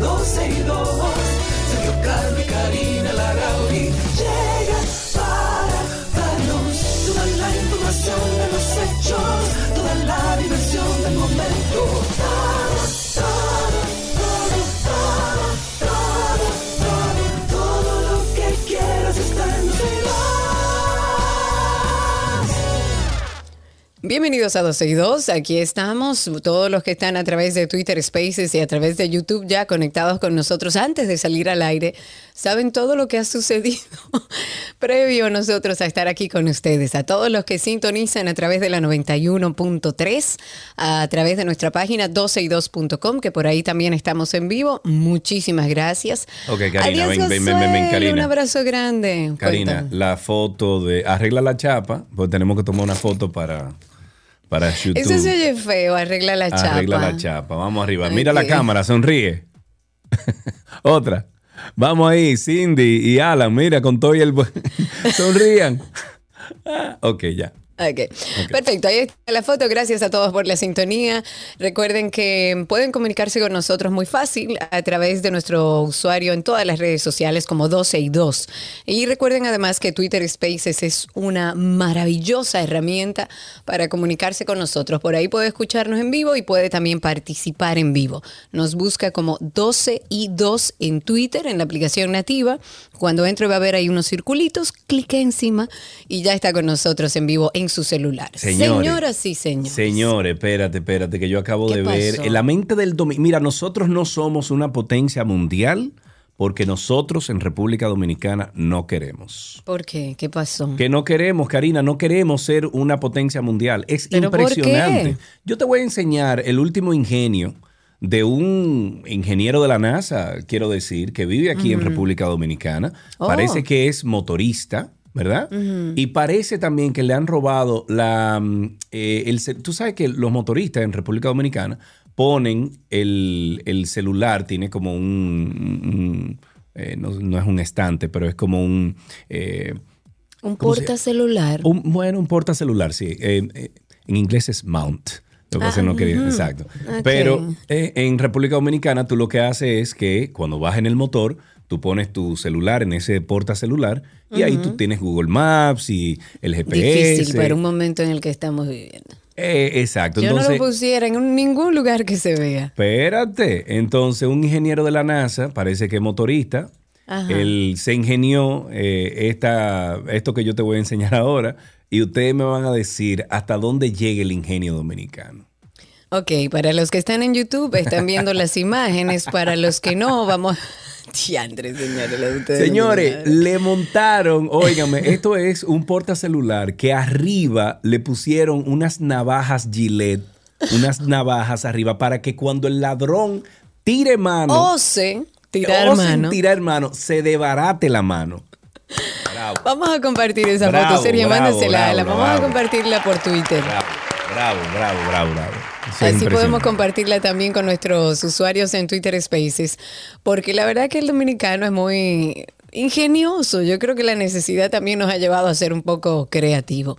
comienza 12 Bienvenidos a 12 y 2. Aquí estamos, todos los que están a través de Twitter Spaces y a través de YouTube ya conectados con nosotros antes de salir al aire, saben todo lo que ha sucedido previo a nosotros a estar aquí con ustedes. A todos los que sintonizan a través de la 91.3, a través de nuestra página 12y2.com, que por ahí también estamos en vivo. Muchísimas gracias. Ok, Karina, ven, ven, ven, ven, Karina. Un abrazo grande. Karina, la foto de arregla la chapa, pues tenemos que tomar una foto para, para YouTube. Eso se oye feo, arregla la chapa. Arregla la chapa. Vamos arriba. Mira la cámara, sonríe. Otra. Vamos ahí, Cindy y Alan, mira, con todo y el... Sonrían. Ah, ok, ya. Ok, perfecto. Ahí está la foto. Gracias a todos por la sintonía. Recuerden que pueden comunicarse con nosotros muy fácil a través de nuestro usuario en todas las redes sociales como 12 y 2. Y recuerden además que Twitter Spaces es una maravillosa herramienta para comunicarse con nosotros. Por ahí puede escucharnos en vivo y puede también participar en vivo. Nos busca como 12 y 2 en Twitter, en la aplicación nativa. Cuando entre va a ver ahí unos circulitos, clique encima y ya está con nosotros en vivo en su celular. Señores. Señoras y señores. Señores, espérate, espérate, que yo acabo ¿Qué de ver. En la mente del dominicano. Mira, nosotros no somos una potencia mundial porque nosotros en República Dominicana no queremos. ¿Por qué? ¿Qué pasó? Que no queremos, Karina, no queremos ser una potencia mundial. Es ¿Pero por impresionante. qué? Yo te voy a enseñar el último ingenio de un ingeniero de la NASA, quiero decir, que vive aquí en República Dominicana. Oh. Parece que es motorista. ¿Verdad? Y parece también que le han robado la... mm, eh, el tú sabes que los motoristas en República Dominicana ponen el, el celular, tiene como un... un- eh, no, no es un estante, pero es como un... eh, Un ¿cómo se- portacelular. un, bueno, un portacelular, sí. Eh, eh, en inglés es mount. Lo que que no quería, exacto. Ah. Pero en República Dominicana tú lo que haces es que cuando vas en el motor, tú pones tu celular en ese portacelular y ahí tú tienes Google Maps y el GPS. Difícil para un momento en el que estamos viviendo. Eh, exacto. Yo Entonces, no lo pusiera en ningún lugar que se vea. Espérate. Entonces, un ingeniero de la NASA, parece que motorista, Ajá. él se ingenió eh, esta, esto que yo te voy a enseñar ahora, y ustedes me van a decir hasta dónde llega el ingenio dominicano. Ok, para los que están en YouTube están viendo las imágenes, para los que no, vamos... Diandre, señores. Señores, le montaron, óigame, esto es un portacelular que arriba le pusieron unas navajas Gillette, unas navajas arriba para que cuando el ladrón tire mano, tirar o mano. tirar mano, se debarate la mano. Bravo. Vamos a compartir esa Bravo, foto, Sergio, mándasela. la vamos bravo. a compartirla por Twitter. Bravo, bravo, bravo, bravo, bravo. Así podemos compartirla también con nuestros usuarios en Twitter Spaces, porque la verdad que el dominicano es muy ingenioso. Yo creo que la necesidad también nos ha llevado a ser un poco creativo.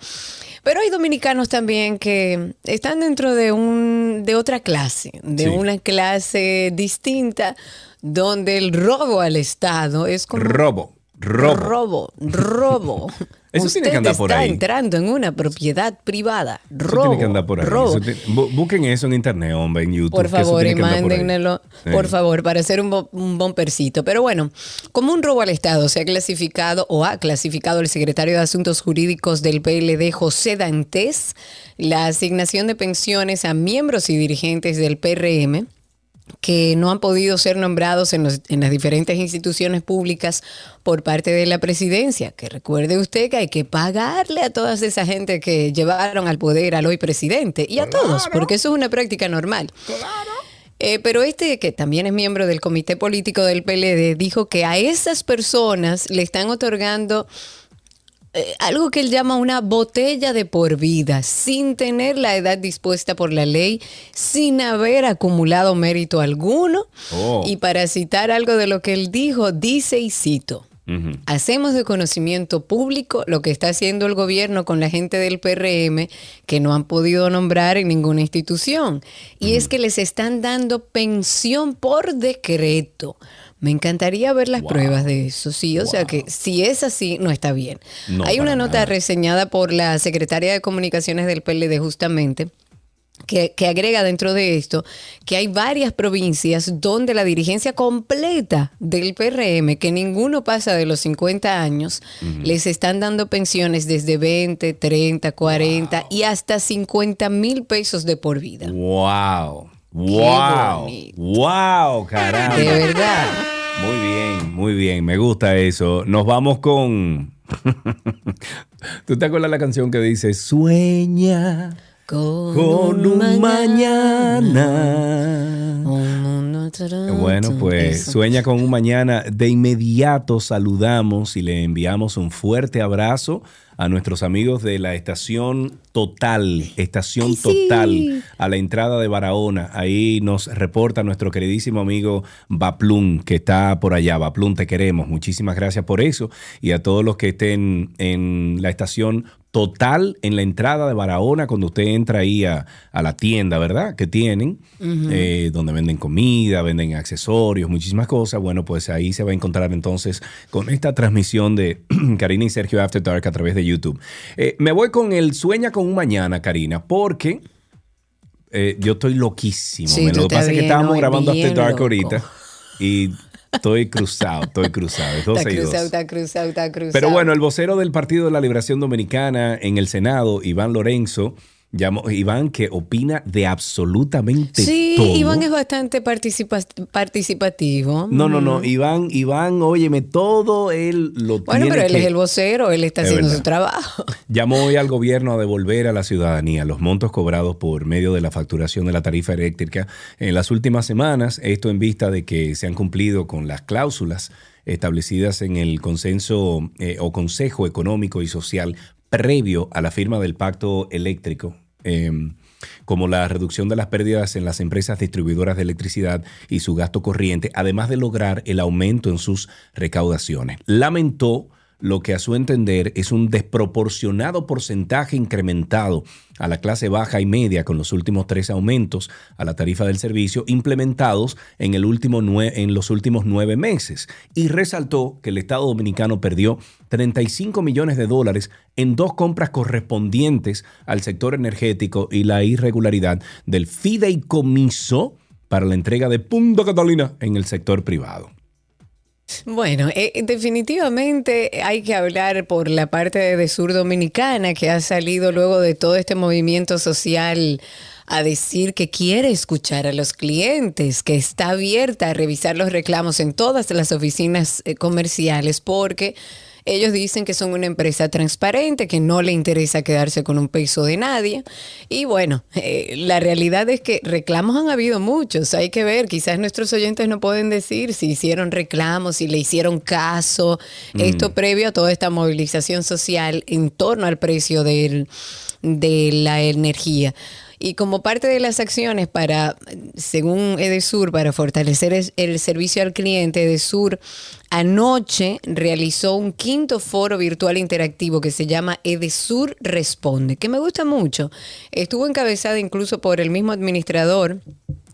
Pero hay dominicanos también que están dentro de un de otra clase, de Sí. una clase distinta, donde el robo al Estado es como Robo, robo. robo, robo. Eso Usted tiene que andar por está ahí. entrando en una propiedad privada. Eso Robo, tiene que andar por ahí. robo. Eso busquen eso en internet, hombre, en YouTube. Por eso favor, y por favor, para hacer un, bo- un bompercito. Pero bueno, como un robo al Estado se ha clasificado o ha clasificado el secretario de Asuntos Jurídicos del PLD, José Dantes, la asignación de pensiones a miembros y dirigentes del PRM que no han podido ser nombrados en, los- en las diferentes instituciones públicas por parte de la presidencia. Que recuerde usted que hay que pagarle a toda esa gente que llevaron al poder al hoy presidente y a todos, porque eso es una práctica normal. Eh, pero este, que también es miembro del comité político del PLD, dijo que a esas personas le están otorgando eh, algo que él llama una botella de por vida, sin tener la edad dispuesta por la ley, sin haber acumulado mérito alguno. Oh. Y para citar algo de lo que él dijo, dice y cito. Hacemos de conocimiento público lo que está haciendo el gobierno con la gente del PRM que no han podido nombrar en ninguna institución. Y es que les están dando pensión por decreto. Me encantaría ver las Wow. pruebas de eso, sí. O sea que si es así, no está bien. No, Hay una nota nada. reseñada por la secretaria de Comunicaciones del PLD justamente. Que, que agrega dentro de esto que hay varias provincias donde la dirigencia completa del PRM, que ninguno pasa de los 50 años, les están dando pensiones desde 20, 30, 40 y hasta 50 mil pesos de por vida. Wow. Wow. Wow, caramba. De verdad. Muy bien, muy bien. Me gusta eso. Nos vamos con. ¿Tú te acuerdas la canción que dice Sueña Con, con un mañana? Bueno, pues Eso. sueña con un mañana. De inmediato saludamos y le enviamos un fuerte abrazo a nuestros amigos de la estación Total, estación Ay, sí. Total, a la entrada de Barahona. Ahí nos reporta nuestro queridísimo amigo Baplum, que está por allá. Baplum, te queremos. Muchísimas gracias por eso. Y a todos los que estén en la estación Total, en la entrada de Barahona, cuando usted entra ahí a, a la tienda, ¿verdad? Que tienen, eh, donde venden comida, venden accesorios, muchísimas cosas. Bueno, pues ahí se va a encontrar entonces con esta transmisión de Karina y Sergio After Dark a través de YouTube. Eh, me voy con el Sueña con un mañana, Karina, porque eh, yo estoy loquísimo. Sí, Me- Lo que pasa es que estábamos grabando After Dark loco. ahorita y estoy cruzado, estoy cruzado. Es 12 Está y 2. cruzado, está cruzado, está cruzado. Pero bueno, el vocero del Partido de la Liberación Dominicana en el Senado, Iván Lorenzo, llamó, Iván que opina de absolutamente Sí, todo. Iván es bastante participa- participativo. No, no, no, Iván, Iván, óyeme, todo él lo Bueno, tiene pero él que- es el vocero, él está Es haciendo verdad. su trabajo. Llamó hoy al gobierno a devolver a la ciudadanía los montos cobrados por medio de la facturación de la tarifa eléctrica en las últimas semanas, esto en vista de que se han cumplido con las cláusulas establecidas en el consenso eh, o Consejo Económico y Social previo a la firma del pacto eléctrico. Eh, como la reducción de las pérdidas en las empresas distribuidoras de electricidad y su gasto corriente, además de lograr el aumento en sus recaudaciones. Lamentó lo que a su entender es un desproporcionado porcentaje incrementado a la clase baja y media con los últimos tres aumentos a la tarifa del servicio implementados en, el último en los últimos nueve meses y resaltó que el Estado dominicano perdió 35 millones de dólares en dos compras correspondientes al sector energético y la irregularidad del fideicomiso para la entrega de Punta Catalina en el sector privado. Bueno, eh, definitivamente hay que hablar por la parte de Sur Dominicana que ha salido luego de todo este movimiento social a decir que quiere escuchar a los clientes, que está abierta a revisar los reclamos en todas las oficinas eh, comerciales porque ellos dicen que son una empresa transparente, que no le interesa quedarse con un peso de nadie. Y bueno, eh, la realidad es que reclamos han habido muchos. Hay que ver, quizás nuestros oyentes no pueden decir si hicieron reclamos, si le hicieron caso. Esto previo a toda esta movilización social en torno al precio del, de la energía. Y como parte de las acciones para, según Edesur, para fortalecer el servicio al cliente, Edesur anoche realizó un quinto foro virtual interactivo que se llama Edesur Responde, que me gusta mucho. Estuvo encabezada incluso por el mismo administrador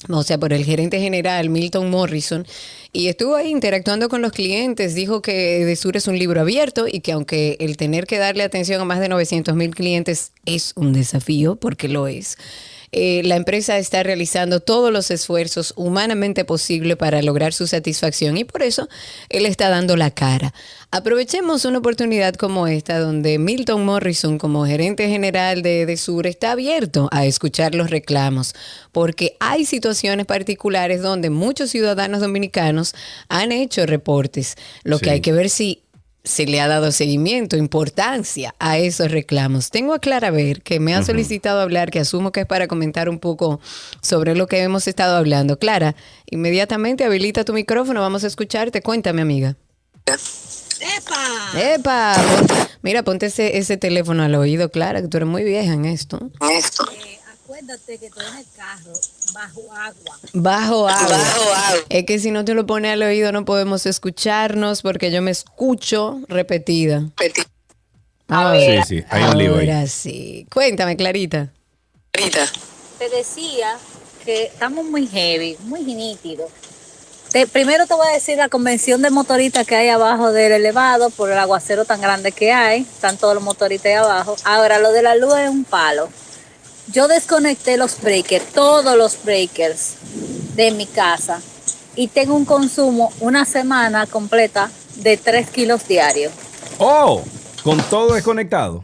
o sea, por el gerente general Milton Morrison, y estuvo ahí interactuando con los clientes. Dijo que Edesur es un libro abierto y que aunque el tener que darle atención a más de 900 mil clientes es un desafío, porque lo es, eh, la empresa está realizando todos los esfuerzos humanamente posible para lograr su satisfacción y por eso él está dando la cara. Aprovechemos una oportunidad como esta donde Milton Morrison como gerente general de, de Sur está abierto a escuchar los reclamos porque hay situaciones particulares donde muchos ciudadanos dominicanos han hecho reportes. Lo Sí. que hay que ver si se le ha dado seguimiento, importancia a esos reclamos. Tengo a Clara Ver, que me ha solicitado hablar, que asumo que es para comentar un poco sobre lo que hemos estado hablando. Clara, inmediatamente habilita tu micrófono, vamos a escucharte. Cuéntame, amiga. ¡Epa! ¡Epa! mira, ponte ese, ese teléfono al oído, Clara, que tú eres muy vieja en esto. Esto. Eh, acuérdate que estoy en el carro bajo agua. Bajo agua. Bajo agua. Es que si no te lo pones al oído no podemos escucharnos porque yo me escucho repetida. A ver, sí, sí, hay un lío ahora sí. Cuéntame, Clarita. Clarita. Te decía que estamos muy heavy, muy nítidos primero te voy a decir la convención de motoristas que hay abajo del elevado por el aguacero tan grande que hay. Están todos los motoristas ahí abajo. Ahora, lo de la luz es un palo. Yo desconecté los breakers, todos los breakers de mi casa y tengo un consumo una semana completa de 3 kilos diarios. ¡Oh! Con todo desconectado.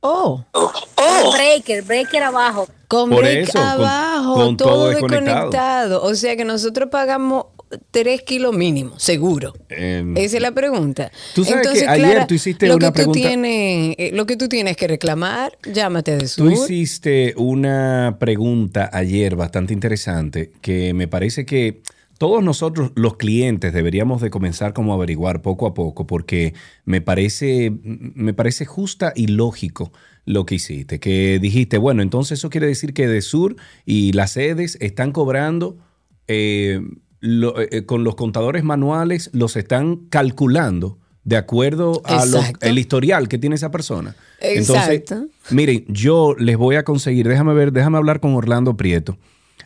Oh. oh. Breaker, breaker abajo. Con break abajo, todo, desconectado. O sea que nosotros pagamos tres kilos mínimo, seguro. Em, Esa es la pregunta. Tú sabes que ayer tú hiciste lo una que Tú tienes, eh, lo que tú tienes que reclamar, llámate de sur. Tú hiciste una pregunta ayer bastante interesante que me parece que todos nosotros, los clientes, deberíamos de comenzar como a averiguar poco a poco porque me parece, me parece justa y lógico lo que hiciste. Que dijiste, bueno, entonces eso quiere decir que de sur y las sedes están cobrando... Eh, eh, eh, con los contadores manuales los están calculando de acuerdo al historial que tiene esa persona. Entonces, miren, yo les voy a conseguir, déjame ver, déjame hablar con Orlando Prieto,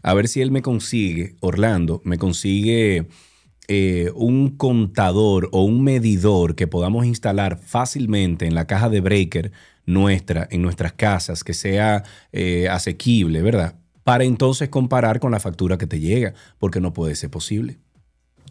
a ver si él me consigue, Orlando, me consigue eh, un contador o un medidor que podamos instalar fácilmente en la caja de breaker nuestra, en nuestras casas, que sea asequible, ¿verdad? Para entonces comparar con la factura que te llega, porque no puede ser posible.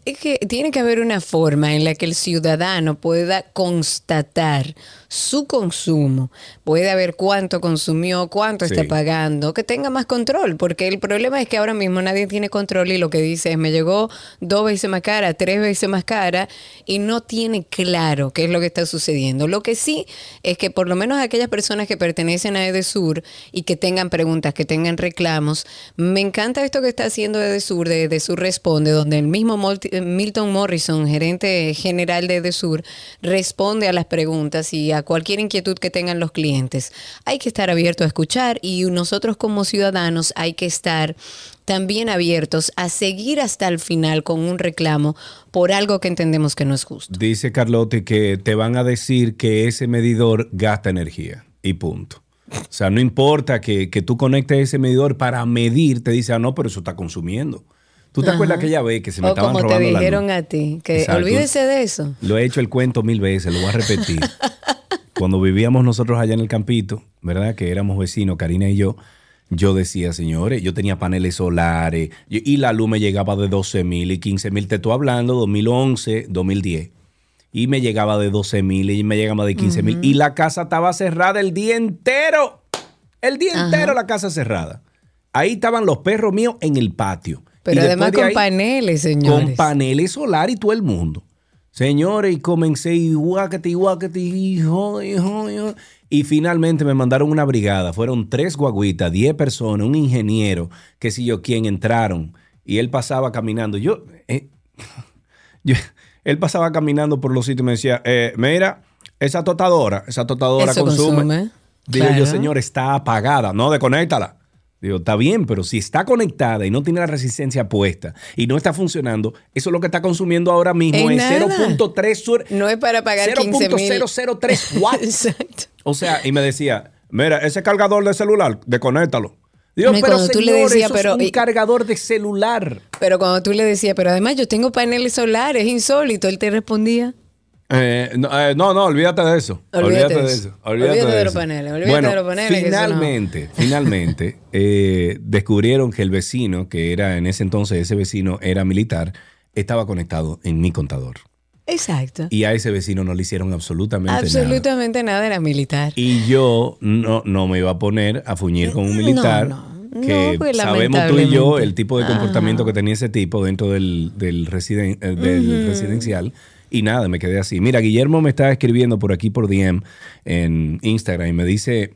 Es que tiene que haber una forma en la que el ciudadano pueda constatar su consumo, puede ver cuánto consumió, cuánto está pagando, que tenga más control, porque el problema es que ahora mismo nadie tiene control y lo que dice es me llegó dos veces más cara, tres veces más cara y no tiene claro qué es lo que está sucediendo. Lo que sí es que por lo menos aquellas personas que pertenecen a Edesur y que tengan preguntas, que tengan reclamos, me encanta esto que está haciendo Edesur, de Edesur Responde, donde el mismo Milton Morrison, gerente general de Edesur, responde a las preguntas y a cualquier inquietud que tengan los clientes. Hay que estar abierto a escuchar y nosotros como ciudadanos hay que estar también abiertos a seguir hasta el final con un reclamo por algo que entendemos que no es justo. Dice Carlotti que te van a decir que ese medidor gasta energía y punto. O sea, no importa que, tú conectes ese medidor para medir, te dice, ah, no, pero eso está consumiendo. ¿Tú te acuerdas aquella vez que se me o estaban como te dijeron a ti, que olvídese de eso. Lo he hecho el cuento mil veces, lo voy a repetir. Cuando vivíamos nosotros allá en el campito, ¿verdad? Que éramos vecinos, Karina y yo, yo decía, señores, yo tenía paneles solares y la luz me llegaba de 12 mil y 15 mil. Te estoy hablando 2011, 2010. Y me llegaba de 12 mil y me llegaba de 15 mil. Y la casa estaba cerrada el día entero. El día entero la casa cerrada. Ahí estaban los perros míos en el patio. Pero además con paneles, señores. Con paneles solares y todo el mundo. Señores, y comencé y guácate, hijo, hijo, hijo. Y finalmente me mandaron una brigada. Fueron tres guaguitas, diez personas, un ingeniero, que si yo quién entraron. Y él pasaba caminando. Yo, eh, él pasaba caminando por los sitios y me decía, eh, mira, esa totadora, esa totadora consume. consume. yo, señor, está apagada. No, desconéctala. Digo, está bien, pero si está conectada y no tiene la resistencia puesta y no está funcionando, eso es lo que está consumiendo ahora mismo es, 0.3 sur. No es para pagar 0.003 watts. Exacto. O sea, y me decía, mira, ese cargador de celular, desconéctalo. Digo, pero señor, tú le decías, pero, es un cargador de celular. Pero cuando tú le decías, pero además yo tengo paneles solares, insólito, él te respondía. Eh, eh, no, no, olvídate de eso. Olvídate, de eso. Olvídate, de, los paneles. Olvídate bueno, de los paneles. Finalmente, finalmente, eh, descubrieron que el vecino, que era en ese entonces, ese vecino era militar, estaba conectado en mi contador. Exacto. Y a ese vecino no le hicieron absolutamente, nada. Absolutamente nada, era militar. Y yo no, no me iba a poner a fuñir con un militar. que sabemos tú y yo el tipo de comportamiento que tenía ese tipo dentro del, del, del residencial Y nada, me quedé así. Mira, Guillermo me está escribiendo por aquí por DM en Instagram y me dice,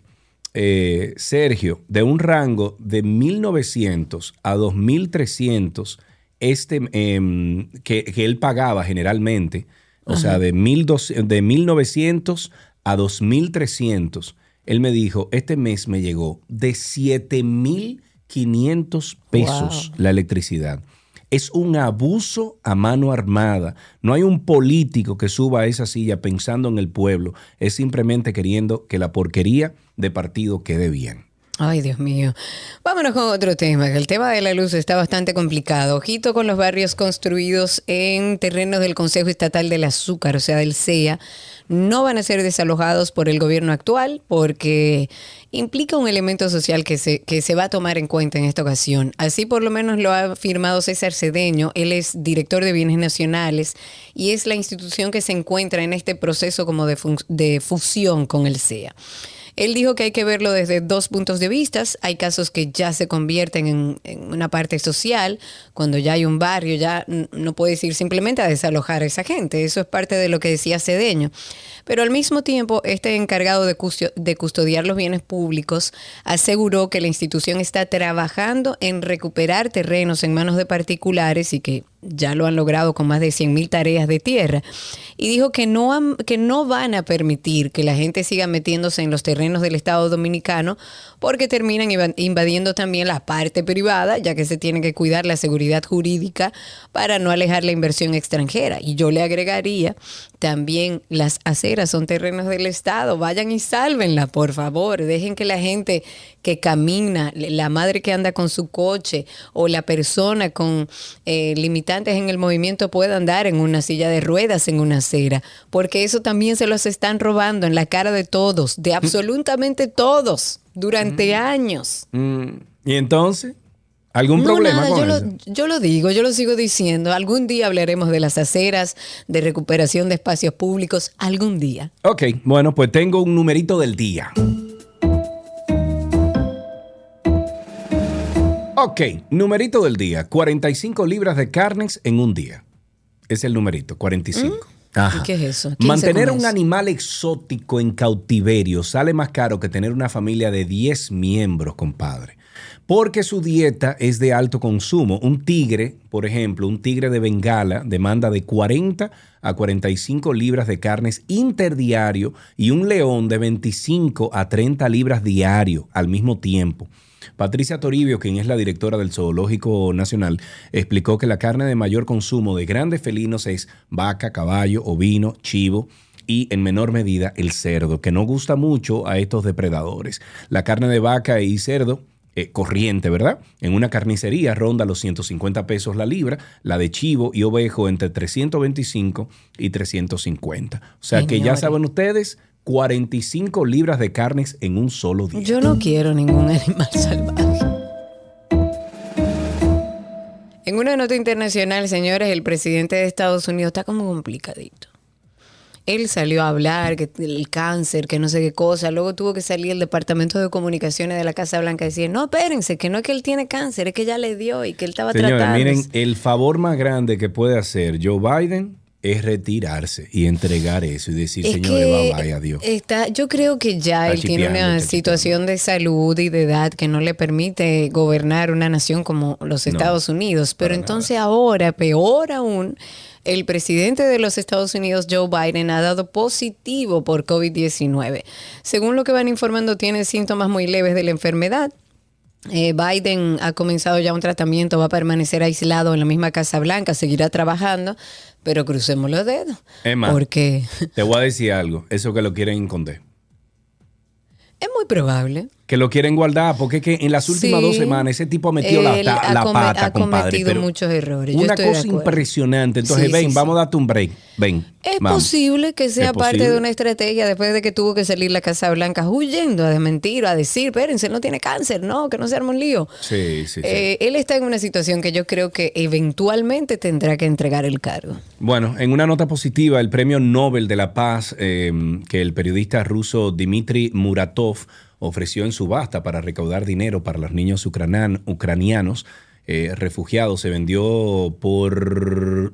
eh, Sergio, de un rango de 1900 a 2300, este, em, que, que él pagaba generalmente, o sea, de, 1200 de 1900 a 2300, él me dijo, este mes me llegó de 7500 pesos la electricidad. Es un abuso a mano armada. No hay un político que suba a esa silla pensando en el pueblo. Es simplemente queriendo que la porquería de partido quede bien. Ay, Dios mío. Vámonos con otro tema, que el tema de la luz está bastante complicado. Ojito con los barrios construidos en terrenos del Consejo Estatal del Azúcar, o sea, del CEA. No van a ser desalojados por el gobierno actual porque implica un elemento social que se, que se va a tomar en cuenta en esta ocasión. Así por lo menos lo ha afirmado César Cedeño. Él es director de bienes nacionales y es la institución que se encuentra en este proceso como de, de fusión con el CEA. Él dijo que hay que verlo desde dos puntos de vista. Hay casos que ya se convierten en, una parte social, cuando ya hay un barrio, ya no puedes ir simplemente a desalojar a esa gente. Eso es parte de lo que decía Cedeño. Pero al mismo tiempo, este encargado de, de custodiar los bienes públicos aseguró que la institución está trabajando en recuperar terrenos en manos de particulares y que ya lo han logrado con más de 100.000 tareas de tierra, y dijo que no, que no van a permitir que la gente siga metiéndose en los terrenos del Estado Dominicano porque terminan invadiendo también la parte privada, ya que se tiene que cuidar la seguridad jurídica para no alejar la inversión extranjera. Y yo le agregaría también las aceras son terrenos del Estado, vayan y sálvenla, por favor, dejen que la gente que camina, la madre que anda con su coche o la persona con eh, limitantes en el movimiento pueda andar en una silla de ruedas en una acera, porque eso también se los están robando en la cara de todos, de absolutamente todos, durante mm. años. Mm. ¿Y entonces? ¿Algún problema con yo eso? Lo, yo lo digo, yo lo sigo diciendo. Algún día hablaremos de las aceras, de recuperación de espacios públicos, algún día. Ok, bueno, pues tengo un numerito del día. Ok, numerito del día. 45 libras de carnes en un día. Es el numerito, 45. ¿Y qué es eso? Mantener un animal exótico en cautiverio sale más caro que tener una familia de 10 miembros, compadre. Porque su dieta es de alto consumo. Un tigre, por ejemplo, un tigre de Bengala demanda de 40 a 45 libras de carnes interdiario y un león de 25 a 30 libras diario al mismo tiempo. Patricia Toribio, quien es la directora del Zoológico Nacional, explicó que la carne de mayor consumo de grandes felinos es vaca, caballo, ovino, chivo y en menor medida el cerdo, que no gusta mucho a estos depredadores. La carne de vaca y cerdo eh, corriente, ¿verdad? En una carnicería ronda los 150 pesos la libra, la de chivo y ovejo entre 325 y 350. O sea que ya saben ustedes, 45 libras de carnes en un solo día. Yo no quiero ningún animal salvaje. En una nota internacional, señores, el presidente de Estados Unidos está como complicadito. Él salió a hablar que el cáncer, que no sé qué cosa. Luego tuvo que salir el departamento de comunicaciones de la Casa Blanca y decir, no, espérense, que no es que él tiene cáncer, es que ya le dio y que él estaba Señores, tratando. Miren, el favor más grande que puede hacer Joe Biden es retirarse y entregar eso y decir, señores, bye bye, adiós. Está, yo creo que ya él tiene una situación de salud y de edad que no le permite gobernar una nación como los Estados Unidos. Pero entonces ahora, peor aún, el presidente de los Estados Unidos, Joe Biden, ha dado positivo por COVID-19. Según lo que van informando, tiene síntomas muy leves de la enfermedad. Eh, Biden ha comenzado ya un tratamiento, va a permanecer aislado en la misma Casa Blanca, seguirá trabajando, pero crucemos los dedos. Emma, porque te voy a decir algo, eso que lo quieren esconder. Es muy probable. Que lo quieren guardar, porque es que en las últimas dos semanas ese tipo ha metido la, la pata, ha compadre. cometido muchos errores. Una cosa impresionante. Entonces, Sí, ven, sí, vamos a darte un break. Ven. Es vamos. posible que sea parte posible. de una estrategia después de que tuvo que salir la Casa Blanca huyendo a desmentir, a decir, espérense, no tiene cáncer, no, que no se arme un lío. Sí, sí, sí. Eh, él está en una situación que yo creo que eventualmente tendrá que entregar el cargo. Bueno, en una nota positiva, el premio Nobel de la Paz eh, que el periodista ruso Dmitry Muratov ofreció en subasta para recaudar dinero para los niños ucranianos eh, refugiados. Se vendió por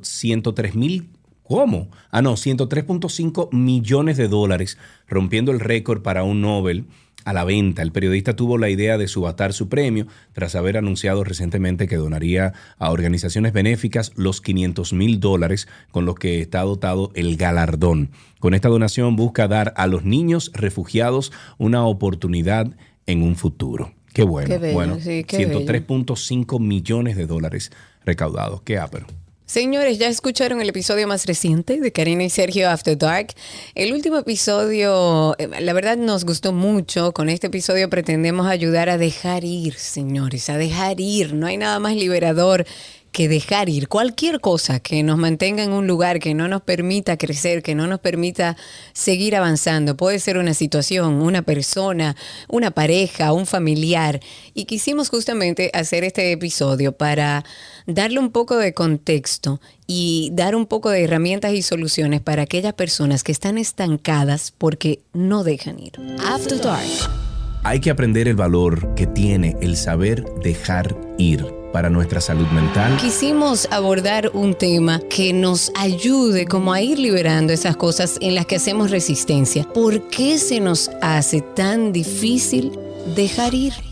¿Cómo? Ah, no, 103.5 millones de dólares, rompiendo el récord para un Nobel a la venta. El periodista tuvo la idea de subastar su premio tras haber anunciado recientemente que donaría a organizaciones benéficas los 500 mil dólares con los que está dotado el galardón. Con esta donación busca dar a los niños refugiados una oportunidad en un futuro. Qué bueno. Qué bello, bueno, sí, qué bello. 103.5 millones de dólares recaudados. Qué ápero. Señores, ya escucharon el episodio más reciente de Karina y Sergio After Dark. El último episodio, eh, la verdad nos gustó mucho. Con este episodio pretendemos ayudar a dejar ir, señores, a dejar ir. No hay nada más liberador que dejar ir cualquier cosa que nos mantenga en un lugar, que no nos permita crecer, que no nos permita seguir avanzando. Puede ser una situación, una persona, una pareja, un familiar. Y quisimos justamente hacer este episodio para darle un poco de contexto y dar un poco de herramientas y soluciones para aquellas personas que están estancadas porque no dejan ir. After Dark. Hay que aprender el valor que tiene el saber dejar ir para nuestra salud mental. Quisimos abordar un tema que nos ayude como a ir liberando esas cosas en las que hacemos resistencia. ¿Por qué se nos hace tan difícil dejar ir?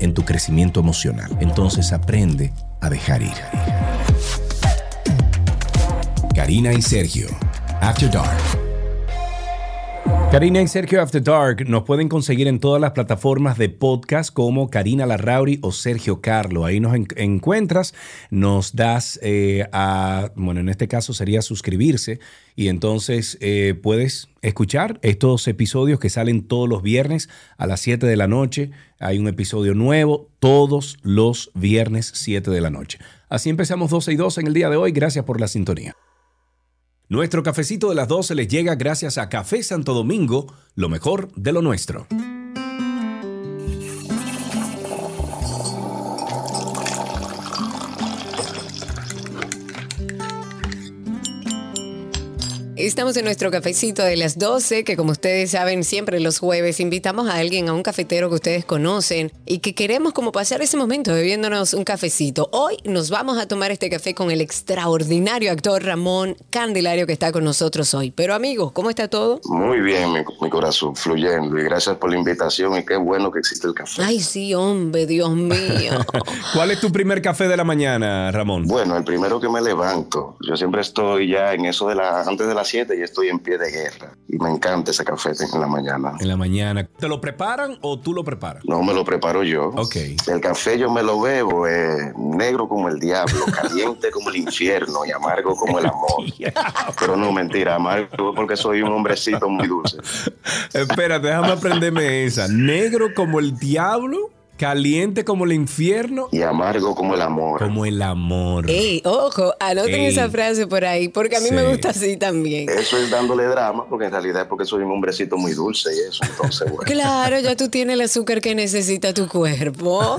en tu crecimiento emocional. Entonces aprende a dejar ir. Karina y Sergio, After Dark. Karina y Sergio After Dark nos pueden conseguir en todas las plataformas de podcast como Karina Larrauri o Sergio Carlo. Ahí nos en- encuentras, nos das eh, a, bueno, en este caso sería suscribirse y entonces eh, puedes escuchar estos episodios que salen todos los viernes a las 7 de la noche. Hay un episodio nuevo todos los viernes 7 de la noche. Así empezamos 12 y 2 en el día de hoy. Gracias por la sintonía. Nuestro cafecito de las 12 les llega gracias a Café Santo Domingo, lo mejor de lo nuestro. Estamos en nuestro cafecito de las 12, que como ustedes saben, siempre los jueves invitamos a alguien, a un cafetero que ustedes conocen y que queremos como pasar ese momento bebiéndonos un cafecito. Hoy nos vamos a tomar este café con el extraordinario actor Ramón Candelario que está con nosotros hoy. Pero amigos, ¿cómo está todo? Muy bien, mi, mi corazón, fluyendo. Y gracias por la invitación y qué bueno que existe el café. Ay, sí, hombre, Dios mío. ¿Cuál es tu primer café de la mañana, Ramón? Bueno, el primero que me levanto. Yo siempre estoy ya en eso de la antes de las 7 y estoy en pie de guerra. Y me encanta ese café en la mañana. En la mañana. ¿Te lo preparan o tú lo preparas? No me lo preparo yo. Ok. El café yo me lo bebo eh, negro como el diablo, caliente como el infierno y amargo como el amor. Pero no, mentira, amargo porque soy un hombrecito muy dulce. Espérate, déjame aprenderme esa. Negro como el diablo, caliente como el infierno, Y amargo como el amor. como el amor. Ey, ojo, anoten Ey. esa frase por ahí, porque a mí me gusta así también. Eso es dándole drama, porque en realidad es porque soy un hombrecito muy dulce y eso. Entonces, bueno. Claro, ya tú tienes el azúcar que necesita tu cuerpo.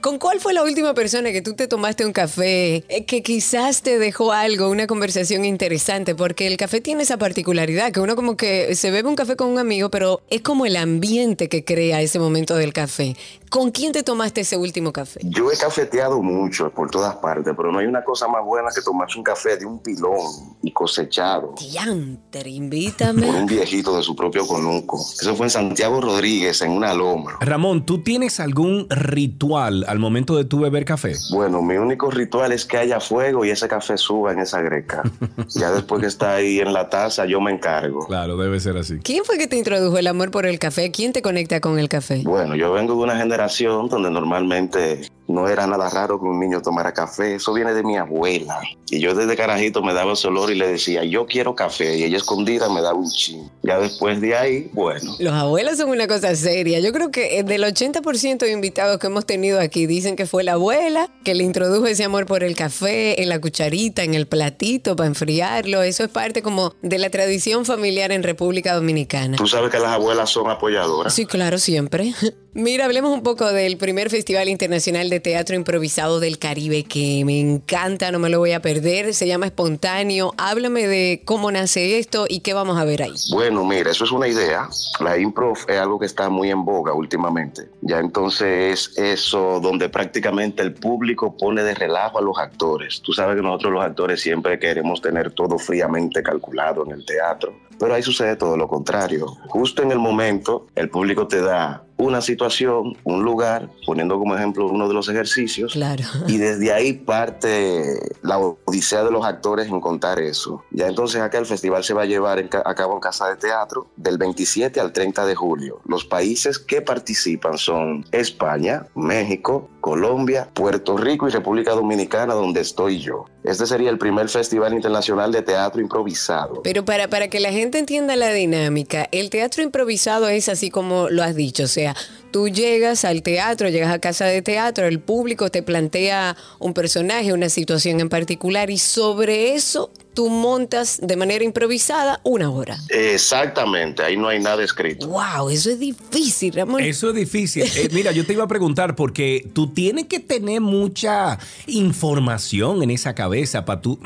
¿Con cuál fue la última persona que tú te tomaste un café eh, que quizás te dejó algo, una conversación interesante? Porque el café tiene esa particularidad, que uno como que se bebe un café con un amigo, pero es como el ambiente que crea ese momento del café. ¿Con quién te tomaste ese último café? Yo he cafeteado mucho por todas partes, pero no hay una cosa más buena que tomarse un café de un pilón y cosechado Diantre, por invítame. un viejito de su propio conuco. Eso fue en Santiago Rodríguez, en una loma. Ramón, ¿tú tienes algún ritual al momento de tu beber café? Bueno, mi único ritual es que haya fuego y ese café suba en esa greca. ya después que está ahí en la taza, yo me encargo. Claro, debe ser así. ¿Quién fue que te introdujo el amor por el café? ¿Quién te conecta con el café? Bueno, yo vengo de una generación donde normalmente no era nada raro que un niño tomara café. Eso viene de mi abuela. Y yo desde carajito me daba ese olor y le decía, yo quiero café. Y ella escondida me daba un chin. Ya después de ahí, bueno. Los abuelos son una cosa seria. Yo creo que eh, del 80% de invitados que hemos tenido aquí dicen que fue la abuela que le introdujo ese amor por el café en la cucharita, en el platito para enfriarlo. Eso es parte como de la tradición familiar en República Dominicana. Tú sabes que las abuelas son apoyadoras. Sí, claro, siempre. Mira, hablemos un poco del primer Festival Internacional de Teatro Improvisado del Caribe, que me encanta, no me lo voy a perder. Se llama Espontáneo. Háblame de cómo nace esto y qué vamos a ver ahí. Bueno, mira, eso es una idea. La improv es algo que está muy en boga últimamente. Ya entonces es eso donde prácticamente el público pone de relajo a los actores. Tú sabes que nosotros los actores siempre queremos tener todo fríamente calculado en el teatro, pero ahí sucede todo lo contrario. Justo en el momento, el público te da una situación, un lugar, poniendo como ejemplo uno de los ejercicios. Claro. Y desde ahí parte la odisea de los actores en contar eso. Ya entonces acá el festival se va a llevar a cabo en Casa de Teatro del 27 al 30 de julio. Los países que participan son España, México, Colombia, Puerto Rico y República Dominicana, donde estoy yo. Este sería el primer Festival Internacional de Teatro Improvisado. Pero para, para que la gente entienda la dinámica, el teatro improvisado es así como lo has dicho, o sea, tú llegas al teatro, llegas a casa de teatro, el público te plantea un personaje, una situación en particular y sobre eso tú montas de manera improvisada una hora. Exactamente, ahí no hay nada escrito. Wow, eso es difícil, Ramón. Eso es difícil. Eh, mira, yo te iba a preguntar porque tú tienes que tener mucha información en esa cabeza para tú...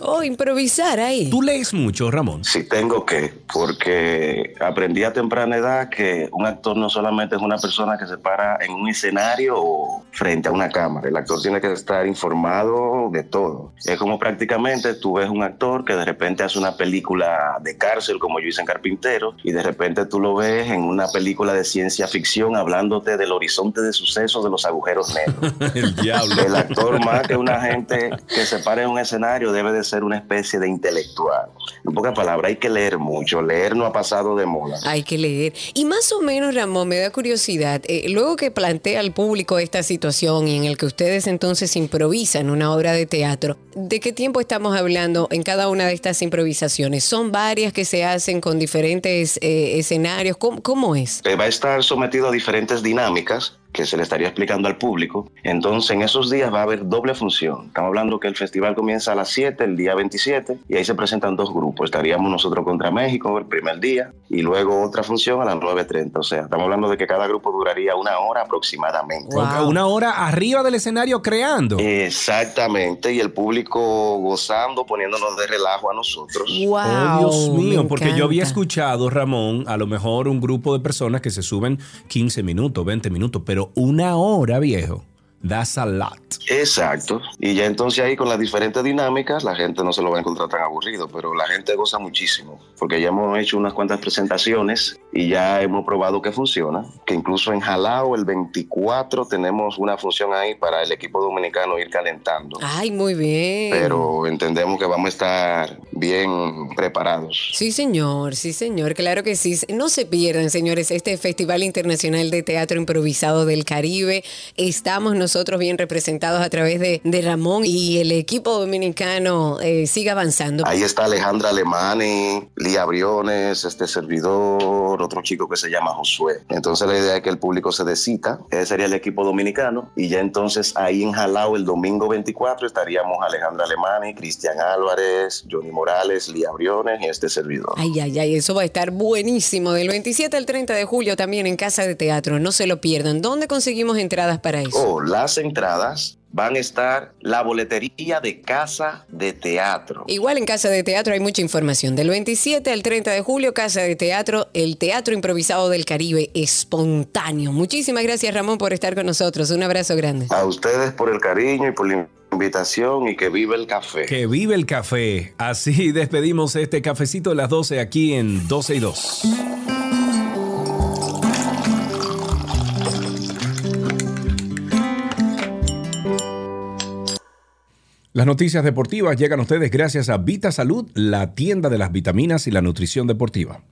Oh, improvisar ahí. ¿Tú lees mucho, Ramón? Sí, tengo que, porque aprendí a temprana edad que un actor no solamente es una persona que se para en un escenario o frente a una cámara. El actor tiene que estar informado de todo. Es como prácticamente tú ves un actor que de repente hace una película de cárcel, como yo hice en Carpintero, y de repente tú lo ves en una película de ciencia ficción hablándote del horizonte de sucesos de los agujeros negros. El diablo. El actor más que una gente que se para en un escenario debe de ser una especie de intelectual. En pocas palabras, hay que leer mucho. Leer no ha pasado de moda. Hay que leer. Y más o menos, Ramón, me da curiosidad, eh, luego que plantea al público esta situación y en el que ustedes entonces improvisan una obra de teatro, ¿de qué tiempo estamos hablando en cada una de estas improvisaciones? ¿Son varias que se hacen con diferentes eh, escenarios? ¿Cómo, cómo es? Eh, va a estar sometido a diferentes dinámicas que se le estaría explicando al público. Entonces, en esos días va a haber doble función. Estamos hablando que el festival comienza a las 7, el día 27, y ahí se presentan dos grupos. Estaríamos nosotros contra México el primer día, y luego otra función a las 9.30. O sea, estamos hablando de que cada grupo duraría una hora aproximadamente. Wow. Una hora arriba del escenario creando. Exactamente, y el público gozando, poniéndonos de relajo a nosotros. Wow. Oh, Dios mío, porque yo había escuchado, Ramón, a lo mejor un grupo de personas que se suben 15 minutos, 20 minutos, pero una hora, viejo. That's a lot. Exacto. Y ya entonces ahí con las diferentes dinámicas la gente no se lo va a encontrar tan aburrido, pero la gente goza muchísimo, porque ya hemos hecho unas cuantas presentaciones y ya hemos probado que funciona, que incluso en Jalao el 24 tenemos una función ahí para el equipo dominicano ir calentando. Ay, muy bien. Pero entendemos que vamos a estar bien preparados. Sí, señor, sí, señor, claro que sí. No se pierdan, señores, este Festival Internacional de Teatro Improvisado del Caribe. Estamos nosotros bien representados a través de, de Ramón y el equipo dominicano eh, sigue avanzando. Ahí está Alejandra Alemani, Lía Briones, este servidor, otro chico que se llama Josué. Entonces la idea es que el público se descita, ese sería el equipo dominicano, y ya entonces ahí en Jalao el domingo 24 estaríamos Alejandra Alemani, Cristian Álvarez, Johnny Morales, Lía Briones y este servidor. Ay, ay, ay, eso va a estar buenísimo. Del 27 al 30 de julio también en Casa de Teatro, no se lo pierdan. ¿Dónde conseguimos entradas para eso? Oh, las entradas van a estar la boletería de Casa de Teatro. Igual en Casa de Teatro hay mucha información. Del 27 al 30 de julio, Casa de Teatro, el Teatro Improvisado del Caribe, espontáneo. Muchísimas gracias, Ramón, por estar con nosotros. Un abrazo grande. A ustedes por el cariño y por la invitación y que viva el café. Que vive el café. Así despedimos este cafecito de las 12 aquí en 12 y 2. Las noticias deportivas llegan a ustedes gracias a Vita Salud, la tienda de las vitaminas y la nutrición deportiva.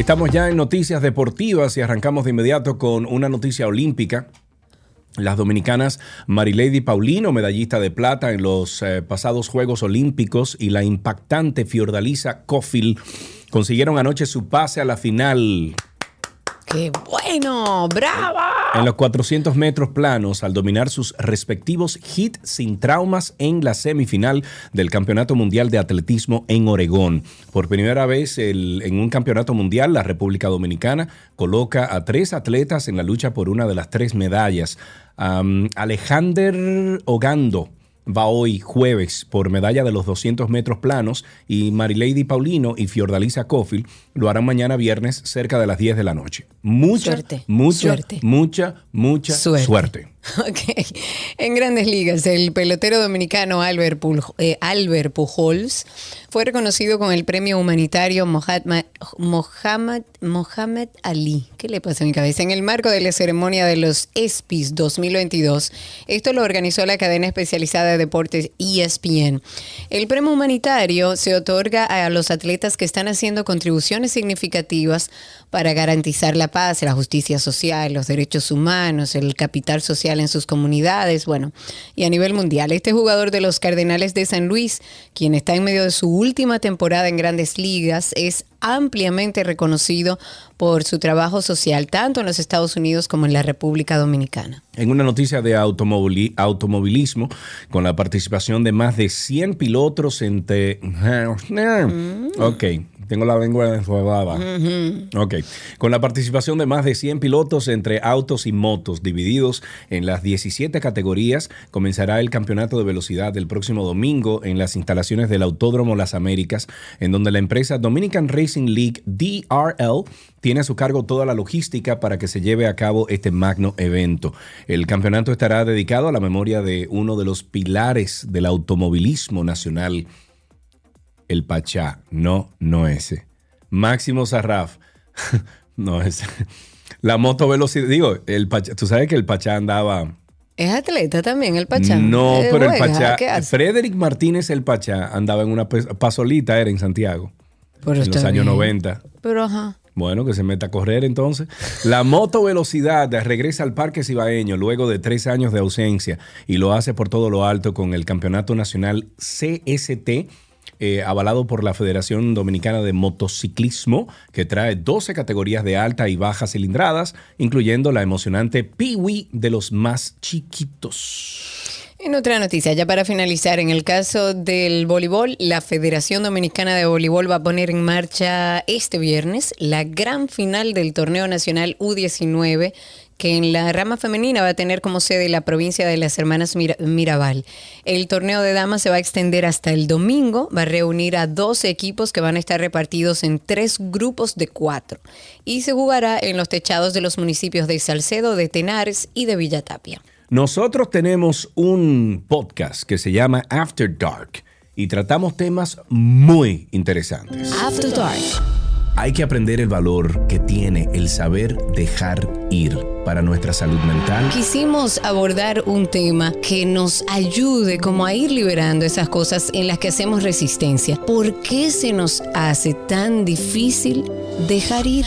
Estamos ya en noticias deportivas y arrancamos de inmediato con una noticia olímpica. Las dominicanas Marilady Paulino, medallista de plata en los eh, pasados Juegos Olímpicos, y la impactante Fiordalisa Cofield consiguieron anoche su pase a la final. ¡Qué bueno! ¡Brava! En los 400 metros planos, al dominar sus respectivos hits sin traumas en la semifinal del Campeonato Mundial de Atletismo en Oregón. Por primera vez en un campeonato mundial, la República Dominicana coloca a tres atletas en la lucha por una de las tres medallas. Am, Alejandro Ogando va hoy jueves por medalla de los 200 metros planos y Marilady Paulino y Fiordalisa Cofield lo harán mañana viernes cerca de las 10 de la noche. Mucha, Suerte, mucha, suerte. mucha, mucha Suerte. suerte. Ok. En grandes ligas, el pelotero dominicano Albert, Pul- eh, Albert Pujols fue reconocido con el premio humanitario Mohamed, Mohamed, Mohamed Ali. ¿Qué le pasa a mi cabeza? En el marco de la ceremonia de los ESPYs 2022. Esto lo organizó la cadena especializada de deportes ESPN. El premio humanitario se otorga a los atletas que están haciendo contribuciones significativas para garantizar la paz, la justicia social, los derechos humanos, el capital social en sus comunidades, bueno, y a nivel mundial. Este jugador de los Cardenales de San Luis, quien está en medio de su última temporada en grandes ligas, es ampliamente reconocido por su trabajo social, tanto en los Estados Unidos como en la República Dominicana. En una noticia de automobili- automovilismo, con la participación de más de 100 pilotos entre... Ok, tengo la lengua enjuagada. Ok, con la participación de más de 100 pilotos entre autos y motos, divididos en las 17 categorías, comenzará el campeonato de velocidad el próximo domingo en las instalaciones del Autódromo Las Américas, en donde la empresa Dominican Racing League DRL tiene a su cargo toda la logística para que se lleve a cabo este magno evento. El campeonato estará dedicado a la memoria de uno de los pilares del automovilismo nacional, el Pachá, no, no ese. Máximo Sarraf, no ese. La moto velocidad, digo, el Pachá, tú sabes que el Pachá andaba... ¿Es atleta también el Pachán? No, Eh, pero el Pachá. Frederick Martínez el Pachá andaba en una pasolita, era en Santiago, Pero en los años bien. 90. Pero ajá. Bueno, que se meta a correr entonces. La moto velocidad regresa al Parque Cibaeño luego de tres años de ausencia y lo hace por todo lo alto con el Campeonato Nacional CST. Eh, avalado por la Federación Dominicana de Motociclismo, que trae 12 categorías de alta y baja cilindradas, incluyendo la emocionante Piwi de los más chiquitos. En otra noticia, ya para finalizar, en el caso del voleibol, la Federación Dominicana de Voleibol va a poner en marcha este viernes la gran final del torneo nacional U19 que en la rama femenina va a tener como sede la provincia de las Hermanas Mira- Mirabal. El torneo de damas se va a extender hasta el domingo, va a reunir a 12 equipos que van a estar repartidos en tres grupos de cuatro y se jugará en los techados de los municipios de Salcedo, de Tenares y de Villatapia. Nosotros tenemos un podcast que se llama After Dark y tratamos temas muy interesantes. After Dark. Hay que aprender el valor que tiene el saber dejar ir para nuestra salud mental. Quisimos abordar un tema que nos ayude como a ir liberando esas cosas en las que hacemos resistencia. ¿Por qué se nos hace tan difícil dejar ir?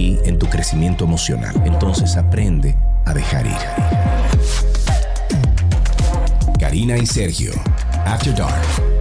en tu crecimiento emocional. Entonces aprende a dejar ir. Karina y Sergio, After Dark.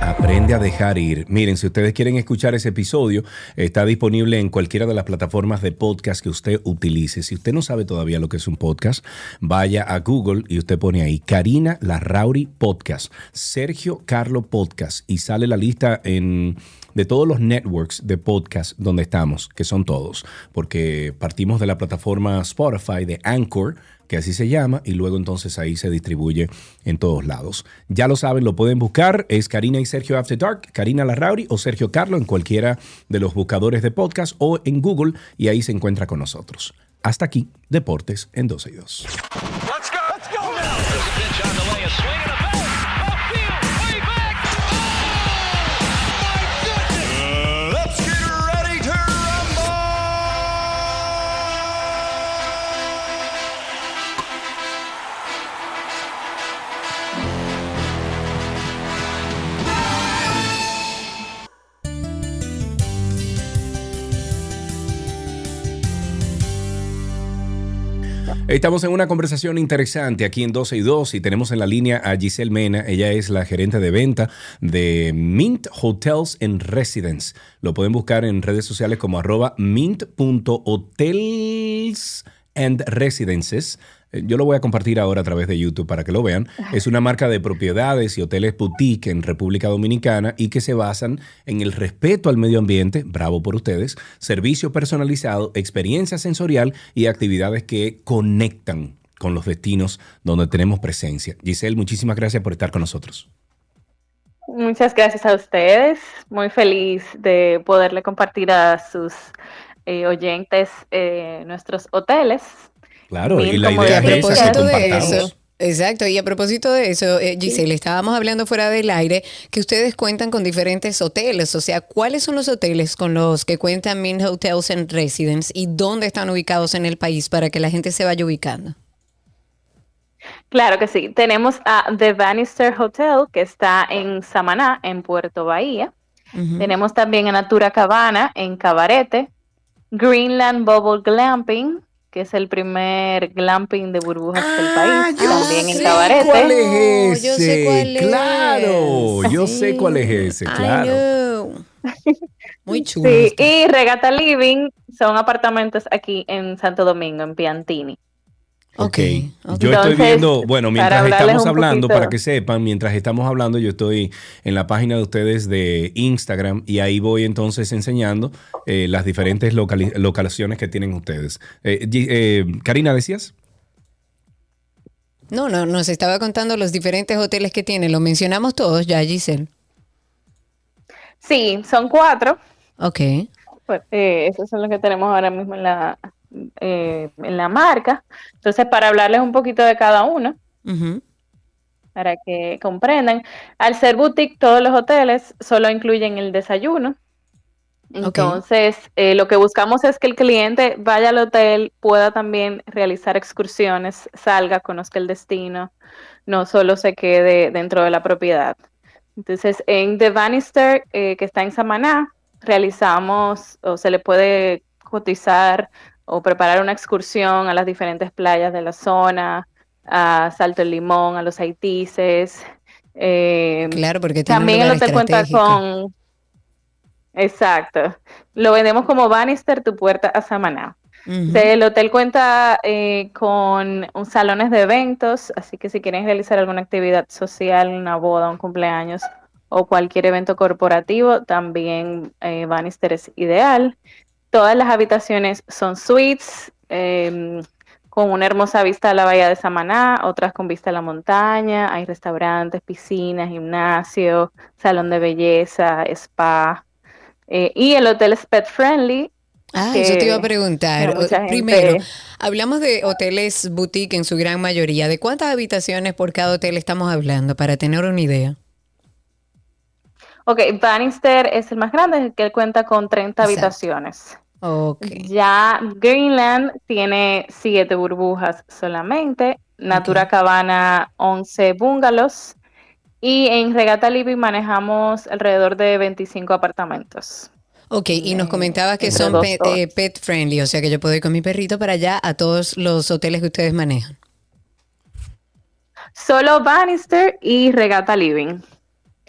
Aprende a dejar ir. Miren, si ustedes quieren escuchar ese episodio, está disponible en cualquiera de las plataformas de podcast que usted utilice. Si usted no sabe todavía lo que es un podcast, vaya a Google y usted pone ahí Karina Larrauri Podcast, Sergio Carlo Podcast y sale la lista en de todos los networks de podcast donde estamos, que son todos, porque partimos de la plataforma Spotify, de Anchor, que así se llama, y luego entonces ahí se distribuye en todos lados. Ya lo saben, lo pueden buscar, es Karina y Sergio After Dark, Karina Larrauri o Sergio Carlo en cualquiera de los buscadores de podcast o en Google, y ahí se encuentra con nosotros. Hasta aquí, Deportes en 12 y 2. Estamos en una conversación interesante aquí en 12 y 2 y tenemos en la línea a Giselle Mena. Ella es la gerente de venta de Mint Hotels and Residence. Lo pueden buscar en redes sociales como arroba mint.hotels residences. Eh, Yo lo voy a compartir ahora a través de YouTube para que lo vean. Es una marca de propiedades y hoteles boutique en República Dominicana y que se basan en el respeto al medio ambiente, bravo por ustedes, servicio personalizado, experiencia sensorial y actividades que conectan con los destinos donde tenemos presencia. Giselle, muchísimas gracias por estar con nosotros. Muchas gracias a ustedes. Muy feliz de poderle compartir a sus eh, oyentes eh, nuestros hoteles. Claro, Bien, y la idea es esa que de eso. Exacto, y a propósito de eso, eh, Giselle, estábamos hablando fuera del aire que ustedes cuentan con diferentes hoteles, o sea, ¿cuáles son los hoteles con los que cuentan Mint Hotels and Residence y dónde están ubicados en el país para que la gente se vaya ubicando? Claro que sí. Tenemos a The Bannister Hotel, que está en Samaná, en Puerto Bahía. Tenemos también a Natura Cabana, en Cabarete. Greenland Bubble Glamping, que es el primer glamping de burbujas del país, también en sé Cabarete. ¿Cuál es yo sé ese? cuál es. Claro, yo sé cuál es ese, claro. Muy chulo. Sí, y Regata Living son apartamentos aquí en Santo Domingo, en Piantini. Ok. Ok. Yo estoy viendo, bueno, mientras estamos hablando, poquito- para que sepan, mientras estamos hablando, yo estoy en la página de ustedes de Instagram y ahí voy entonces enseñando eh, las diferentes locali- localizaciones que tienen ustedes. Eh, eh, Karina, ¿decías? No, no, nos estaba contando los diferentes hoteles que tiene. Lo mencionamos todos ya, Giselle. Sí, son cuatro. Ok. Pues, eh, esos son los que tenemos ahora mismo en la, eh, en la marca. Entonces, para hablarles un poquito de cada uno, para que comprendan, al ser boutique, todos los hoteles solo incluyen el desayuno. Entonces, eh, lo que buscamos es que el cliente vaya al hotel, pueda también realizar excursiones, salga, conozca el destino, no solo se quede dentro de la propiedad. Entonces, en The Bannister, eh, que está en Samaná, realizamos o se le puede cotizar o preparar una excursión a las diferentes playas de la zona, a Salto el Limón, a los Haitises. eh, Claro, porque también el hotel cuenta con... Exacto. Lo vendemos como Bannister, tu puerta a Samaná. El hotel cuenta eh, con un salones de eventos, así que si quieren realizar alguna actividad social, una boda, un cumpleaños o cualquier evento corporativo, también eh, Bannister es ideal. Todas las habitaciones son suites, eh, con una hermosa vista a la bahía de Samaná, otras con vista a la montaña, hay restaurantes, piscinas, gimnasio, salón de belleza, spa. eh, y el hotel es pet friendly, Ah, eso te iba a preguntar. Primero, hablamos de hoteles boutique en su gran mayoría. ¿De cuántas habitaciones por cada hotel estamos hablando para tener una idea? Ok, Bannister es el más grande, que él cuenta con 30 Exacto. habitaciones. Ok. Ya Greenland tiene 7 burbujas solamente, Natura Cabana 11 bungalows y en Regata Living manejamos alrededor de 25 apartamentos. Ok, y nos comentabas que son dos eh, pet friendly, o sea que yo puedo ir con mi perrito para allá a todos los hoteles que ustedes manejan. Solo Bannister y Regata Living.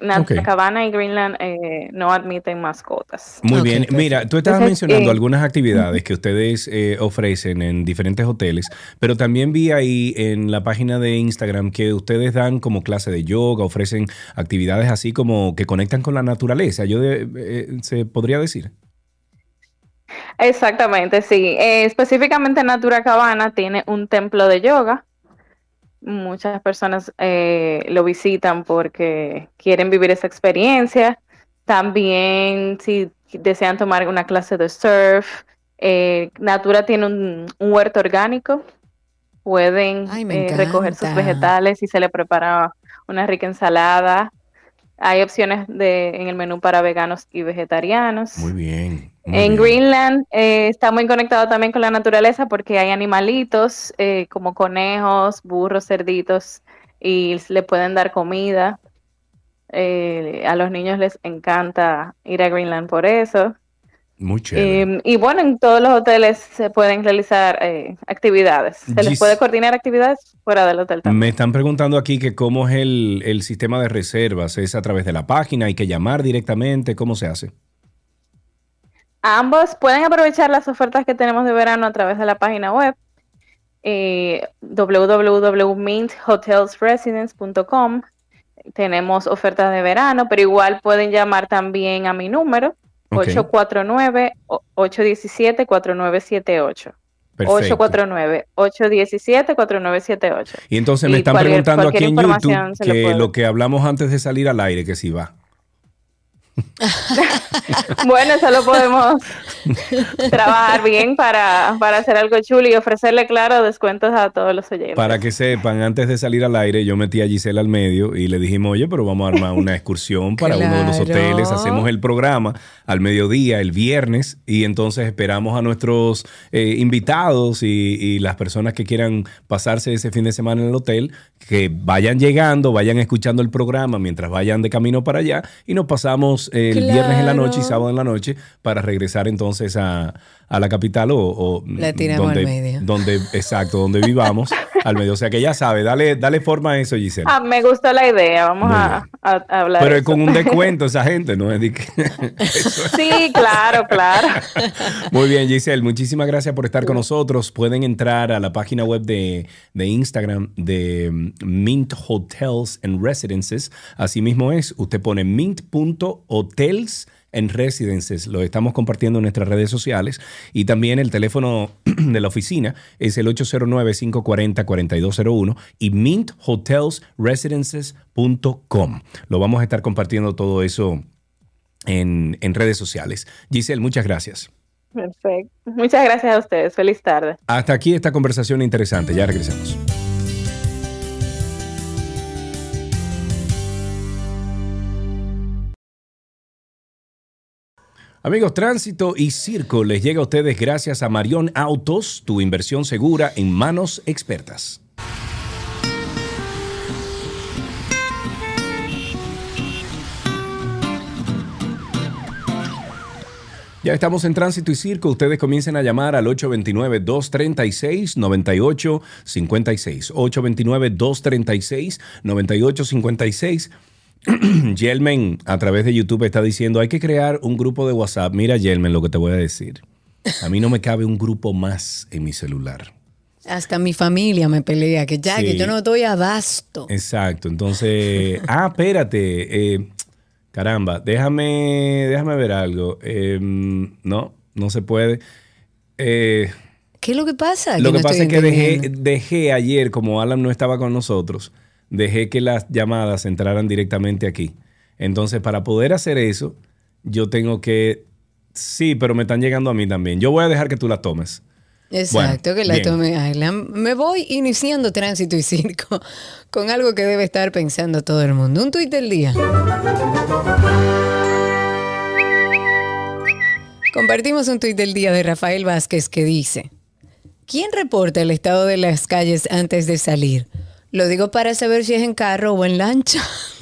Natura Ok. Cabana y Greenland eh, no admiten mascotas. Muy bien. Mira, tú estabas Entonces, mencionando eh, algunas actividades que ustedes eh, ofrecen en diferentes hoteles, pero también vi ahí en la página de Instagram que ustedes dan como clase de yoga, ofrecen actividades así como que conectan con la naturaleza. Yo de- eh, se podría decir. Exactamente, sí. Eh, específicamente Natura Cabana tiene un templo de yoga. Muchas personas eh, lo visitan porque quieren vivir esa experiencia. También si desean tomar una clase de surf, eh, Natura tiene un, un huerto orgánico. Pueden Ay, eh, recoger sus vegetales y se le prepara una rica ensalada. Hay opciones de, en el menú para veganos y vegetarianos. Muy bien. muy En bien. Greenland eh, está muy conectado también con la naturaleza porque hay animalitos eh, como conejos, burros, cerditos y le pueden dar comida. Eh, a los niños les encanta ir a Greenland por eso. Muy chévere. Eh, y bueno, en todos los hoteles se pueden realizar eh, actividades. Se Gis- les puede coordinar actividades fuera del hotel también. Me están preguntando aquí que cómo es el, el sistema de reservas. ¿Es a través de la página? ¿Hay que llamar directamente? ¿Cómo se hace? Ambos pueden aprovechar las ofertas que tenemos de verano a través de la página web eh, www.minthotelsresidence.com. Tenemos ofertas de verano, pero igual pueden llamar también a mi número Ok. 849-817-4978. Perfecto. 849-817-4978. Y entonces me Y están cualquier- preguntando aquí en YouTube que puede- lo que hablamos antes de salir al aire, que si va. Bueno, eso lo podemos trabajar bien para, para hacer algo chulo y ofrecerle, claro, descuentos a todos los oyentes. Para que sepan, antes de salir al aire, yo metí a Gisela al medio y le dijimos, oye, pero vamos a armar una excursión para uno de los hoteles. Hacemos el programa al mediodía, el viernes, y entonces esperamos a nuestros eh, invitados y, y las personas que quieran pasarse ese fin de semana en el hotel, que vayan llegando, vayan escuchando el programa mientras vayan de camino para allá y nos pasamos el Claro. viernes en la noche y sábado en la noche para regresar entonces a, a la capital o, o La tiramos al donde, medio. donde exacto, donde vivamos al medio. O sea que ya sabe, dale, dale forma a eso, Gisela. Ah, me gustó la idea, vamos a, a- a hablar. Pero de es con un descuento esa gente, ¿no? Es. Sí, claro, claro. Muy bien, Giselle, muchísimas gracias por estar con nosotros. Pueden entrar a la página web de, de Instagram de mm, Mint Hotels and Residences. Así mismo es, usted pone mint.hotels and Residences. Lo estamos compartiendo en nuestras redes sociales. Y también el teléfono de la oficina es el 809-540-4201 y minthotelsresidences.com. Lo vamos a estar compartiendo todo eso en, en redes sociales. Giselle, muchas gracias. Perfecto. Muchas gracias a ustedes. Feliz tarde. Hasta aquí esta conversación interesante. Ya regresamos. Amigos, tránsito y circo les llega a ustedes gracias a Marión Autos, tu inversión segura en manos expertas. Ya estamos en tránsito y circo. Ustedes comiencen a llamar al 829-236-9856. 829-236-9856. Yelmen, a través de YouTube, está diciendo, hay que crear un grupo de WhatsApp. Mira, Yelmen, lo que te voy a decir. A mí no me cabe un grupo más en mi celular. Hasta mi familia me pelea, que ya, Sí. que yo no doy abasto. Exacto. Entonces, ah, espérate. eh, caramba, déjame, déjame ver algo. Eh, no, no se puede. Eh, ¿Qué es lo que pasa? Lo no que pasa estoy es que dejé, dejé ayer, como Alan no estaba con nosotros, dejé que las llamadas entraran directamente aquí. Entonces, para poder hacer eso, yo tengo que... Sí, pero me están llegando a mí también. Yo voy a dejar que tú la tomes. Exacto, Bueno, que la tome Ayla. Me voy iniciando tránsito y circo con algo que debe estar pensando todo el mundo. Un tuit del día. Compartimos un tuit del día de Rafael Vázquez que dice, ¿quién reporta el estado de las calles antes de salir? Lo digo para saber si es en carro o en lancha.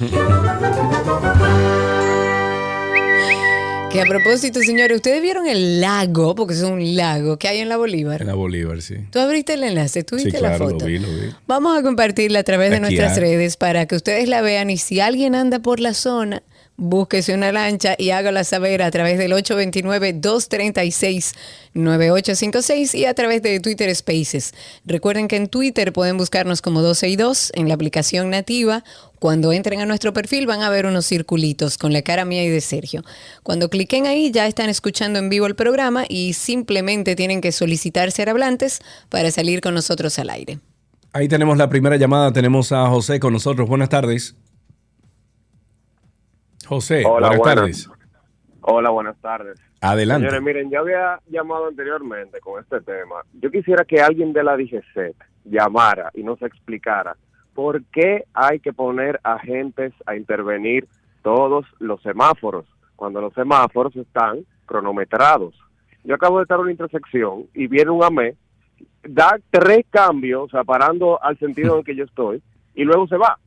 Que a propósito, señores, ustedes vieron el lago, porque es un lago que hay en la Bolívar. En la Bolívar, sí. Tú abriste el enlace, tú Sí, viste la claro, lo foto. vi, lo vi. Vamos a compartirla a través de nuestras hay. redes para que ustedes la vean y si alguien anda por la zona, búsquese una lancha y hágala saber a través del 829-236-9856 y a través de Twitter Spaces. Recuerden que en Twitter pueden buscarnos como 12 y 2 en la aplicación nativa. Cuando entren a nuestro perfil van a ver unos circulitos con la cara mía y de Sergio. Cuando cliquen ahí ya están escuchando en vivo el programa y simplemente tienen que solicitar ser hablantes para salir con nosotros al aire. Ahí tenemos la primera llamada. Tenemos a José con nosotros. Buenas tardes. José, Hola, buenas, buenas. tardes. Hola, buenas tardes. Adelante. Señores, miren, ya había llamado anteriormente con este tema. Yo quisiera que alguien de la DGCET llamara y nos explicara por qué hay que poner agentes a intervenir todos los semáforos, cuando los semáforos están cronometrados. Yo acabo de estar en una intersección y viene un AME, da tres cambios, o sea, parando al sentido en el que yo estoy, y luego se va.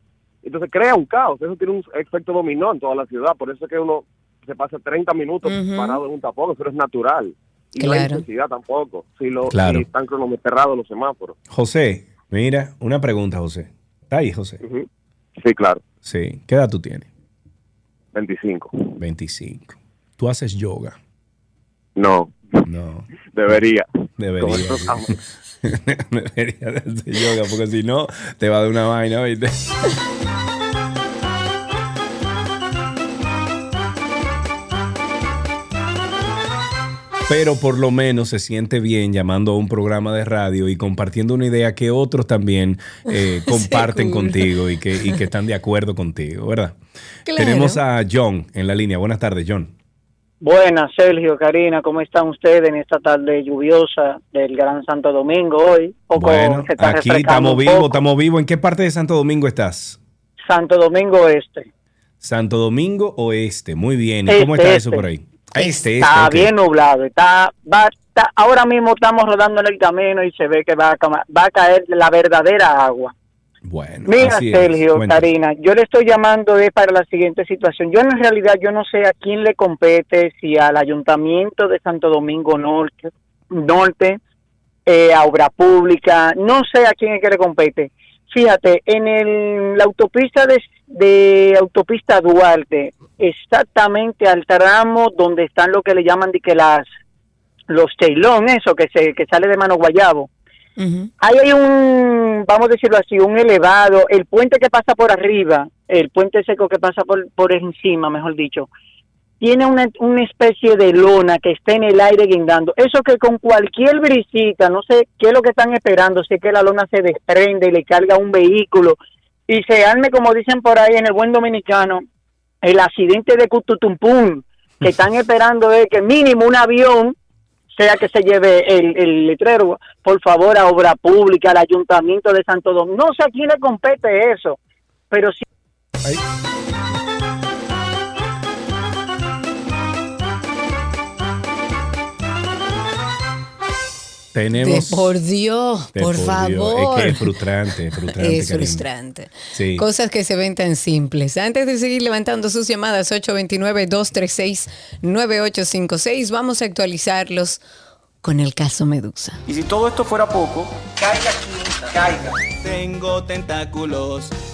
Entonces crea un caos, eso tiene un efecto dominó en toda la ciudad, por eso es que uno se pasa 30 minutos Ujú. parado en un tapón, eso no es natural. Y no hay Claro. necesidad tampoco, si, lo, Claro. si están cronometrados los semáforos. José, mira, una pregunta, José. ¿Está ahí, José? Sí, claro, Sí. ¿Qué edad tú tienes? 25. 25. ¿Tú haces yoga? No, No. debería. Debería. Con estos am- Debería de hacer yoga, porque si no, te va dar una vaina, ¿viste? Pero por lo menos se siente bien llamando a un programa de radio y compartiendo una idea que otros también eh, comparten contigo y que, y que están de acuerdo contigo, ¿verdad? Claro. Tenemos a John en la línea. Buenas tardes, John. Buenas, Sergio, Karina, ¿cómo están ustedes en esta tarde lluviosa del Gran Santo Domingo hoy? Poco Bueno, se está aquí estamos vivos, estamos vivos. ¿En qué parte de Santo Domingo estás? Santo Domingo Este. Santo Domingo Oeste, muy bien. ¿Y Este, cómo está eso este. por ahí? Ah, Este, este, Está bien nublado, está, va, está- ahora mismo estamos rodando en el camino y se ve que va a, va a caer la verdadera agua. Bueno, Mira. Sergio. Karina, yo le estoy llamando es para la siguiente situación. Yo en realidad yo no sé a quién le compete, si al Ayuntamiento de Santo Domingo Norte, Norte eh, a Obra Pública, no sé a quién es que le compete. Fíjate, en el, la autopista de, de autopista Duarte, exactamente al tramo donde están lo que le llaman de que las los cheilón, eso que se que sale de mano guayabo. Ahí hay un, vamos a decirlo así, un elevado, el puente que pasa por arriba, el puente seco que pasa por, por encima, mejor dicho, tiene una, una especie de lona que está en el aire guindando. Eso que con cualquier brisita, no sé qué es lo que están esperando, si es que la lona se desprende y le carga un vehículo y se arme, como dicen por ahí en el buen dominicano, el accidente de Cututumpum, que están esperando es que mínimo un avión sea que se lleve el, el letrero, por favor, a obra pública, al ayuntamiento de Santo Domingo. No sé a quién le compete eso, pero sí. Tenemos. De por Dios, de por, Dios. favor. Es que es frustrante, es frustrante. Es frustrante. Sí. Cosas que se ven tan simples. Antes de seguir levantando sus llamadas 829-236-9856, vamos a actualizarlos con el caso Medusa. Y si todo esto fuera poco, caiga quien caiga. Tengo tentáculos.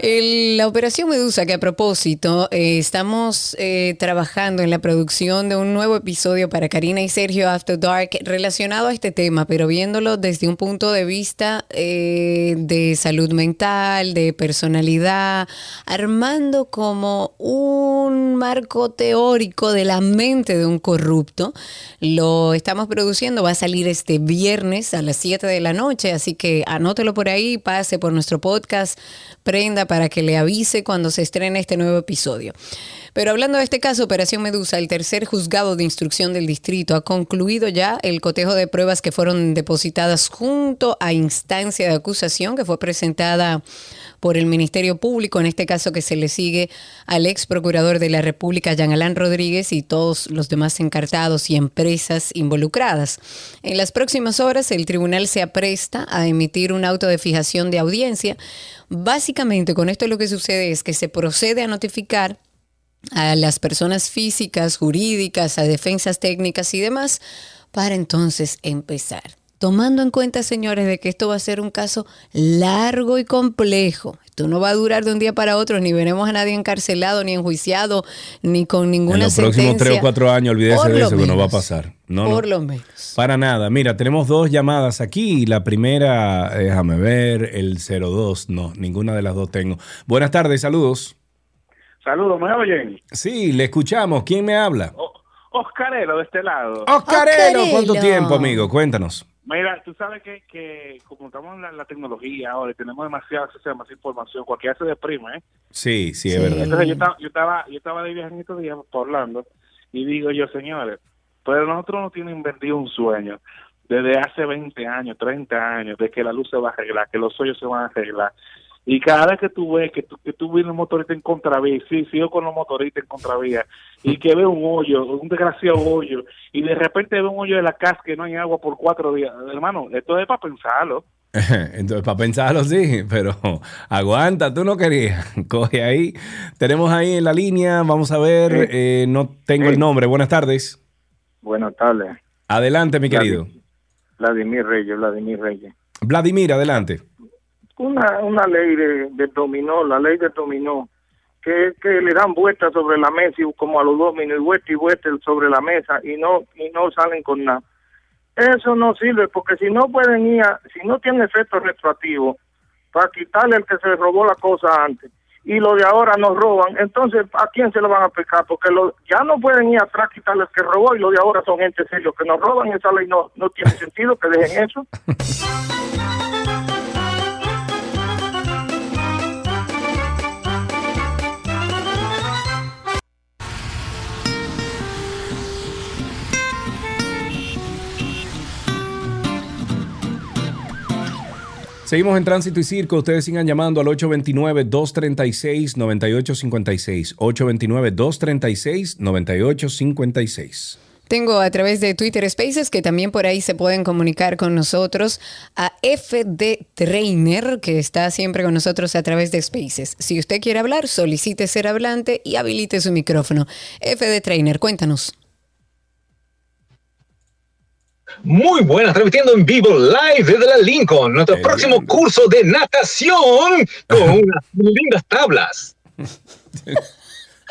La operación Medusa, que a propósito, eh, estamos eh, trabajando en la producción de un nuevo episodio para Karina y Sergio After Dark relacionado a este tema, pero viéndolo desde un punto de vista eh, de salud mental, de personalidad, armando como un marco teórico de la mente de un corrupto. Lo estamos produciendo, va a salir este viernes a las 7 de la noche, así que anótelo por ahí, pase por nuestro podcast, prenda para que le avise cuando se estrene este nuevo episodio. Pero hablando de este caso, Operación Medusa, el tercer juzgado de instrucción del distrito ha concluido ya el cotejo de pruebas que fueron depositadas junto a instancia de acusación que fue presentada por el Ministerio Público, en este caso que se le sigue al ex procurador de la República, Jean Alain Rodríguez, y todos los demás encartados y empresas involucradas. En las próximas horas, el tribunal se apresta a emitir un auto de fijación de audiencia. Básicamente, con esto lo que sucede es que se procede a notificar a las personas físicas, jurídicas, a defensas técnicas y demás, para entonces empezar. Tomando en cuenta, señores, de que esto va a ser un caso largo y complejo. Esto no va a durar de un día para otro, ni veremos a nadie encarcelado, ni enjuiciado, ni con En ninguna los próximos sentencia. tres o cuatro años, olvídese de eso, que no va a menos. pasar. No, no. Por lo menos. Para nada. Mira, tenemos dos llamadas aquí. La primera, eh, déjame ver, el 02. No, ninguna de las dos tengo. Buenas tardes, saludos. Saludos, ¿me oyen? Sí, le escuchamos. ¿Quién me habla? Oscarelo, de este lado. Oscarelo, ¿cuánto tiempo, amigo? Cuéntanos. Mira, tú sabes que, que como estamos en la, la tecnología ahora y tenemos demasiado acceso a demasiada información, cualquiera se deprime, ¿eh? Sí, sí, es verdad. Entonces yo estaba, yo estaba, yo estaba de viaje en estos días por Orlando y digo yo, señores, pero nosotros nos tienen vendido un sueño desde hace 20 años, 30 años, de que la luz se va a arreglar, que los hoyos se van a arreglar. Y cada vez que tú ves que tú, que tú vienes un motorista en contravía, sí, sigo con los motoristas en contravía, y que ve un hoyo, un desgraciado hoyo, y de repente ve un hoyo de la casa que no hay agua por cuatro días. Hermano, esto es para pensarlo. Entonces, para pensarlo, sí, pero aguanta, tú no querías. Coge ahí. Tenemos ahí en la línea, vamos a ver, eh, no tengo el nombre. Buenas tardes. Buenas tardes. Adelante, mi querido. Vladimir Reyes, Vladimir Reyes. Vladimir, adelante. Una, una ley de, dominó, la ley de dominó, que, que le dan vueltas sobre la mesa y como a los dominos, y vuelta y vuelta sobre la mesa y no y no salen con nada. Eso no sirve porque si no pueden ir, a- si no tiene efecto retroactivo, para quitarle el que se robó la cosa antes y lo de ahora nos roban, entonces ¿a quién se lo van a aplicar? Porque lo, ya no pueden ir atrás quitarle el que robó y lo de ahora son gente serio que nos roban, esa ley no, no tiene sentido que dejen eso. Seguimos en Tránsito y Circo. Ustedes sigan llamando al 829-236-9856. 829-236-9856. Tengo a través de Twitter Spaces que también por ahí se pueden comunicar con nosotros a FD Trainer que está siempre con nosotros a través de Spaces. Si usted quiere hablar, solicite ser hablante y habilite su micrófono. FD Trainer, cuéntanos. Muy buenas, transmitiendo en vivo live desde la Lincoln, nuestro próximo curso de natación con unas lindas tablas.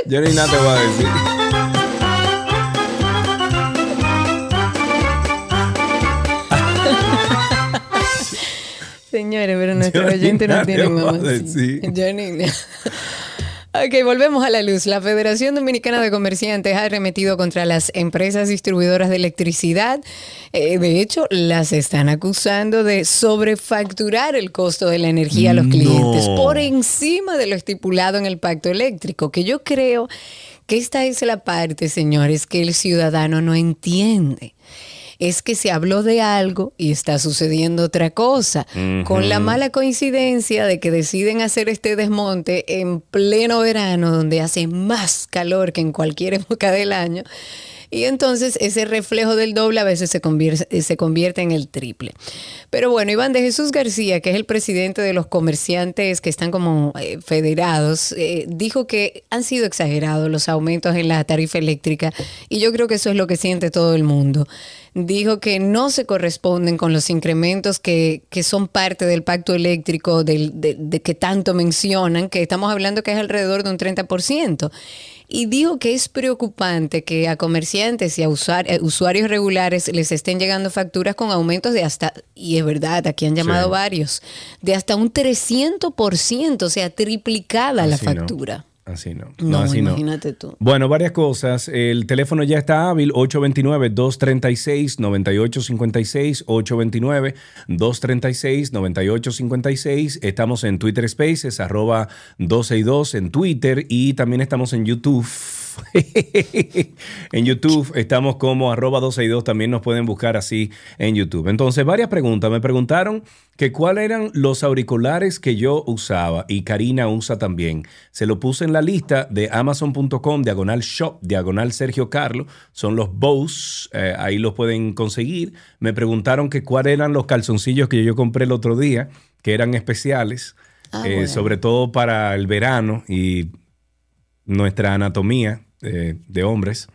Yo ni nada te voy a decir. Señores, pero nuestro oyente no tiene mamá. Yo ni- Ok, volvemos a la luz. La Federación Dominicana de Comerciantes ha arremetido contra las empresas distribuidoras de electricidad. Eh, de hecho, las están acusando de sobrefacturar el costo de la energía a los No. clientes por encima de lo estipulado en el pacto eléctrico, que yo creo que esta es la parte, señores, que el ciudadano no entiende. Es que se habló de algo y está sucediendo otra cosa. Con la mala coincidencia de que deciden hacer este desmonte en pleno verano, donde hace más calor que en cualquier época del año. Y entonces ese reflejo del doble a veces se convierte, se convierte en el triple. Pero bueno, Iván de Jesús García, que es el presidente de los comerciantes que están como eh, federados, eh, dijo que han sido exagerados los aumentos en la tarifa eléctrica y yo creo que eso es lo que siente todo el mundo. Dijo que no se corresponden con los incrementos que, que son parte del pacto eléctrico del, de, de que tanto mencionan, que estamos hablando que es alrededor de un 30% y dijo que es preocupante que a comerciantes y a eh, usuarios regulares les estén llegando facturas con aumentos de hasta, y es verdad, aquí han llamado Sí. varios, de hasta un 300%, o sea, triplicada la no. Así no. No, así no. imagínate tú. Bueno, varias cosas. El teléfono ya está hábil, 829-236-9856, 829-236-9856. Estamos en Twitter Spaces, arroba 12 y 2 en Twitter y también estamos en YouTube. en YouTube estamos como arroba 262, también nos pueden buscar así en YouTube. Entonces, varias preguntas. Me preguntaron que cuáles eran los auriculares que yo usaba y Karina usa también. Se lo puse en la lista de amazon.com, diagonal shop, diagonal Sergio Carlos. Son los Bose, eh, ahí los pueden conseguir. Me preguntaron que cuáles eran los calzoncillos que yo compré el otro día, que eran especiales, Ah, eh, sobre todo para el verano y nuestra anatomía eh, de hombres.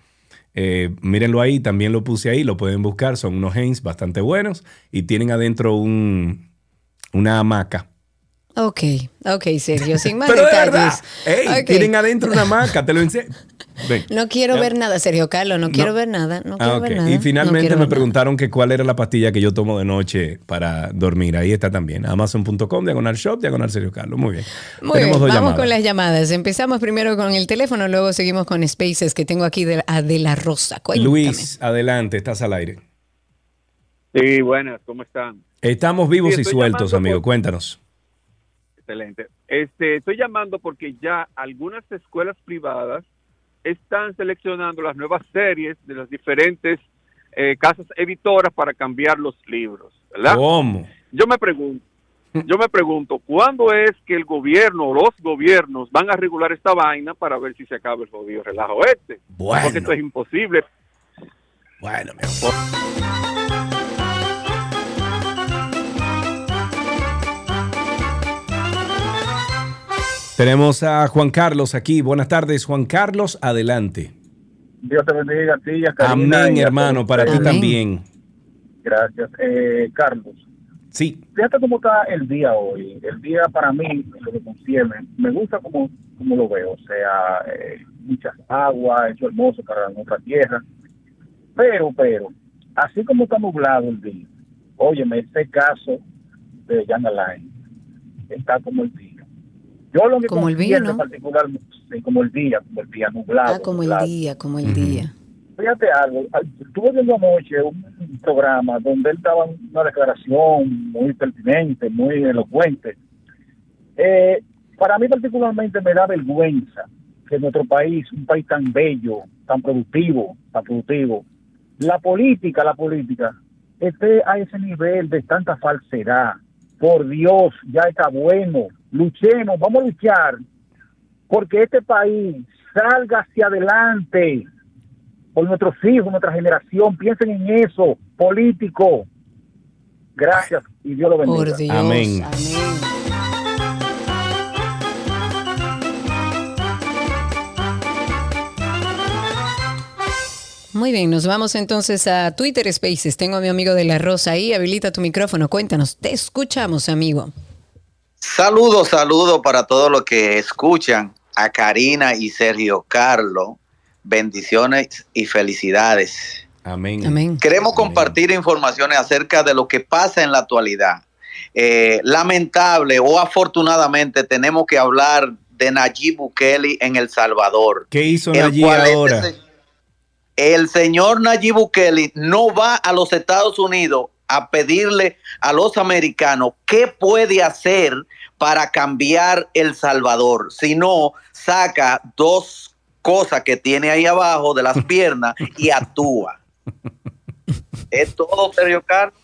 Eh, mírenlo ahí, también lo puse ahí, lo pueden buscar, son unos Hanes bastante buenos y tienen adentro un, una hamaca. Ok, ok, Sergio, sin más Pero de verdad, detalles. ey, Ok. tienen adentro una hamaca, te lo enseño. Ven. No quiero Ya. ver nada, Sergio Carlos, no quiero ver nada, no quiero Ah, ok. ver nada. Y finalmente me nada. preguntaron que cuál era la pastilla que yo tomo de noche para dormir. Ahí está también. Amazon.com, diagonal shop, diagonal Sergio Carlos. Muy bien. Muy Tenemos bien, dos vamos llamadas. con las llamadas. Empezamos primero con el teléfono, luego seguimos con Spaces que tengo aquí de, a de la Rosa. Cuéntame. Luis, adelante, estás al aire. Sí, buenas, ¿cómo están? Estamos vivos Sí, y sueltos, amigo. por- Cuéntanos. Excelente. Este, estoy llamando porque ya algunas escuelas privadas están seleccionando las nuevas series de las diferentes eh, casas editoras para cambiar los libros, ¿verdad? ¿Cómo? Yo me pregunto, yo me pregunto, ¿cuándo es que el gobierno o los gobiernos van a regular esta vaina para ver si se acaba el jodido relajo este? Bueno. Porque esto es imposible. Bueno, mi Tenemos a Juan Carlos aquí. Buenas tardes, Juan Carlos. Adelante. Dios te bendiga a ti y a Karina Amén, y a hermano. Para ti también. Gracias. Eh, Carlos. Sí. Fíjate cómo está el día hoy. El día para mí, en lo que concierne, me gusta como, como lo veo. O sea, eh, muchas aguas, hecho hermoso para nuestra tierra. Pero, pero, así como está nublado el día, óyeme, este caso de Jan Alain está como el día. Yo lo que Como el día, concierne ¿no? particularmente, como el día, como el día nublado. Ah, como el día, como el día. Fíjate algo, estuve viendo anoche un programa donde él daba una declaración muy pertinente, muy elocuente. Eh, para mí particularmente me da vergüenza que nuestro país, un país tan bello, tan productivo, tan productivo, la política, la política, esté a ese nivel de tanta falsedad. Por Dios, ya está bueno. Luchemos, vamos a luchar porque este país salga hacia adelante por nuestros hijos, nuestra generación. Piensen en eso, político. Gracias y Dios lo bendiga. Por Dios. Amén. Muy bien, nos vamos entonces a Twitter Spaces. Tengo a mi amigo de la Rosa ahí. Habilita tu micrófono. Cuéntanos. Te escuchamos, amigo. Saludos, saludos para todos los que escuchan a Karina y Sergio Carlos. Bendiciones y felicidades. Amén. Amén. Queremos compartir informaciones acerca de lo que pasa en la actualidad. Eh, lamentable o afortunadamente tenemos que hablar de Nayib Bukele en El Salvador. ¿Qué hizo este ahora? se- el señor Nayib Bukele no va a los Estados Unidos a pedirle a los americanos qué puede hacer para cambiar El Salvador, sino saca dos cosas que tiene ahí abajo de las piernas y actúa. Es todo, Sergio Carlos.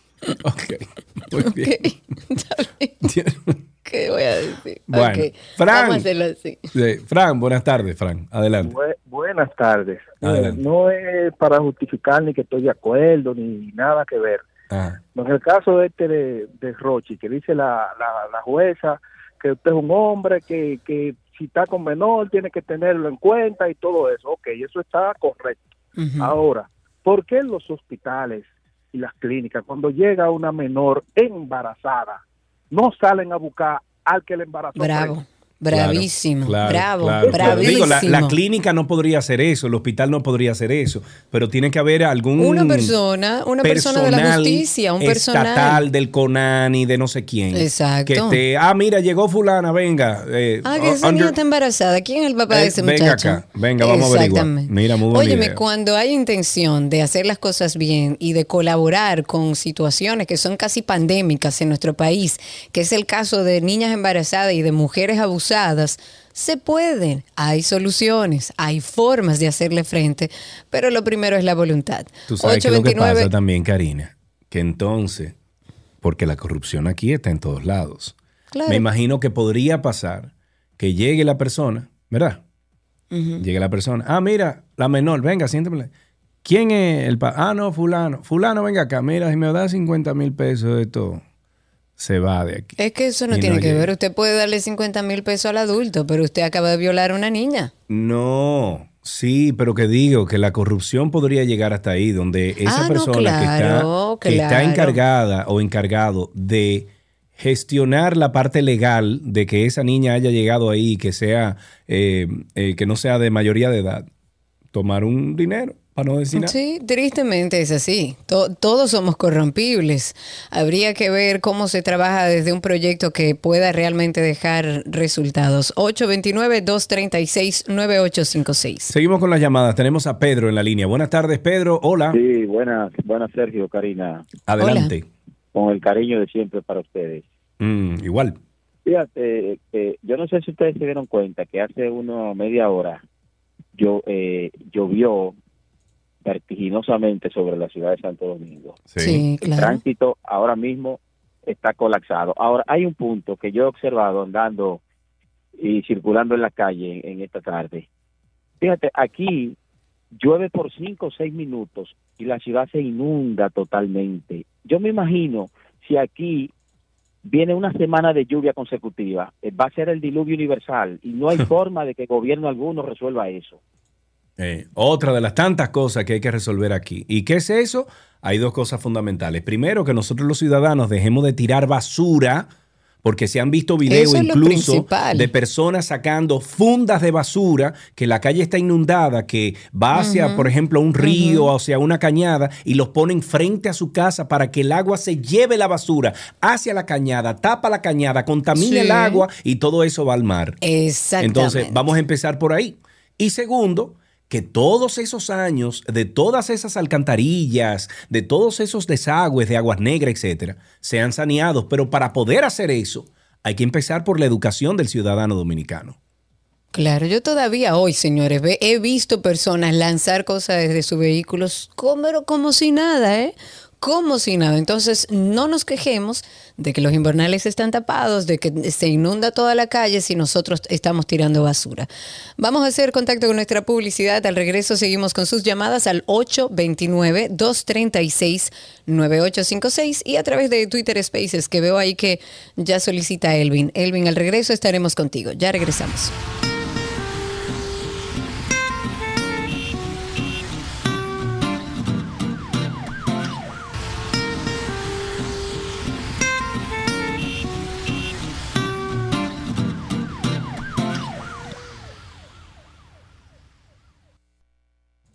Muy bien. ¿Qué voy a decir? Bueno, Ok, Fran. Vamos a hacerlo así. Sí, Fran, buenas tardes, Fran. Adelante. Bu- buenas tardes. Adelante. Eh, no es para justificar ni que estoy de acuerdo ni nada que ver. En el caso este de, de Rochi, que dice la, la, la jueza que usted es un hombre, que, que si está con menor tiene que tenerlo en cuenta y todo eso. Ok, eso está correcto. Ahora, ¿por qué en los hospitales y las clínicas, cuando llega una menor embarazada, no salen a buscar al que le embarazó? Bravo. Bravísimo. Claro, bravo. claro, bravísimo. Digo, la, la clínica no podría hacer eso, el hospital no podría hacer eso, pero tiene que haber algún Una persona, una persona de la justicia, un personal. estatal del CONANI, de no sé quién. Exacto. Que esté, ah, mira, llegó fulana, venga. eh, Ah, que esa under- niña está embarazada. ¿Quién es el papá de Eh, ese venga muchacho? acá, venga, vamos a averiguar. Exactamente. Mira, muy Óyeme, idea. cuando hay intención de hacer las cosas bien y de colaborar con situaciones que son casi pandémicas en nuestro país, que es el caso de niñas embarazadas y de mujeres abusadas, Se pueden, hay soluciones, hay formas de hacerle frente, pero lo primero es la voluntad. Tú sabes que lo que pasa también, Karina, que entonces, porque la corrupción aquí está en todos lados. Claro. Me imagino que podría pasar que llegue la persona, ¿verdad? Llegue la persona. Ah, mira, la menor, venga, siénteme. ¿Quién es el pa Ah, no, fulano. Fulano, venga acá. Mira, si me da 50 mil pesos de esto, se va de aquí. Es que eso no tiene no que llega. ver. Usted puede darle 50 mil pesos al adulto, pero usted acaba de violar a una niña. No, sí, pero que digo que la corrupción podría llegar hasta ahí, donde esa Ah, no, persona claro, que, está, que está claro. encargada o encargado de gestionar la parte legal de que esa niña haya llegado ahí, que sea, eh, eh, que no sea de mayoría de edad, tomar un dinero para no decir nada. Sí, tristemente es así. To- todos somos corrompibles. Habría que ver cómo se trabaja desde un proyecto que pueda realmente dejar resultados. 829-236-9856. Seguimos con las llamadas. Tenemos a Pedro en la línea. Buenas tardes, Pedro. Hola. Sí, buenas, buenas Sergio, Karina. Adelante. Con el cariño de siempre para ustedes. Mm, igual. Fíjate, eh, yo no sé si ustedes se dieron cuenta que hace una media hora yo, eh, llovió vertiginosamente sobre la ciudad de Santo Domingo. Sí, El tránsito ahora mismo está colapsado. Ahora, hay un punto que yo he observado andando y circulando en la calle en, en esta tarde. Fíjate, aquí llueve por cinco o seis minutos y la ciudad se inunda totalmente. Yo me imagino si aquí viene una semana de lluvia consecutiva, eh, va a ser el diluvio universal y no hay forma de que gobierno alguno resuelva eso. Eh, otra de las tantas cosas que hay que resolver aquí. ¿Y qué es eso? Hay dos cosas fundamentales. Primero, que nosotros los ciudadanos dejemos de tirar basura, porque se han visto videos es incluso de personas sacando fundas de basura, que la calle está inundada, que va hacia, por ejemplo, un río, o hacia una cañada, y los ponen frente a su casa para que el agua se lleve la basura hacia la cañada, tapa la cañada, contamine Sí. el agua y todo eso va al mar. Exactamente. Entonces, vamos a empezar por ahí. Y segundo, que todos esos años de todas esas alcantarillas, de todos esos desagües de aguas negras, etcétera, sean saneados. Pero para poder hacer eso, hay que empezar por la educación del ciudadano dominicano. Claro, yo todavía hoy, señores, he visto personas lanzar cosas desde sus vehículos como, como si nada, ¿eh? Como si nada. Entonces, no nos quejemos de que los invernales están tapados, de que se inunda toda la calle si nosotros estamos tirando basura. Vamos a hacer contacto con nuestra publicidad. Al regreso seguimos con sus llamadas al 829-236-9856 y a través de Twitter Spaces, que veo ahí que ya solicita Elvin. Elvin, al regreso estaremos contigo. Ya regresamos.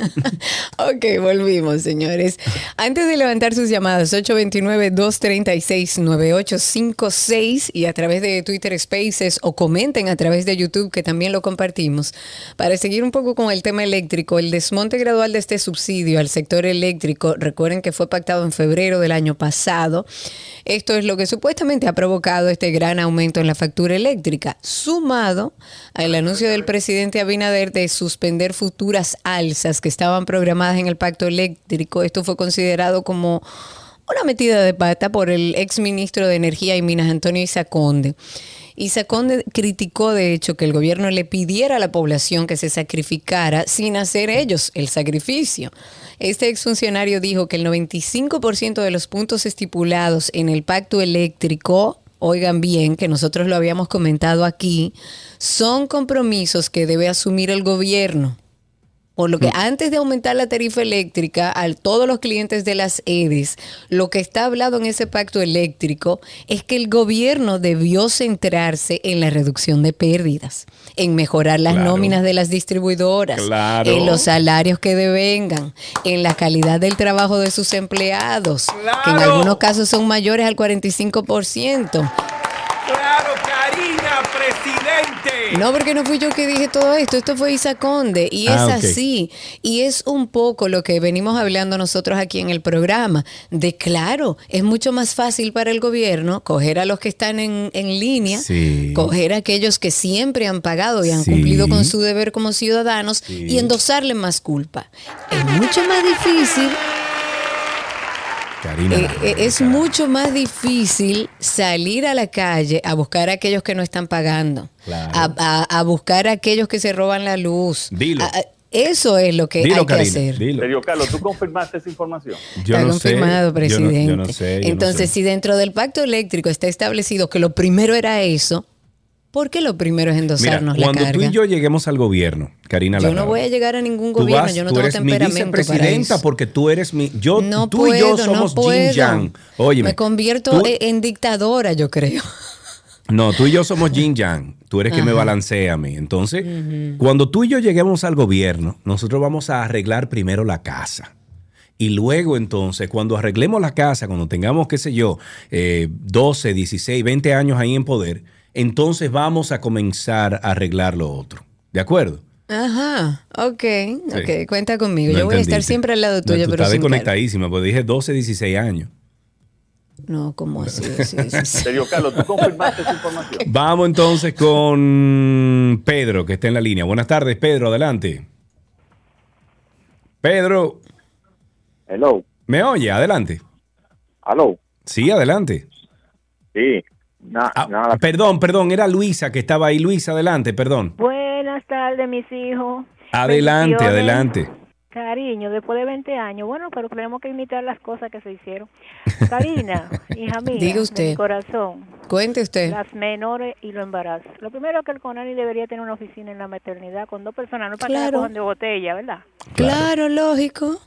Ok, volvimos, señores. Antes de levantar sus llamadas, 829-236-9856 y a través de Twitter Spaces o comenten a través de YouTube, que también lo compartimos, para seguir un poco con el tema eléctrico, el desmonte gradual de este subsidio al sector eléctrico, recuerden que fue pactado en febrero del año pasado. Esto es lo que supuestamente ha provocado este gran aumento en la factura eléctrica, sumado al anuncio del presidente Abinader de suspender futuras alzas que estaban programadas en el pacto eléctrico. Esto fue considerado como una metida de pata por el ex ministro de Energía y Minas, Antonio Isaconde. Isaconde criticó, de hecho, que el gobierno le pidiera a la población que se sacrificara sin hacer ellos el sacrificio. Este exfuncionario dijo que el 95% de los puntos estipulados en el pacto eléctrico, oigan bien, que nosotros lo habíamos comentado aquí, son compromisos que debe asumir el gobierno. Por lo que antes de aumentar la tarifa eléctrica a todos los clientes de las EDIs, lo que está hablado en ese pacto eléctrico es que el gobierno debió centrarse en la reducción de pérdidas, en mejorar las Claro. nóminas de las distribuidoras, Claro. en los salarios que devengan, en la calidad del trabajo de sus empleados, que en algunos casos son mayores al 45%. Claro, Presidente. No, porque no fui yo que dije todo esto, esto fue Isa Conde y es Ah, ok. así. Y es un poco lo que venimos hablando nosotros aquí en el programa, de claro, es mucho más fácil para el gobierno coger a los que están en, en línea, Sí. coger a aquellos que siempre han pagado y han Sí. cumplido con su deber como ciudadanos Sí. y endosarle más culpa. Es mucho más difícil Karina. eh, eh, es mucho más difícil salir a la calle a buscar a aquellos que no están pagando, Claro. a, a- a buscar a aquellos que se roban la luz. Dilo. A- eso es lo que Dilo, hay que Karina, hacer. dilo. Sergio Carlos, ¿tú confirmaste esa información? Yo Está no sé, confirmado, yo no- presidente. yo no sé, yo no Entonces, sé. si dentro del pacto eléctrico está establecido que lo primero era eso, ¿por qué lo primero es Mira, endosarnos la cuando carga? tú y yo lleguemos al gobierno, Karina yo no voy a llegar a ningún gobierno, vas- yo no tú tengo eres mi temperamento para vicepresidenta eso. porque tú eres mi yo No tú y yo somos no puedo. yang. Óyeme, Me convierto tú- en, dictadora, yo creo. No, tú y yo somos yin yang. Tú eres quien me balancea a mí. Entonces, cuando tú y yo lleguemos al gobierno, nosotros vamos a arreglar primero la casa. Y luego entonces, cuando arreglemos la casa, cuando tengamos, qué sé yo, eh, 12, 16, 20 años ahí en poder, entonces vamos a comenzar a arreglar lo otro. ¿De acuerdo? Ajá, ok, ok, cuenta conmigo. No yo voy a estar siempre al lado No, tuyo, tú pero estás desconectadísima, pues dije 12, 16 años. No, ¿cómo así? Sí, sí, sí. Sergio Carlos, ¿tú confirmaste esa información? Vamos entonces con Pedro, que está en la línea. Buenas tardes, Pedro, adelante. Pedro. Hello. ¿Me oye? Adelante. Hello. Sí, adelante. Sí. Na- Ah, nada. Perdón, perdón, era Luisa que estaba ahí. Luisa, adelante, perdón. Buenas tardes, mis hijos. Adelante, adelante. Cariño, después de 20 años, bueno, pero tenemos que imitar las cosas que se hicieron. Karina, hija mía, Diga de usted. mi corazón, Cuente usted. las menores y los embarazos. Lo primero que el CONANI debería tener una oficina en la maternidad con dos personas, no para que Claro. la cojan de botella, ¿verdad? Claro, lógico.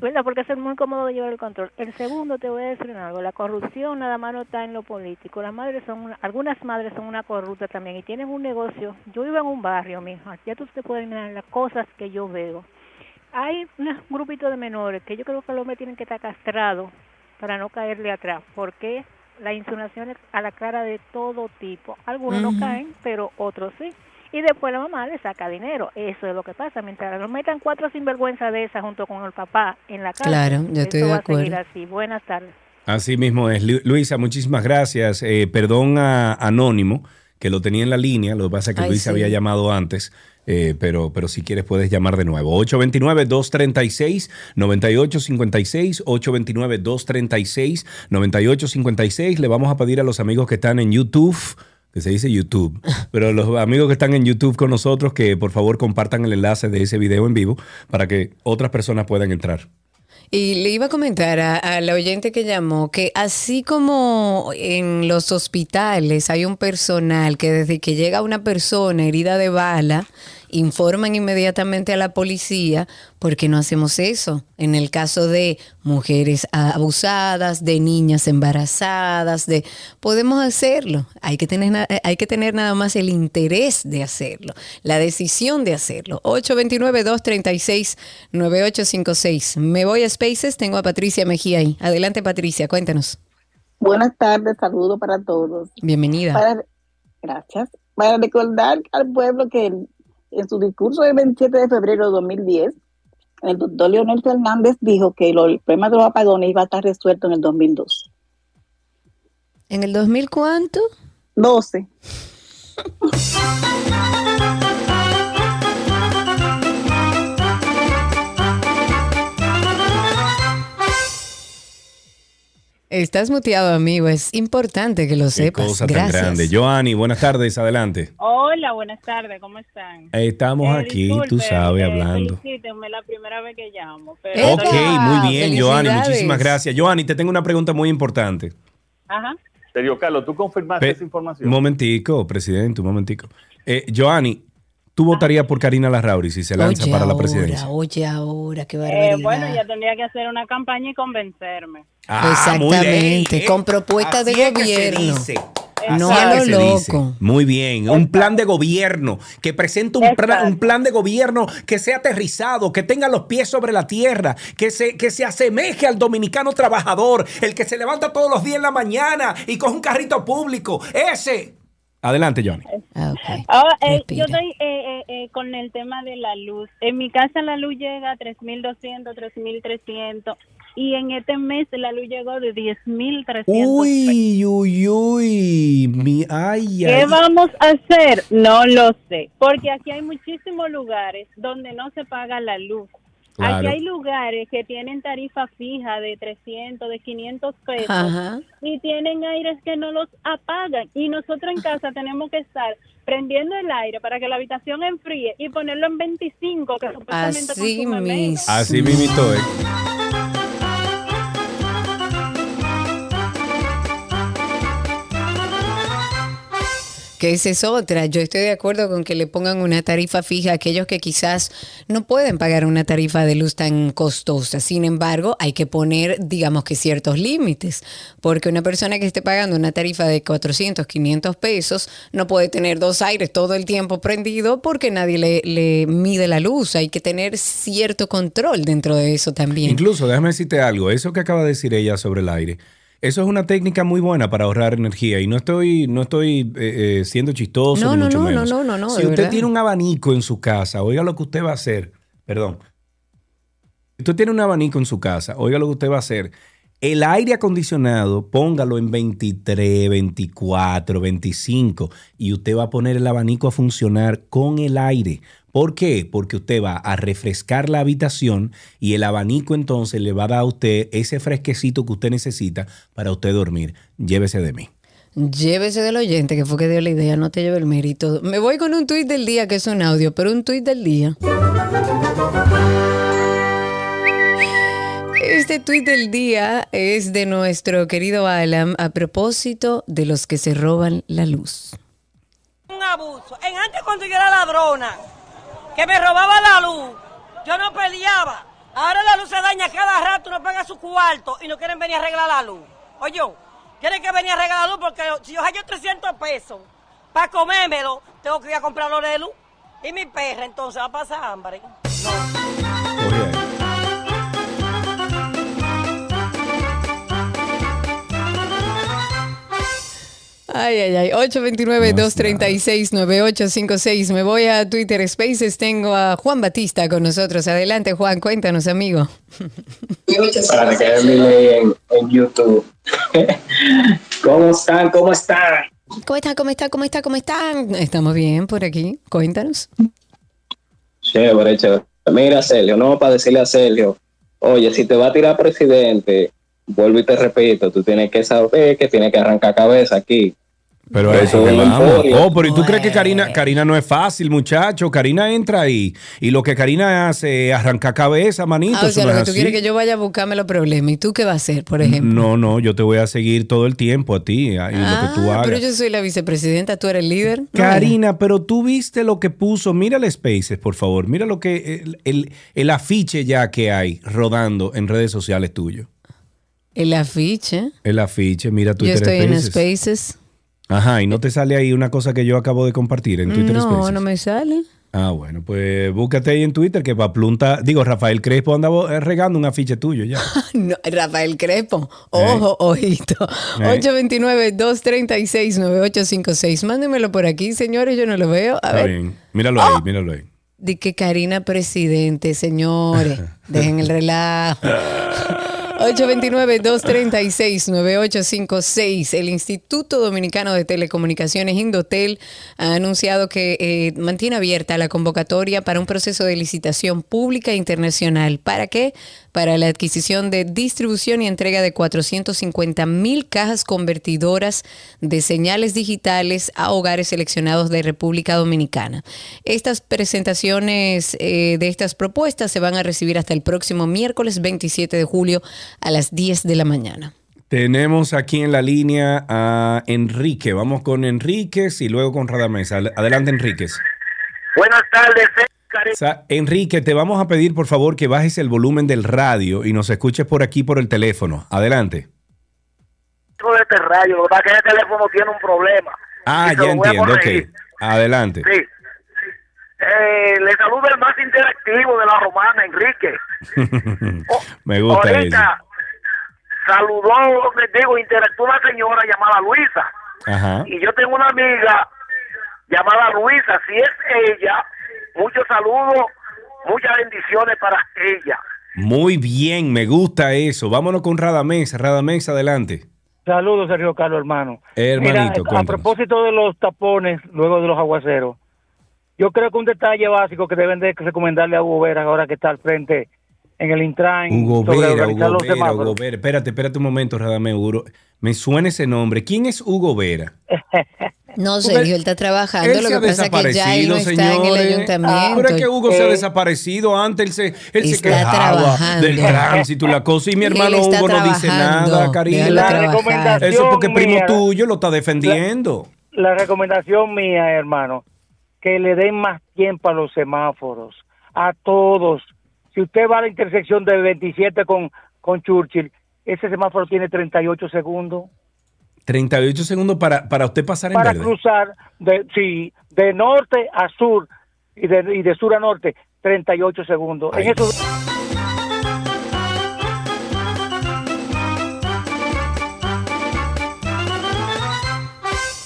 ¿Verdad? Porque es muy cómodo de llevar el control. El segundo, te voy a decir algo, la corrupción nada más no está en lo político. Las madres son, una- algunas madres son una corrupta también y tienen un negocio. Yo vivo en un barrio, mija, ya tú te puedes imaginar las cosas que yo veo. Hay un grupito de menores que yo creo que los hombres tienen que estar castrados para no caerle atrás, porque las insinuaciones a la cara de todo tipo. Algunos no caen, pero otros sí. Y después la mamá le saca dinero. Eso es lo que pasa. Mientras nos metan cuatro sinvergüenza de esas junto con el papá en la casa. Claro, yo estoy de acuerdo. así. Buenas tardes. Así mismo es. Lu- Luisa, muchísimas gracias. Eh, perdón a Anónimo, que lo tenía en la línea. Lo que pasa es que Ay, Luisa sí. había llamado antes. eh, pero, pero si quieres puedes llamar de nuevo. 829-236-9856. 829-236-9856. Le vamos a pedir a los amigos que están en YouTube se dice YouTube, pero los amigos que están en YouTube con nosotros que por favor compartan el enlace de ese video en vivo para que otras personas puedan entrar. Y le iba a comentar a, a la oyente que llamó que así como en los hospitales hay un personal que desde que llega una persona herida de bala, informan inmediatamente a la policía, ¿por qué no hacemos eso? En el caso de mujeres abusadas, de niñas embarazadas, de podemos hacerlo. Hay que tener na- hay que tener nada más el interés de hacerlo, la decisión de hacerlo. 829-236-9856. Me voy a Spaces, tengo a Patricia Mejía ahí. Adelante Patricia, cuéntanos. Buenas tardes, saludos para todos. Bienvenida. Para- gracias. Para recordar al pueblo que en su discurso del 27 de febrero de 2010, el doctor Leonel Fernández dijo que el problema de los apagones iba a estar resuelto en el 2012. ¿En el 2000 cuánto? 12. Estás muteado, amigo. Es importante que lo Qué sepas. cosa tan Gracias. grande. Joanny, buenas tardes, adelante. Hola, buenas tardes, ¿cómo están? Eh, Estamos Eh, aquí, tú sabes, eh, hablando. Felicítenme, la primera vez que llamo. Pero Ok, muy bien, Joanny, muchísimas gracias. Joanny, te tengo una pregunta muy importante. Ajá. Sergio Carlos, ¿tú confirmaste Pe- esa información? Un momentico, presidente, un momentico. Eh, Joanny, ¿tú votarías por Karina Larrauri si se lanza Oye, para la ahora, presidencia? Oye, ahora, qué Eh, barbaridad. bueno, ya tendría que hacer una campaña y convencerme. Ah, Exactamente, con propuestas de es que se gobierno. dice. No a lo que se dice. loco. Muy bien, un plan de gobierno que presente un, plan- un plan de gobierno que sea aterrizado, que tenga los pies sobre la tierra, que se, que se asemeje al dominicano trabajador, el que se levanta todos los días en la mañana y coge un carrito público. Ese. Adelante, Johnny. Ahora, eh, yo estoy eh, eh, eh, con el tema de la luz. En mi casa la luz llega a 3.200, 3.300 y en este mes la luz llegó de 10.300. Uy, uy, uy. Mi, ay, ¿Qué ay. vamos a hacer? No lo sé, porque aquí hay muchísimos lugares donde no se paga la luz. Aquí hay lugares que tienen tarifa fija de 300, de 500 pesos Ajá. y tienen aires que no los apagan. Y nosotros en casa tenemos que estar prendiendo el aire para que la habitación enfríe y ponerlo en 25, que supuestamente Así consume menos. Así mismito Esa es otra. Yo estoy de acuerdo con que le pongan una tarifa fija a aquellos que quizás no pueden pagar una tarifa de luz tan costosa. Sin embargo, hay que poner, digamos que ciertos límites, porque una persona que esté pagando una tarifa de 400, 500 pesos no puede tener dos aires todo el tiempo prendido porque nadie le, le mide la luz. Hay que tener cierto control dentro de eso también. Incluso, déjame decirte algo, eso que acaba de decir ella sobre el aire, eso es una técnica muy buena para ahorrar energía y no estoy, no estoy eh, eh, siendo chistoso, No, ni no, mucho no, no, menos. no, no, no, si usted verdad. tiene un abanico en su casa, oiga lo que usted va a hacer, perdón. Si usted tiene un abanico en su casa, oiga lo que usted va a hacer. El aire acondicionado, póngalo en 23, 24, 25 y usted va a poner el abanico a funcionar con el aire. ¿Por qué? Porque usted va a refrescar la habitación y el abanico entonces le va a dar a usted ese fresquecito que usted necesita para usted dormir. Llévese de mí. Llévese del oyente que fue que dio la idea, no te lleve el mérito. Me voy con un tuit del día que es un audio, pero un tuit del día. Este tuit del día es de nuestro querido Alan a propósito de los que se roban la luz. un abuso. En antes cuando yo era ladrona, que me robaba la luz, yo no peleaba. Ahora la luz se daña cada rato, uno paga su cuarto y no quieren venir a arreglar la luz. Oye, quieren que venir a arreglar la luz porque si yo hallo 300 pesos para comérmelo, tengo que ir a comprarlo de luz. Y mi perra entonces va a pasar hambre. Ay, ay, ay. 829-236-9856. Me voy a Twitter Spaces. Tengo a Juan Batista con nosotros. Adelante, Juan. Cuéntanos, amigo. Para que Emily en, en YouTube. ¿Cómo están? ¿Cómo están? ¿Cómo están? ¿Cómo están? ¿Cómo están? ¿Cómo están? Estamos bien por aquí. Cuéntanos. Chévere, chévere. Mira, Sergio, no para decirle a Sergio, oye, si te va a tirar presidente, vuelvo y te repito, tú tienes que saber que tienes que arrancar cabeza aquí. Pero a eso que vamos. Oh, pero ¿y tú crees que Karina, Karina no es fácil, muchacho? Karina entra ahí y lo que Karina hace es arrancar cabeza, manito. Ah, o sea, no lo es que tú así. quieres que yo vaya a buscarme los problemas. ¿Y tú qué vas a hacer, por ejemplo? No, no, yo te voy a seguir todo el tiempo a ti y lo que tú Ah, hagas. pero yo soy la vicepresidenta, tú eres el líder. No, Karina, pero tú viste lo que puso. Mira el Spaces, por favor. Mira lo que el, el- el afiche ya que hay rodando en redes sociales tuyo. El afiche. El afiche, mira Yo Twitter estoy en Spaces. Ajá, y no te sale ahí una cosa que yo acabo de compartir en Twitter No, Spaces. no me sale. Ah, bueno, pues búscate ahí en Twitter que va plunta. Digo, Rafael Crespo anda eh, regando un afiche tuyo ya. No, Rafael Crespo. Ojo, ojito. Eh. 829-236-9856. Mándenmelo por aquí, señores. Yo no lo veo. A Está ver. bien. Míralo ahí, míralo ahí. De que Karina presidente, señores. Dejen el relajo. 829-236-9856. El Instituto Dominicano de Telecomunicaciones, Indotel, ha anunciado que eh, mantiene abierta la convocatoria para un proceso de licitación pública internacional. ¿Para qué? Para la adquisición de distribución y entrega de 450 mil cajas convertidoras de señales digitales a hogares seleccionados de República Dominicana. Estas presentaciones eh, de estas propuestas se van a recibir hasta el próximo miércoles 27 de julio a las 10 de la mañana. Tenemos aquí en la línea a Enrique. Vamos con Enríquez y luego con Radamesa. Adelante, Enríquez. Buenas tardes, O sea, Enrique, te vamos a pedir por favor que bajes el volumen del radio y nos escuches por aquí por el teléfono. Adelante. de este rayo. Lo que que el teléfono tiene un problema. Ah, ya entiendo, ok. Adelante. Sí. Eh, le saludo el más interactivo de la romana, Enrique. Me gusta eso. Saludó, les digo, interactuó una señora llamada Luisa. Ajá. Y yo tengo una amiga llamada Luisa. Si es ella, muchos saludos, muchas bendiciones para ella. Muy bien, me gusta eso. Vámonos con Radamés. Radamés, adelante. Saludos, Sergio Carlos, hermano. Hermanito, Mira, a propósito de los tapones luego de los aguaceros, yo creo que un detalle básico que deben de recomendarle a Hugo Vera ahora que está al frente en el Intran Hugo Vera, Hugo los Vera. Hugo Vera. Espérate, espérate un momento, Radamés. Hugo. Me suena ese nombre. ¿Quién es Hugo Vera? No, Sergio, él está trabajando. Él Lo se que ha pasa es que ya él no desaparecido, está en el ayuntamiento. Pero es que Hugo se ha Eh, desaparecido. Antes él se, él se quejaba trabajando. del tránsito y la cosa. Y mi hermano Hugo no dice nada, Karina. Eso porque primo mía- tuyo lo está defendiendo. La recomendación mía, hermano, que le den más tiempo a los semáforos, a todos. Si usted va a la intersección de 27 con, con Churchill, ese semáforo tiene 38 segundos 38 segundos para, para usted pasar en para verde. cruzar de, sí, de norte a sur y de, y de sur a norte, 38 segundos. En eso,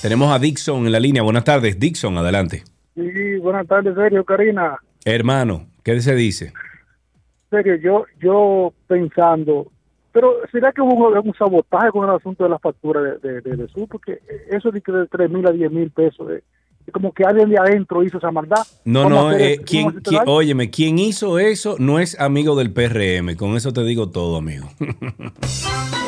Tenemos a Dixon en la línea. Buenas tardes, Dixon, adelante. Sí, buenas tardes, Sergio, Karina. Hermano, ¿qué se dice? Sergio, yo, yo pensando, pero ¿será que hubo un, sabotaje con el asunto de la factura de, de, de, de Sur? Porque eso de 3 mil a 10 mil pesos, es como que alguien de adentro hizo esa maldad. No, no, eh, algo. óyeme, quien hizo eso no es amigo del PRM. Con eso te digo todo, amigo.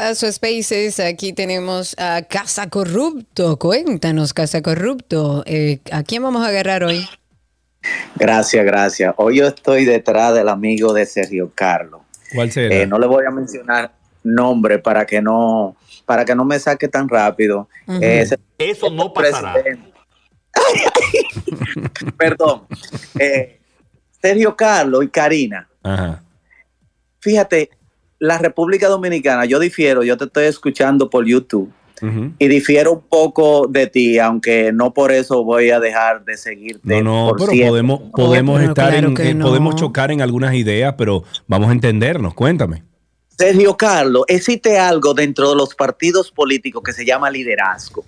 Paso Spaces, aquí tenemos a Casa Corrupto. Cuéntanos, Casa Corrupto, eh, ¿a quién vamos a agarrar hoy? Gracias, gracias. Hoy yo estoy detrás del amigo de Sergio Carlos. ¿Cuál será? Eh, no le voy a mencionar nombre para que no para que no me saque tan rápido. Eh, Eso no pasará. Perdón. Eh, Sergio Carlos y Karina. Ajá. Fíjate, la República Dominicana, yo difiero, yo te estoy escuchando por YouTube y difiero un poco de ti, aunque no por eso voy a dejar de seguirte. No, no, por pero siempre. podemos, podemos pero estar claro en, que eh, no. podemos chocar en algunas ideas, pero vamos a entendernos. Cuéntame. Sergio Carlos, existe algo dentro de los partidos políticos que se llama liderazgo.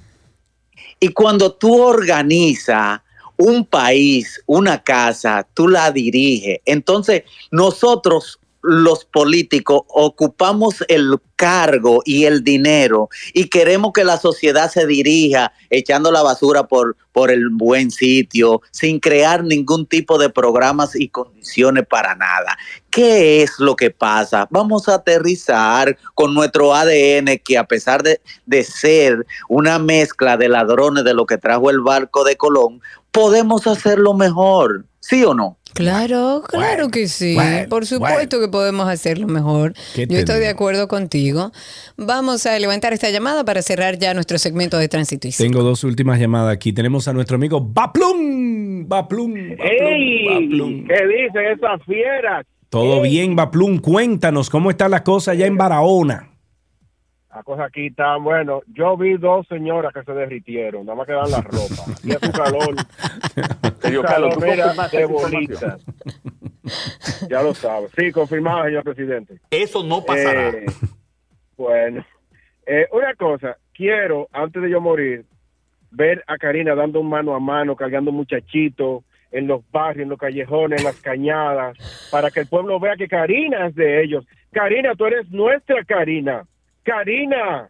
Y cuando tú organizas un país, una casa, tú la diriges. Entonces, nosotros los políticos ocupamos el cargo y el dinero y queremos que la sociedad se dirija echando la basura por, por el buen sitio, sin crear ningún tipo de programas y condiciones para nada. ¿Qué es lo que pasa? Vamos a aterrizar con nuestro ADN que a pesar de, de ser una mezcla de ladrones de lo que trajo el barco de Colón, podemos hacerlo mejor, ¿sí o no? Claro, claro que sí. Por supuesto que podemos hacerlo mejor. ¿Qué Yo estoy de acuerdo contigo. Vamos a levantar esta llamada para cerrar ya nuestro segmento de tránsito y Tengo dos últimas llamadas aquí. Tenemos a nuestro amigo Baplum. Baplum. Baplum, ¡Ey! Baplum. ¿Qué dicen esas fieras? Todo bien, Baplum. Cuéntanos cómo está la cosa allá en Barahona. La cosa aquí está, bueno, yo vi dos señoras que se derritieron, nada más quedan las ropas. Y es un calor. Un calor, ¿tú mira, confirmaste de bolitas. Ya lo sabes. Sí, confirmado, señor presidente. Eso no pasará. Eh, bueno, eh, una cosa, quiero, antes de yo morir, ver a Karina dando un mano a mano, cargando muchachitos en los barrios, en los callejones, en las cañadas, para que el pueblo vea que Karina es de ellos. Karina, tú eres nuestra Karina. Karina.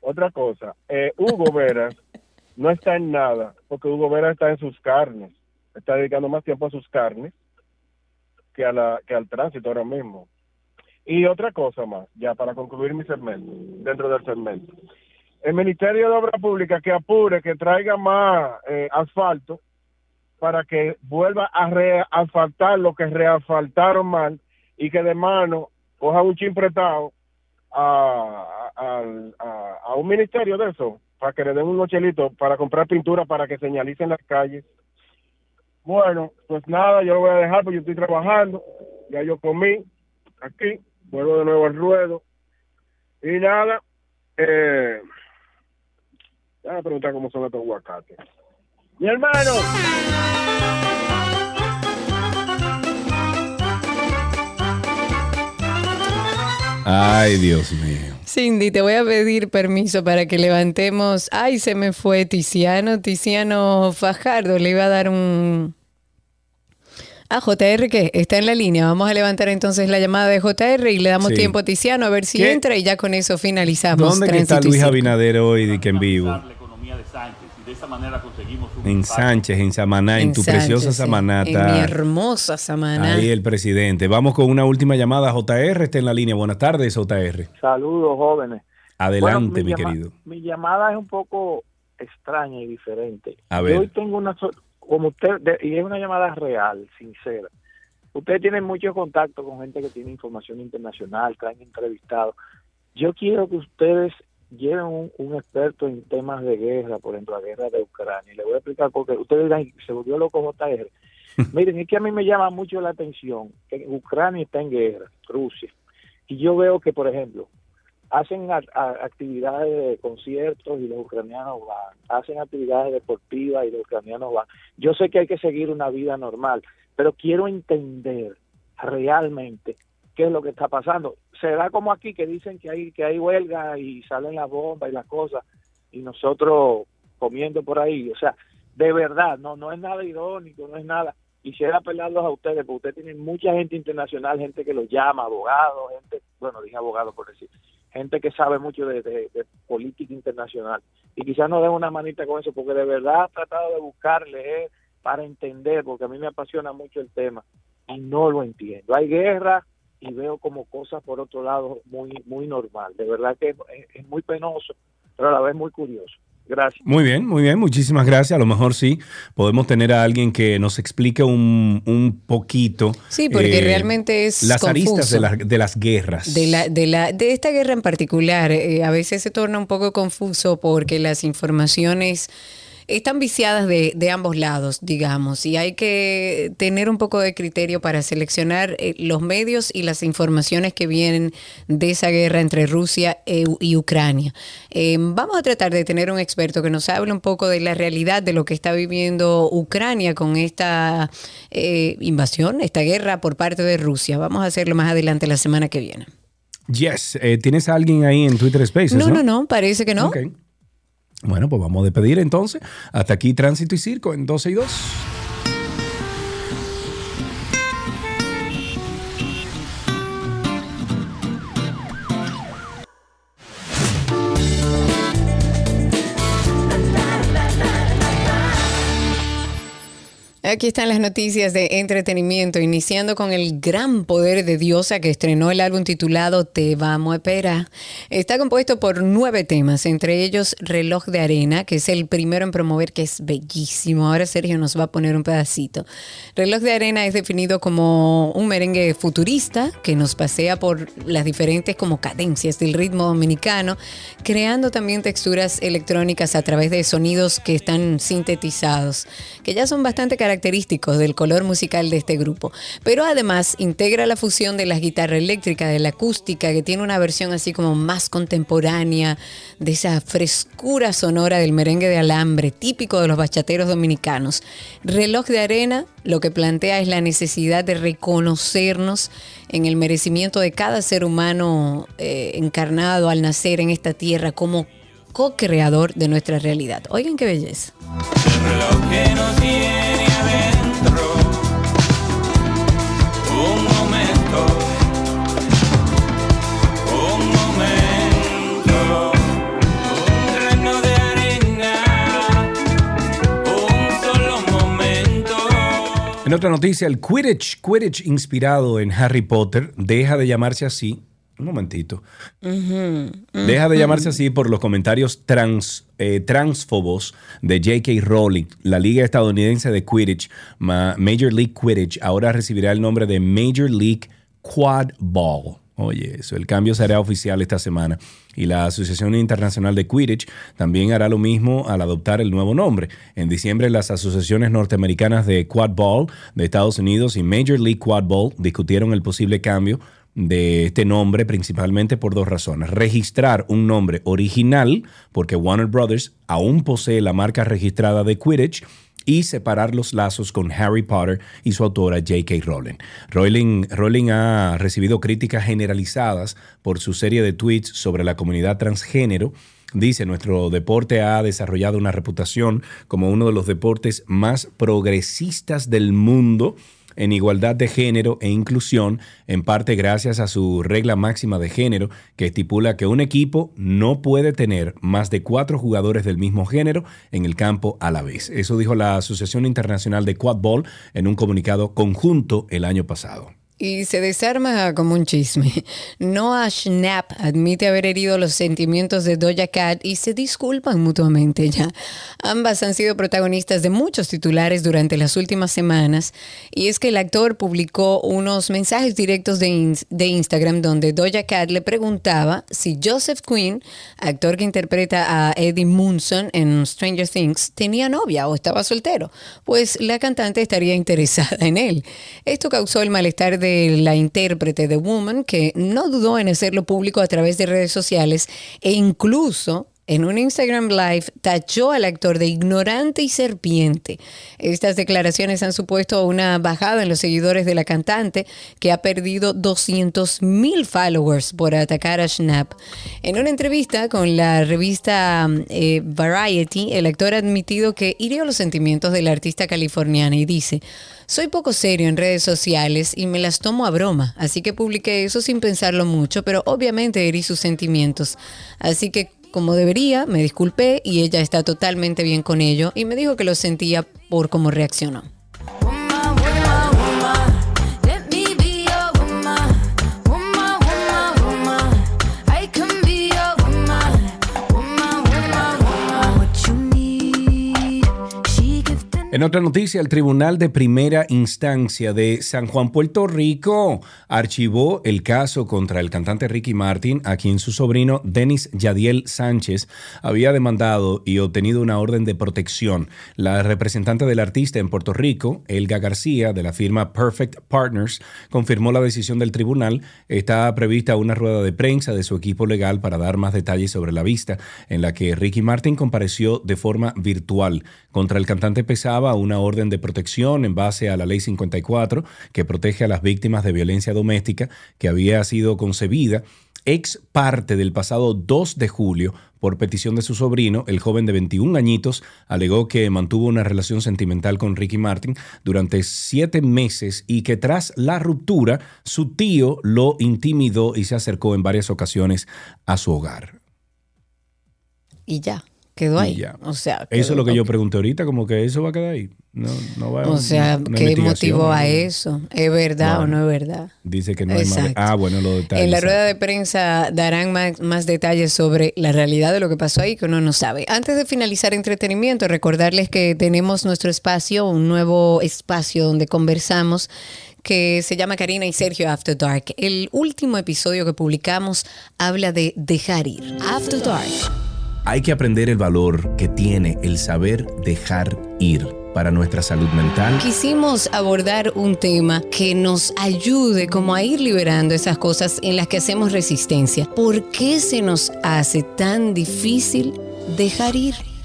Otra cosa, eh, Hugo Vera no está en nada, porque Hugo Vera está en sus carnes. Está dedicando más tiempo a sus carnes que, a la, que al tránsito ahora mismo. Y otra cosa más, ya para concluir mi segmento, dentro del segmento. El Ministerio de Obras Públicas que apure, que traiga más eh, asfalto para que vuelva a reasfaltar lo que reasfaltaron mal y que de mano coja un chin prestado a, a, a- a un ministerio de eso para que le den unos chelitos para comprar pintura para que señalicen las calles. Bueno, pues nada, yo lo voy a dejar porque yo estoy trabajando, ya yo comí aquí, vuelvo de nuevo al ruedo y nada, eh, déjame preguntar cómo son estos aguacates. Mi hermano. Ay, Dios mío. Cindy, te voy a pedir permiso para que levantemos. Ay, se me fue Tiziano. Tiziano Fajardo le iba a dar un. Ah, JR, ¿qué? Está en la línea. Vamos a levantar entonces la llamada de JR y le damos Sí. tiempo a Tiziano a ver si ¿Qué? entra y ya con eso finalizamos. ¿Dónde que está Luis. Abinader hoy de que en vivo? De esa manera conseguimos un En Sánchez, en Samaná, en, En tu Sánchez, preciosa sí. Samaná. En mi hermosa Samaná. Ahí el presidente. Vamos con una última llamada. JR está en la línea. Buenas tardes, JR. Saludos, jóvenes. Adelante, Bueno, mi querido. Mi llamada es un poco extraña y diferente. A ver. Yo hoy tengo una, como usted, de- y es una llamada real, sincera. Ustedes tienen mucho contacto con gente que tiene información internacional, traen entrevistados. Yo quiero que ustedes lleven un, un experto en temas de guerra, por ejemplo, la guerra de Ucrania. Y le voy a explicar porque ustedes dirán, se volvió loco JR. Miren, es que a mí me llama mucho la atención que Ucrania está en guerra, Rusia. Y yo veo que, por ejemplo, hacen a- a- actividades de conciertos y los ucranianos van, hacen actividades deportivas y los ucranianos van. Yo sé que hay que seguir una vida normal, pero quiero entender realmente qué es lo que está pasando. Se da como aquí que dicen que hay que hay huelga y salen las bombas y las cosas y nosotros comiendo por ahí, o sea, de verdad, no no es nada irónico, no es nada. Quisiera apelarlos a ustedes, porque ustedes tienen mucha gente internacional, gente que los llama, abogados, gente, bueno, dije abogados por decir, gente que sabe mucho de, política internacional. Y quizás nos den una manita con eso, porque de verdad he tratado de buscar, leer, para entender, porque a mí me apasiona mucho el tema y no lo entiendo. Hay guerra y veo como cosas por otro lado muy muy normal. De verdad que es, es muy penoso, pero a la vez muy curioso. Gracias. Muy bien, muy bien. Muchísimas gracias. A lo mejor sí podemos tener a alguien que nos explique un, un poquito. Sí, porque eh, realmente es Las aristas de, confuso. la- de las guerras. De, la, de, la, de esta guerra en particular, eh, a veces se torna un poco confuso porque las informaciones están viciadas de, de ambos lados, digamos, y hay que tener un poco de criterio para seleccionar eh, los medios y las informaciones que vienen de esa guerra entre Rusia e- y Ucrania. Eh, vamos a tratar de tener un experto que nos hable un poco de la realidad de lo que está viviendo Ucrania con esta eh, invasión, esta guerra por parte de Rusia. Vamos a hacerlo más adelante la semana que viene. Yes. Eh, ¿Tienes a alguien ahí en Twitter Spaces? No, No, no, no, parece que no. Ok. Bueno, pues vamos a despedir entonces. Hasta aquí Tránsito y Circo en 12 y 2. Aquí están las noticias de entretenimiento, iniciando con el gran poder de Diosa que estrenó el álbum titulado Te vamos a esperar. Está compuesto por nueve temas, entre ellos Reloj de Arena, que es el primero en promover, que es bellísimo. Ahora Sergio nos va a poner un pedacito. Reloj de Arena es definido como un merengue futurista que nos pasea por las diferentes como cadencias del ritmo dominicano, creando también texturas electrónicas a través de sonidos que están sintetizados, que ya son bastante característicos del color musical de este grupo. Pero además integra la fusión de la guitarra eléctrica, de la acústica, que tiene una versión así como más contemporánea, de esa frescura sonora del merengue de alambre, típico de los bachateros dominicanos. Reloj de arena lo que plantea es la necesidad de reconocernos en el merecimiento de cada ser humano eh, encarnado al nacer en esta tierra como co-creador de nuestra realidad. Oigan qué belleza. reloj otra noticia, el Quidditch, Quidditch inspirado en Harry Potter, deja de llamarse así. Un momentito. Deja de llamarse así por los comentarios trans, eh, transfobos de J.K. Rowling. La liga estadounidense de Quidditch, ma- Major League Quidditch, ahora recibirá el nombre de Major League Quad Ball. Oye, eso, el cambio será oficial esta semana. Y la Asociación Internacional de Quidditch también hará lo mismo al adoptar el nuevo nombre. En diciembre, las asociaciones norteamericanas de Quad Ball de Estados Unidos y Major League Quad Ball discutieron el posible cambio de este nombre principalmente por dos razones. Registrar un nombre original, porque Warner Brothers aún posee la marca registrada de Quidditch, y separar los lazos con Harry Potter y su autora J.K. Rowling. Rowling. Rowling ha recibido críticas generalizadas por su serie de tweets sobre la comunidad transgénero Dice, nuestro deporte ha desarrollado una reputación como uno de los deportes más progresistas del mundo en igualdad de género e inclusión, en parte gracias a su regla máxima de género que estipula que un equipo no puede tener más de cuatro jugadores del mismo género en el campo a la vez. Eso dijo la Asociación Internacional de Quadball en un comunicado conjunto el año pasado. Y se desarma como un chisme. Noah Schnapp admite haber herido los sentimientos de Doja Cat y se disculpan mutuamente ya. Ambas han sido protagonistas de muchos titulares durante las últimas semanas. Y es que el actor publicó unos mensajes directos de, Instagram donde Doja Cat le preguntaba si Joseph Quinn, actor que interpreta a Eddie Munson en Stranger Things, tenía novia o estaba soltero. Pues la cantante estaría interesada en él. Esto causó el malestar de la intérprete de Woman, que no dudó en hacerlo público a través de redes sociales e incluso en un Instagram Live tachó al actor de ignorante y serpiente. Estas declaraciones han supuesto una bajada en los seguidores de la cantante, que ha perdido 200 mil followers por atacar a Schnapp. En una entrevista con la revista eh, Variety, el actor ha admitido que hirió los sentimientos del artista californiana y dice, soy poco serio en redes sociales y me las tomo a broma, así que publiqué eso sin pensarlo mucho, pero obviamente herí sus sentimientos. Así que como debería, me disculpé y ella está totalmente bien con ello y me dijo que lo sentía por cómo reaccionó. En otra noticia, el Tribunal de Primera Instancia de San Juan, Puerto Rico, archivó el caso contra el cantante Ricky Martin, a quien su sobrino Denis Yadiel Sánchez había demandado y obtenido una orden de protección. La representante del artista en Puerto Rico, Elga García, de la firma Perfect Partners, confirmó la decisión del tribunal. Está prevista una rueda de prensa de su equipo legal para dar más detalles sobre la vista, en la que Ricky Martin compareció de forma virtual. Contra el cantante pesaba una orden de protección en base a la Ley 54 que protege a las víctimas de violencia doméstica que había sido concebida ex parte del pasado 2 de julio por petición de su sobrino, el joven de 21 añitos alegó que mantuvo una relación sentimental con Ricky Martin durante siete meses y que tras la ruptura su tío lo intimidó y se acercó en varias ocasiones a su hogar. Y ya quedó ahí. O sea, eso es lo que yo pregunté ahorita, como que eso va a quedar ahí. No, no va o sea, ¿qué motivó a eso? ¿Es verdad o no es verdad? Dice que no hay más. Ah, bueno, los detalles. En la rueda de prensa darán más, más, detalles sobre la realidad de lo que pasó ahí que uno no sabe. Antes de finalizar entretenimiento, recordarles que tenemos nuestro espacio, un nuevo espacio donde conversamos que se llama Karina y Sergio After Dark. El último episodio que publicamos habla de dejar ir. After Dark. Hay que aprender el valor que tiene el saber dejar ir para nuestra salud mental. Quisimos abordar un tema que nos ayude como a ir liberando esas cosas en las que hacemos resistencia. ¿Por qué se nos hace tan difícil dejar ir?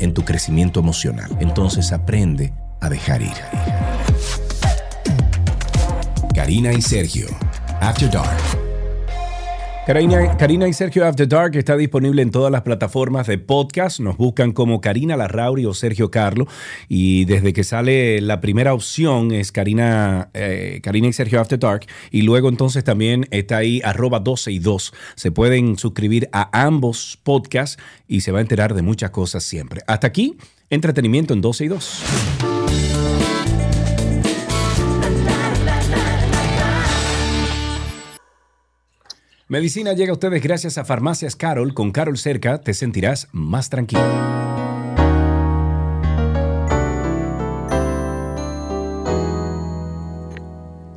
en tu crecimiento emocional. Entonces aprende a dejar ir. Karina y Sergio, After Dark. Karina, y Sergio After Dark está disponible en todas las plataformas de podcast. Nos buscan como Karina Larrauri o Sergio Carlo. Y desde que sale la primera opción es Karina, eh, Karina y Sergio After Dark. Y luego entonces también está ahí arroba 12 y 2. Se pueden suscribir a ambos podcasts y se va a enterar de muchas cosas siempre. Hasta aquí, entretenimiento en 12 y 2. Medicina llega a ustedes gracias a Farmacias Carol. Con Carol cerca te sentirás más tranquilo.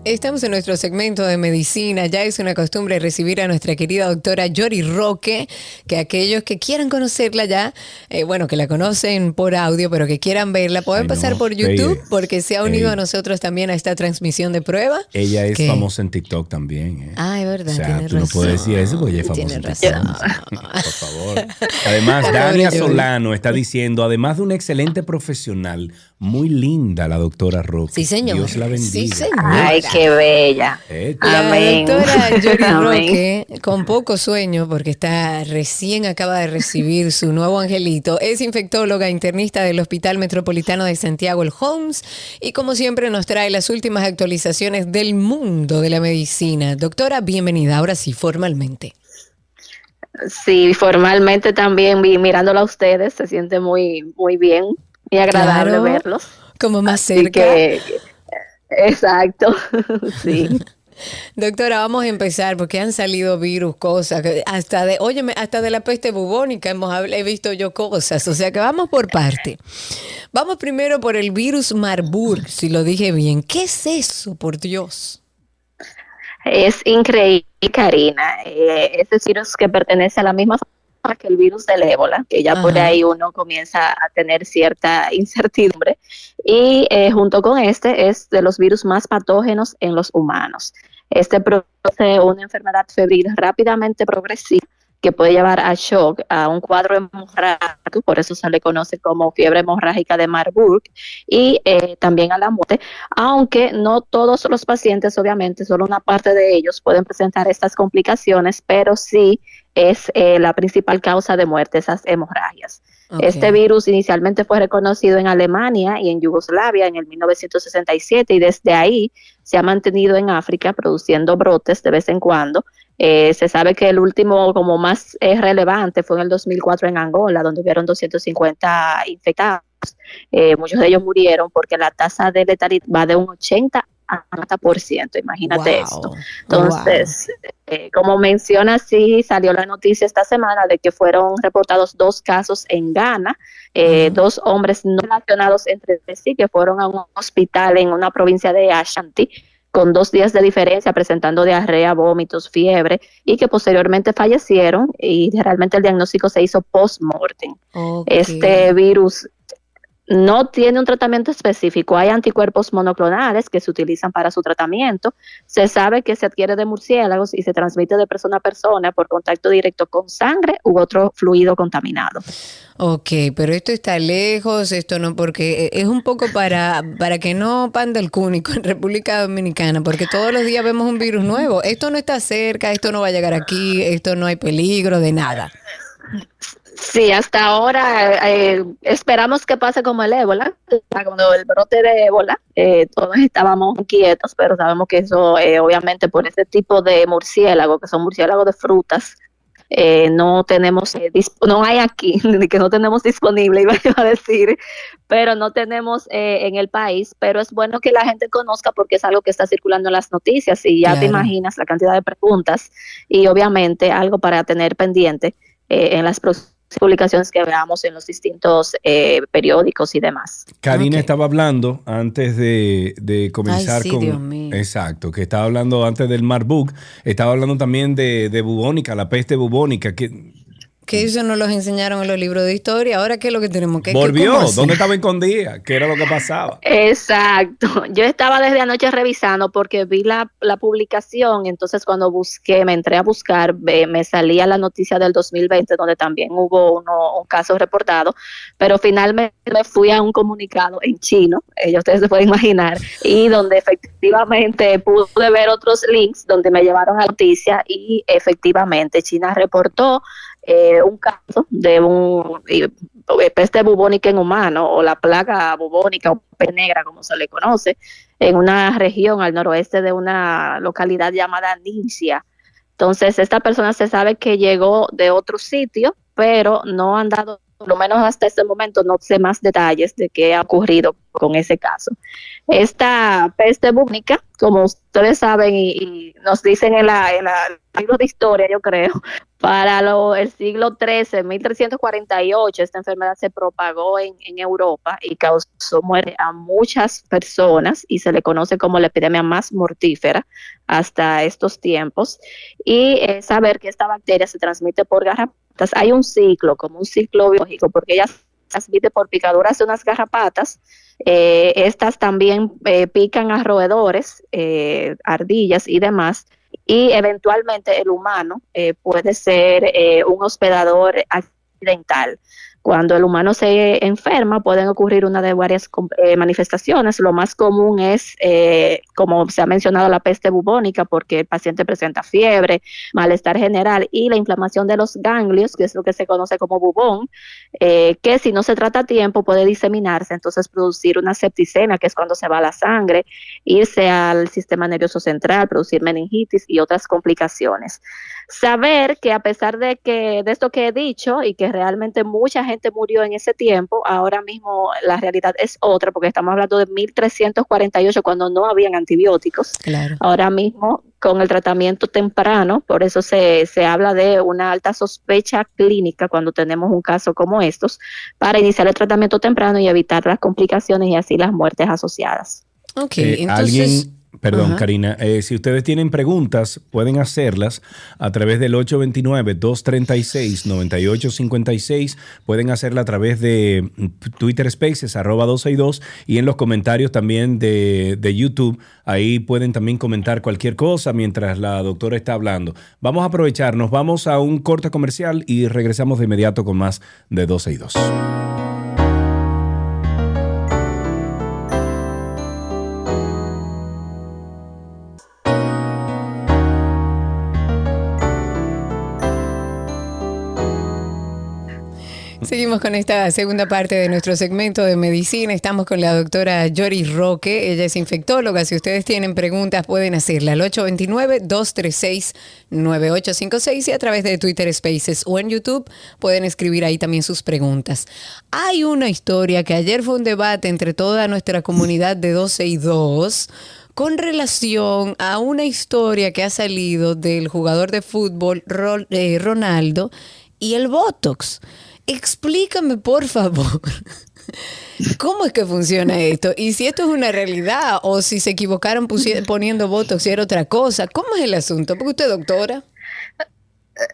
Estamos en nuestro segmento de medicina. Ya es una costumbre recibir a nuestra querida doctora Yori Roque, que aquellos que quieran conocerla ya, eh, bueno, que la conocen por audio, pero que quieran verla, pueden Ay, pasar no, por YouTube, ella- porque se ha unido ella- a nosotros también a esta transmisión de prueba. Ella es famosa en TikTok también. ¿eh? Ah, es verdad. o sea, tienes tú no razón. puedes decir eso porque ella es famosa en Tienes TikTok. razón. Por favor. Además, Dania. Solano está diciendo, además de una excelente profesional, muy linda la doctora Roque. Sí, señor. Dios la bendiga. Sí, señor. Ay, qué bella. Eh, La Amén. doctora Amén. Roque, con poco sueño, porque está recién acaba de recibir su nuevo angelito, es infectóloga internista del Hospital Metropolitano de Santiago, el Holmes, y como siempre nos trae las últimas actualizaciones del mundo de la medicina. Doctora, bienvenida, ahora sí, formalmente. Sí, formalmente también vi mirándola a ustedes, se siente muy, muy bien, muy agradable Claro, verlos. Como más Así cerca. que, exacto, sí. Doctora, vamos a empezar porque han salido virus, cosas, hasta de, óyeme, hasta de la peste bubónica hemos he visto yo cosas, o sea que vamos por parte. Vamos primero por el virus Marburg, si lo dije bien. ¿Qué es eso, por Dios? Es increíble, Karina. Eh, este virus que pertenece a la misma familia que el virus del ébola, que ya por ahí uno comienza a tener cierta incertidumbre. Y eh, junto con este es de los virus más patógenos en los humanos. Este produce una enfermedad febril rápidamente progresiva que puede llevar a shock, a un cuadro hemorrágico, por eso se le conoce como fiebre hemorrágica de Marburg, y eh, también a la muerte, aunque no todos los pacientes, obviamente, solo una parte de ellos pueden presentar estas complicaciones, pero sí es eh, la principal causa de muerte, esas hemorragias. Este virus inicialmente fue reconocido en Alemania y en Yugoslavia en el 1967 y desde ahí se ha mantenido en África produciendo brotes de vez en cuando. Eh, se sabe que el último como más eh, relevante fue en el 2004 en Angola, donde hubieron 250 infectados. Eh, muchos de ellos murieron porque la tasa de letalidad va de un 80 a 90%, imagínate Wow. esto. Entonces, eh, como menciona, sí salió la noticia esta semana de que fueron reportados dos casos en Ghana, eh, dos hombres no relacionados entre sí que fueron a un hospital en una provincia de Ashanti con dos días de diferencia presentando diarrea, vómitos, fiebre y que posteriormente fallecieron y realmente el diagnóstico se hizo post-mortem. Este virus no tiene un tratamiento específico. Hay anticuerpos monoclonales que se utilizan para su tratamiento. Se sabe que se adquiere de murciélagos y se transmite de persona a persona por contacto directo con sangre u otro fluido contaminado. Ok, pero esto está lejos, esto no, porque es un poco para, para que no panda el cúnico en República Dominicana, porque todos los días vemos un virus nuevo. Esto no está cerca, esto no va a llegar aquí, esto no hay peligro de nada. Sí, hasta ahora eh, esperamos que pase como el ébola, cuando el brote de ébola, eh, todos estábamos quietos, pero sabemos que eso, eh, obviamente, por ese tipo de murciélago, que son murciélagos de frutas, eh, no tenemos, eh, no hay aquí, ni que no tenemos disponible, iba a decir, pero no tenemos eh, en el país, pero es bueno que la gente conozca porque es algo que está circulando en las noticias y ya te imaginas la cantidad de preguntas y obviamente algo para tener pendiente en las próximas publicaciones que veamos en los distintos eh, periódicos y demás. Karina estaba hablando antes de, de comenzar sí, con. Dios mío. Exacto, que estaba hablando antes del Marburg, estaba hablando también de, de bubónica, la peste bubónica, que Que eso nos los enseñaron en los libros de historia. Ahora, ¿qué es lo que tenemos que volvió. ¿Dónde estaba escondida? ¿Qué era lo que pasaba? Exacto. Yo estaba desde anoche revisando porque vi la, la publicación, entonces cuando busqué, me entré a buscar, me salía la noticia del 2020 donde también hubo uno, un caso reportado, pero finalmente me fui a un comunicado en chino, eh, ya ustedes se pueden imaginar, y donde efectivamente pude ver otros links donde me llevaron a la noticia y efectivamente China reportó eh, un caso de un eh, peste bubónica en humano o la plaga bubónica o peste negra como se le conoce en una región al noroeste de una localidad llamada Ningxia. Entonces esta persona se sabe que llegó de otro sitio, pero no han dado, por lo menos hasta este momento, no sé más detalles de qué ha ocurrido con ese caso. Esta peste bubónica, como ustedes saben y, nos dicen en la, en libro de historia, yo creo, para lo- el siglo XIII, 1348, esta enfermedad se propagó en, Europa y causó muerte a muchas personas y se le conoce como la epidemia más mortífera hasta estos tiempos. Y eh, saber que esta bacteria se transmite por garrapatas, hay un ciclo, como un ciclo biológico, porque ella se transmite por picaduras de unas garrapatas. Eh, estas también eh, pican a roedores, eh, ardillas y demás. Y eventualmente el humano puede ser un hospedador accidental. Cuando el humano se enferma pueden ocurrir una de varias eh, manifestaciones. Lo más común es, eh, como se ha mencionado, la peste bubónica, porque el paciente presenta fiebre, malestar general y la inflamación de los ganglios, que es lo que se conoce como bubón, eh, que si no se trata a tiempo puede diseminarse, entonces producir una septicemia, que es cuando se va la sangre, irse al sistema nervioso central, producir meningitis y otras complicaciones. Saber que a pesar de que de esto que he dicho y que realmente mucha gente murió en ese tiempo, ahora mismo la realidad es otra, porque estamos hablando de 1348 cuando no habían antibióticos. Claro. Ahora mismo con el tratamiento temprano, por eso se, se habla de una alta sospecha clínica cuando tenemos un caso como estos, para iniciar el tratamiento temprano y evitar las complicaciones y así las muertes asociadas. Ok, Eh, entonces... Alguien, perdón, Ajá. Karina, eh, si ustedes tienen preguntas, pueden hacerlas a través del 829-236-9856. Pueden hacerla a través de Twitter Spaces, arroba 262, y en los comentarios también de, de YouTube. Ahí pueden también comentar cualquier cosa mientras la doctora está hablando. Vamos a aprovechar, nos vamos a un corte comercial y regresamos de inmediato con más de 262. Seguimos con esta segunda parte de nuestro segmento de medicina. Estamos con la doctora Yori Roque. Ella es infectóloga. Si ustedes tienen preguntas, pueden hacerla al 829-236-9856 y a través de Twitter Spaces o en YouTube pueden escribir ahí también sus preguntas. Hay una historia que ayer fue un debate entre toda nuestra comunidad de 12 y 2 con relación a una historia que ha salido del jugador de fútbol eh, Ronaldo y el Botox. Explícame, por favor, cómo es que funciona esto y si esto es una realidad o si se equivocaron poniendo Botox y era otra cosa. ¿Cómo es el asunto? Porque usted doctora.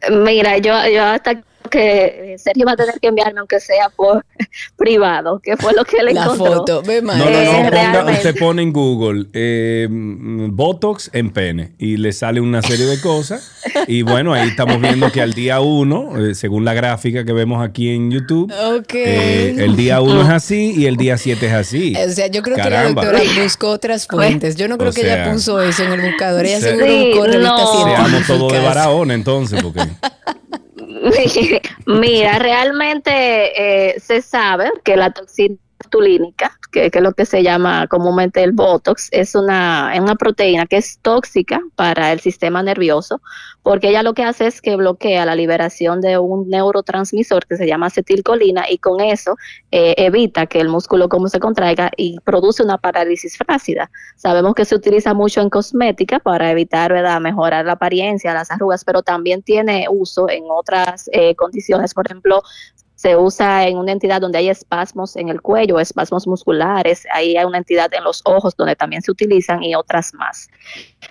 Mira, yo, yo hasta que Sergio va a tener que enviarme, aunque sea por privado, que fue lo que le La encontró. foto, ve No, no, Eh, no, ponga- usted pone en Google eh, mm, Botox en pene y le sale una serie de cosas. Y bueno, ahí estamos viendo que al día uno, eh, según la gráfica que vemos aquí en YouTube, eh, el día uno es así y el día siete es así. O sea, yo creo Caramba. que la doctora buscó otras fuentes. Yo no creo O que ella puso eso en el buscador. Ella se- seguro Sí, buscó revistas no. Seamos todos de. Barahona entonces, porque Mira, realmente eh, se sabe que la toxina botulínica, que, es lo que se llama comúnmente el Botox, es una, es una proteína que es tóxica para el sistema nervioso, porque ella lo que hace es que bloquea la liberación de un neurotransmisor que se llama acetilcolina y con eso eh, evita que el músculo como se contraiga y produce una parálisis flácida. Sabemos que se utiliza mucho en cosmética para evitar, ¿verdad?, mejorar la apariencia, las arrugas, pero también tiene uso en otras eh, condiciones, por ejemplo, se usa en una entidad donde hay espasmos en el cuello, espasmos musculares, ahí hay una entidad en los ojos donde también se utilizan y otras más.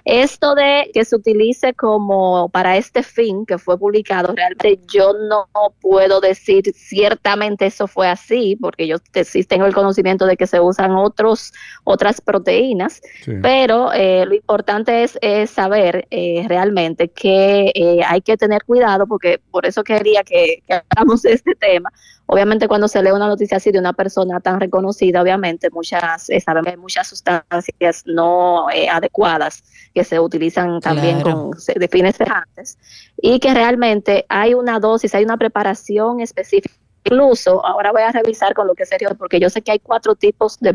Esto de que se utilice como para este fin que fue publicado, realmente yo no puedo decir ciertamente eso fue así, porque yo sí tengo el conocimiento de que se usan otros, otras proteínas, Sí. pero eh, lo importante es, es saber eh, realmente que eh, hay que tener cuidado, porque por eso quería que, que hablamos de este tema. Obviamente cuando se lee una noticia así de una persona tan reconocida, obviamente muchas, eh, sabemos que hay muchas sustancias no eh, adecuadas que se utilizan también Claro. con se- de fines semejantes y que realmente hay una dosis, hay una preparación específica. Incluso ahora voy a revisar con lo que sería, porque yo sé que hay cuatro tipos de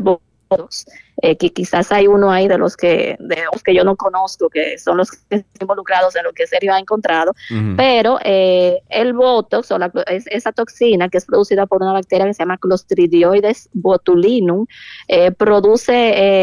eh, que quizás hay uno ahí de los que de los que yo no conozco, que son los que están involucrados en lo que Sergio ha encontrado, pero eh, el Botox o la- es- esa toxina que es producida por una bacteria que se llama Clostridioides botulinum, eh, produce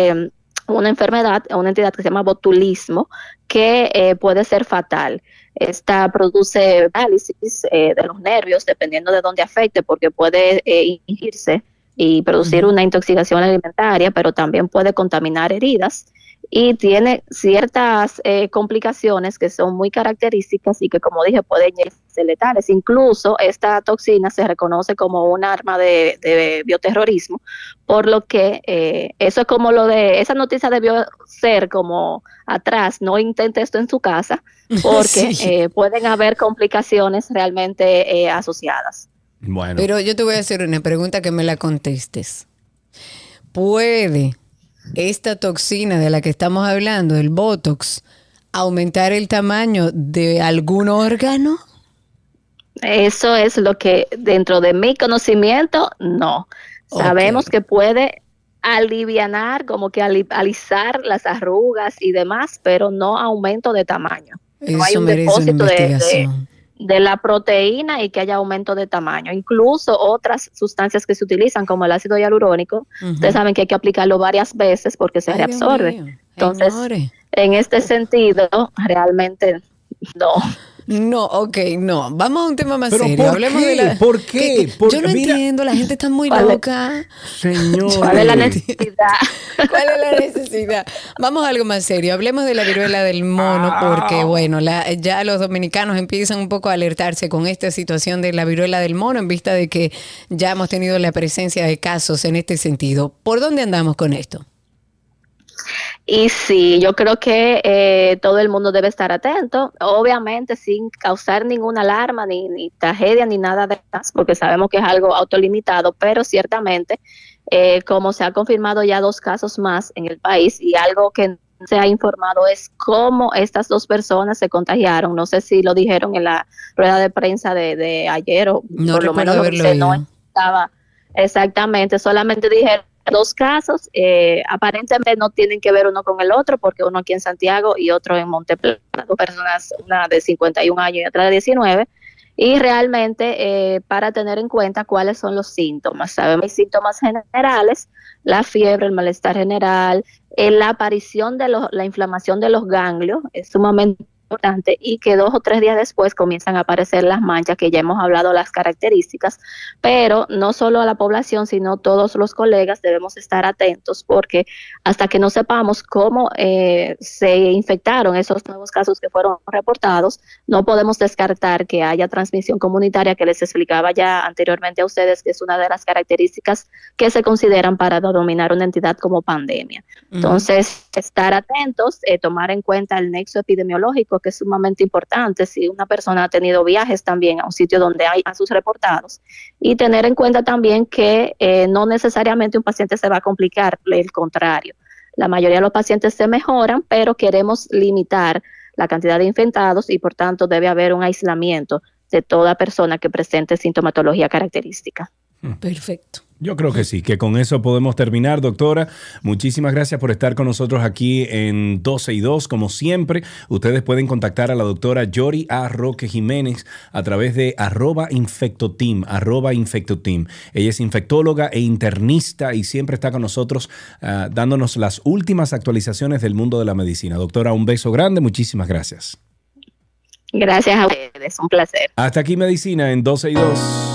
eh, una enfermedad, una entidad que se llama botulismo, que eh, puede ser fatal. Esta produce parálisis eh, de los nervios, dependiendo de dónde afecte, porque puede eh, ingirse y producir una intoxicación alimentaria, pero también puede contaminar heridas y tiene ciertas eh, complicaciones que son muy características y que, como dije, pueden ser letales. Incluso esta toxina se reconoce como un arma de, de bioterrorismo, por lo que eh, eso es como lo de, esa noticia debió ser como atrás, no intente esto en su casa, porque Sí. eh, pueden haber complicaciones realmente eh, asociadas. Bueno. Pero yo te voy a hacer una pregunta que me la contestes. ¿Puede esta toxina de la que estamos hablando, el Botox, aumentar el tamaño de algún órgano? Eso es lo que dentro de mi conocimiento, no. Sabemos que puede alivianar, como que ali- alisar las arrugas y demás, pero no aumento de tamaño. No hay Eso un merece una depósito de. De la proteína y que haya aumento de tamaño. Incluso otras sustancias que se utilizan, como el ácido hialurónico, ustedes saben que hay que aplicarlo varias veces porque se Ay, reabsorbe. Entonces, en este sentido, realmente no. No, ok, no. Vamos a un tema más ¿Pero serio. por Hablemos qué? de la. ¿Por qué? Por- yo no mira- entiendo, la gente está muy ¿Cuál es? loca. Señor. ¿Cuál es la necesidad? ¿Cuál es la necesidad? Vamos a algo más serio. Hablemos de la viruela del mono, porque bueno, la- ya los dominicanos empiezan un poco a alertarse con esta situación de la viruela del mono en vista de que ya hemos tenido la presencia de casos en este sentido. ¿Por dónde andamos con esto? Y sí, yo creo que eh, todo el mundo debe estar atento, obviamente sin causar ninguna alarma, ni, ni tragedia, ni nada de más, porque sabemos que es algo autolimitado, pero ciertamente, eh, como se ha confirmado ya dos casos más en el país y algo que se ha informado es cómo estas dos personas se contagiaron. No sé si lo dijeron en la rueda de prensa de, de ayer o No por lo menos lo dice, no estaba exactamente, solamente dijeron dos casos, eh, aparentemente no tienen que ver uno con el otro, porque uno aquí en Santiago y otro en Monteplata, dos personas, una de 51 años y otra de 19, y realmente eh, para tener en cuenta cuáles son los síntomas. Sabemos hay síntomas generales, la fiebre, el malestar general, eh, la aparición de los, la inflamación de los ganglios, es sumamente importante y que dos o tres días después comienzan a aparecer las manchas que ya hemos hablado las características, pero no solo a la población, sino todos los colegas debemos estar atentos porque hasta que no sepamos cómo eh, se infectaron esos nuevos casos que fueron reportados, no podemos descartar que haya transmisión comunitaria que les explicaba ya anteriormente a ustedes, que es una de las características que se consideran para dominar una entidad como pandemia. Entonces, estar atentos, eh, tomar en cuenta el nexo epidemiológico, que es sumamente importante si una persona ha tenido viajes también a un sitio donde hay sus reportados, y tener en cuenta también que eh, no necesariamente un paciente se va a complicar, el contrario. La mayoría de los pacientes se mejoran, pero queremos limitar la cantidad de infectados y por tanto debe haber un aislamiento de toda persona que presente sintomatología característica. Perfecto. Yo creo que sí, que con eso podemos terminar, doctora. Muchísimas gracias por estar con nosotros aquí en 12 y 2, como siempre. Ustedes pueden contactar a la doctora Yori A. Roque Jiménez a través de arroba infectoteam, arroba infectoteam. Ella es infectóloga e internista y siempre está con nosotros ah, dándonos las últimas actualizaciones del mundo de la medicina. Doctora, un beso grande, muchísimas gracias. Gracias a ustedes, un placer. Hasta aquí Medicina en 12 y 2.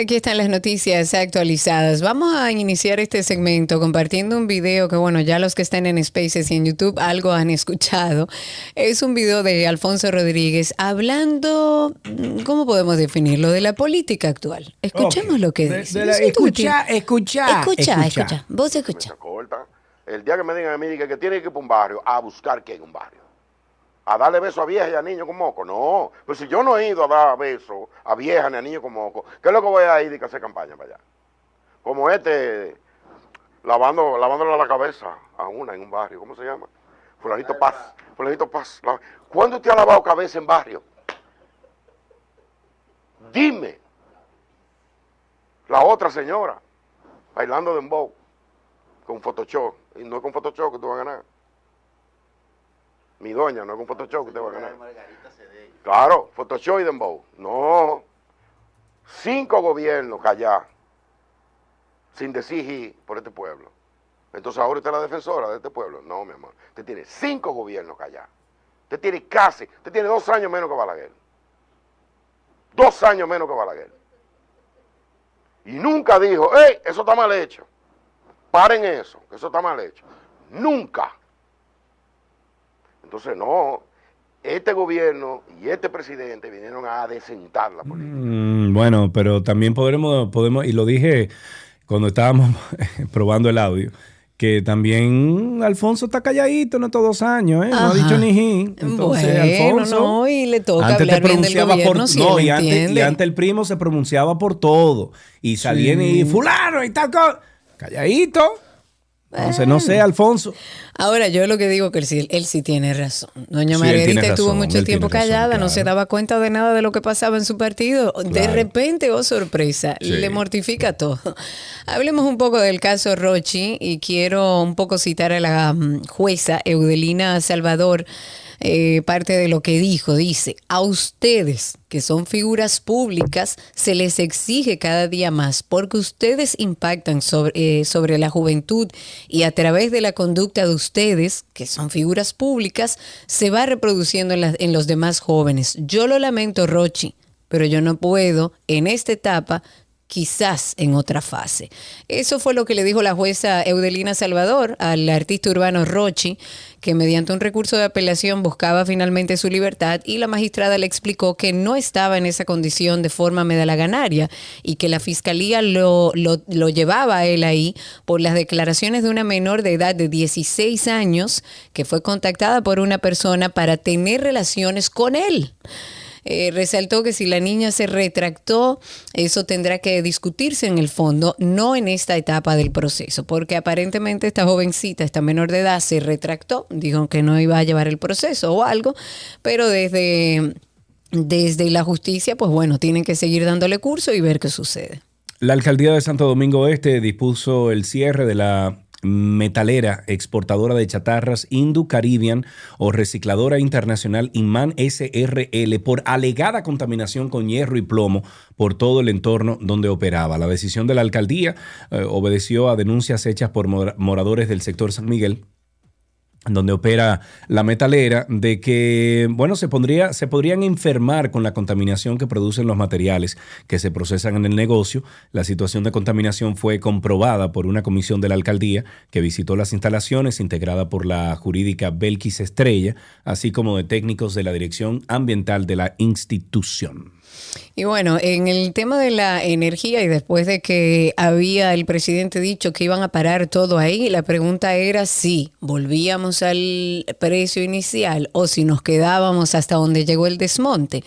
Aquí están las noticias actualizadas. Vamos a iniciar este segmento compartiendo un video que, bueno, ya los que están en Spaces y en YouTube algo han escuchado. Es un video de Alfonso Rodríguez hablando, mm, ¿cómo podemos definirlo? De la política actual. Escuchemos lo que dice. de la- escucha, escucha, Escucha, escucha. escucha. Vos escucha. El día que me digan a mí que tiene que ir para un barrio a buscar que en un barrio. A darle beso a viejas y a niños con moco. No, pues si yo no he ido a dar beso a viejas ni a niños con moco, ¿qué es lo que voy a ir y que hacer campaña para allá? Como este, lavando, lavándole la cabeza a una en un barrio, ¿cómo se llama? Fulanito Paz, Fulanito Paz. ¿Cuándo usted ha lavado cabeza en barrio? Dime. La otra señora, bailando de dembow, con Photoshop. Y no es con Photoshop que tú vas a ganar. Mi doña, no es con Photoshop que te va a ganar. Claro, Photoshop y dembow. No. Cinco gobiernos callados, sin decir por este pueblo. Entonces ahora usted es la defensora de este pueblo. No, mi amor. Usted tiene cinco gobiernos callados. Usted tiene casi, usted tiene dos años menos que Balaguer. Dos años menos que Balaguer. Y nunca dijo, hey, eso está mal hecho. Paren eso, que eso está mal hecho. Nunca. Entonces, no, este gobierno y este presidente vinieron a desentar la política. Mm, bueno, pero también podremos, podemos, y lo dije cuando estábamos probando el audio, que también Alfonso está calladito en estos dos años, ¿eh? No ha dicho ni. Entonces, bueno, Alfonso. no, y le toca Antes te hablar bien del pronunciaba gobierno por si no, él y antes, y entiende. antes el primo se pronunciaba por todo. Y salían Sí. y fulano y tal cosa. Calladito. Entonces, no sé, Alfonso. Ahora, yo lo que digo que él sí, él sí tiene razón. Doña Sí, Margarita estuvo razón, mucho tiempo razón, callada, no se daba cuenta de nada de lo que pasaba en su partido. De repente, oh sorpresa, Sí. le mortifica todo. Hablemos un poco del caso Rochi y quiero un poco citar a la mm, jueza Eudelina Salvador. Eh, parte de lo que dijo, dice, a ustedes que son figuras públicas se les exige cada día más porque ustedes impactan sobre, eh, sobre la juventud y a través de la conducta de ustedes, que son figuras públicas, se va reproduciendo en, en los demás jóvenes. Yo lo lamento, Rochi, pero yo no puedo en esta etapa quizás en otra fase. Eso fue lo que le dijo la jueza Eudelina Salvador al artista urbano Rochi, que mediante un recurso de apelación buscaba finalmente su libertad y la magistrada le explicó que no estaba en esa condición de forma medalaganaria y que la fiscalía lo, lo, llevaba a él ahí por las declaraciones de una menor de edad de 16 años que fue contactada por una persona para tener relaciones con él. Eh, resaltó que si la niña se retractó, eso tendrá que discutirse en el fondo, no en esta etapa del proceso, porque aparentemente esta jovencita, esta menor de edad, se retractó, dijo que no iba a llevar el proceso o algo, pero desde, desde la justicia, pues bueno, tienen que seguir dándole curso y ver qué sucede. La alcaldía de Santo Domingo Este dispuso el cierre de la metalera exportadora de chatarras Indo Caribbean o recicladora internacional Inman SRL por alegada contaminación con hierro y plomo por todo el entorno donde operaba. La decisión de la alcaldía eh, obedeció a denuncias hechas por mora- moradores del sector San Miguel donde opera la metalera, de que, bueno, se, pondría, se podrían enfermar con la contaminación que producen los materiales que se procesan en el negocio. La situación de contaminación fue comprobada por una comisión de la alcaldía que visitó las instalaciones integrada por la jurídica Belkis Estrella, así como de técnicos de la Dirección Ambiental de la institución. Y bueno, en el tema de la energía y después de que había el presidente dicho que iban a parar todo ahí, la pregunta era si volvíamos al precio inicial o si nos quedábamos hasta donde llegó el desmonte.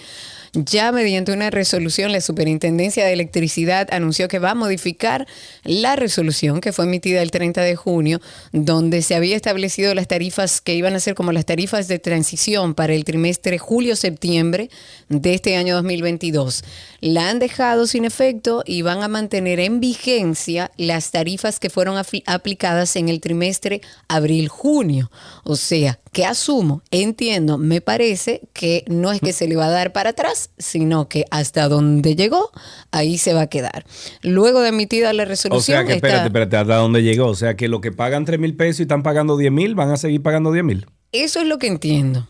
Ya mediante una resolución, la Superintendencia de Electricidad anunció que va a modificar la resolución que fue emitida el 30 de junio, donde se había establecido las tarifas que iban a ser como las tarifas de transición para el trimestre julio-septiembre de este año 2022. La han dejado sin efecto y van a mantener en vigencia las tarifas que fueron aplicadas en el trimestre abril-junio. O sea, que asumo, entiendo, me parece que no es que se le va a dar para atrás, sino que hasta donde llegó, ahí se va a quedar. Luego de emitida la O resolución, sea que, está- espérate, espérate, ¿hasta dónde llegó? O sea que los que pagan 3 mil pesos y están pagando 10 mil, van a seguir pagando 10 mil. eso es lo que entiendo.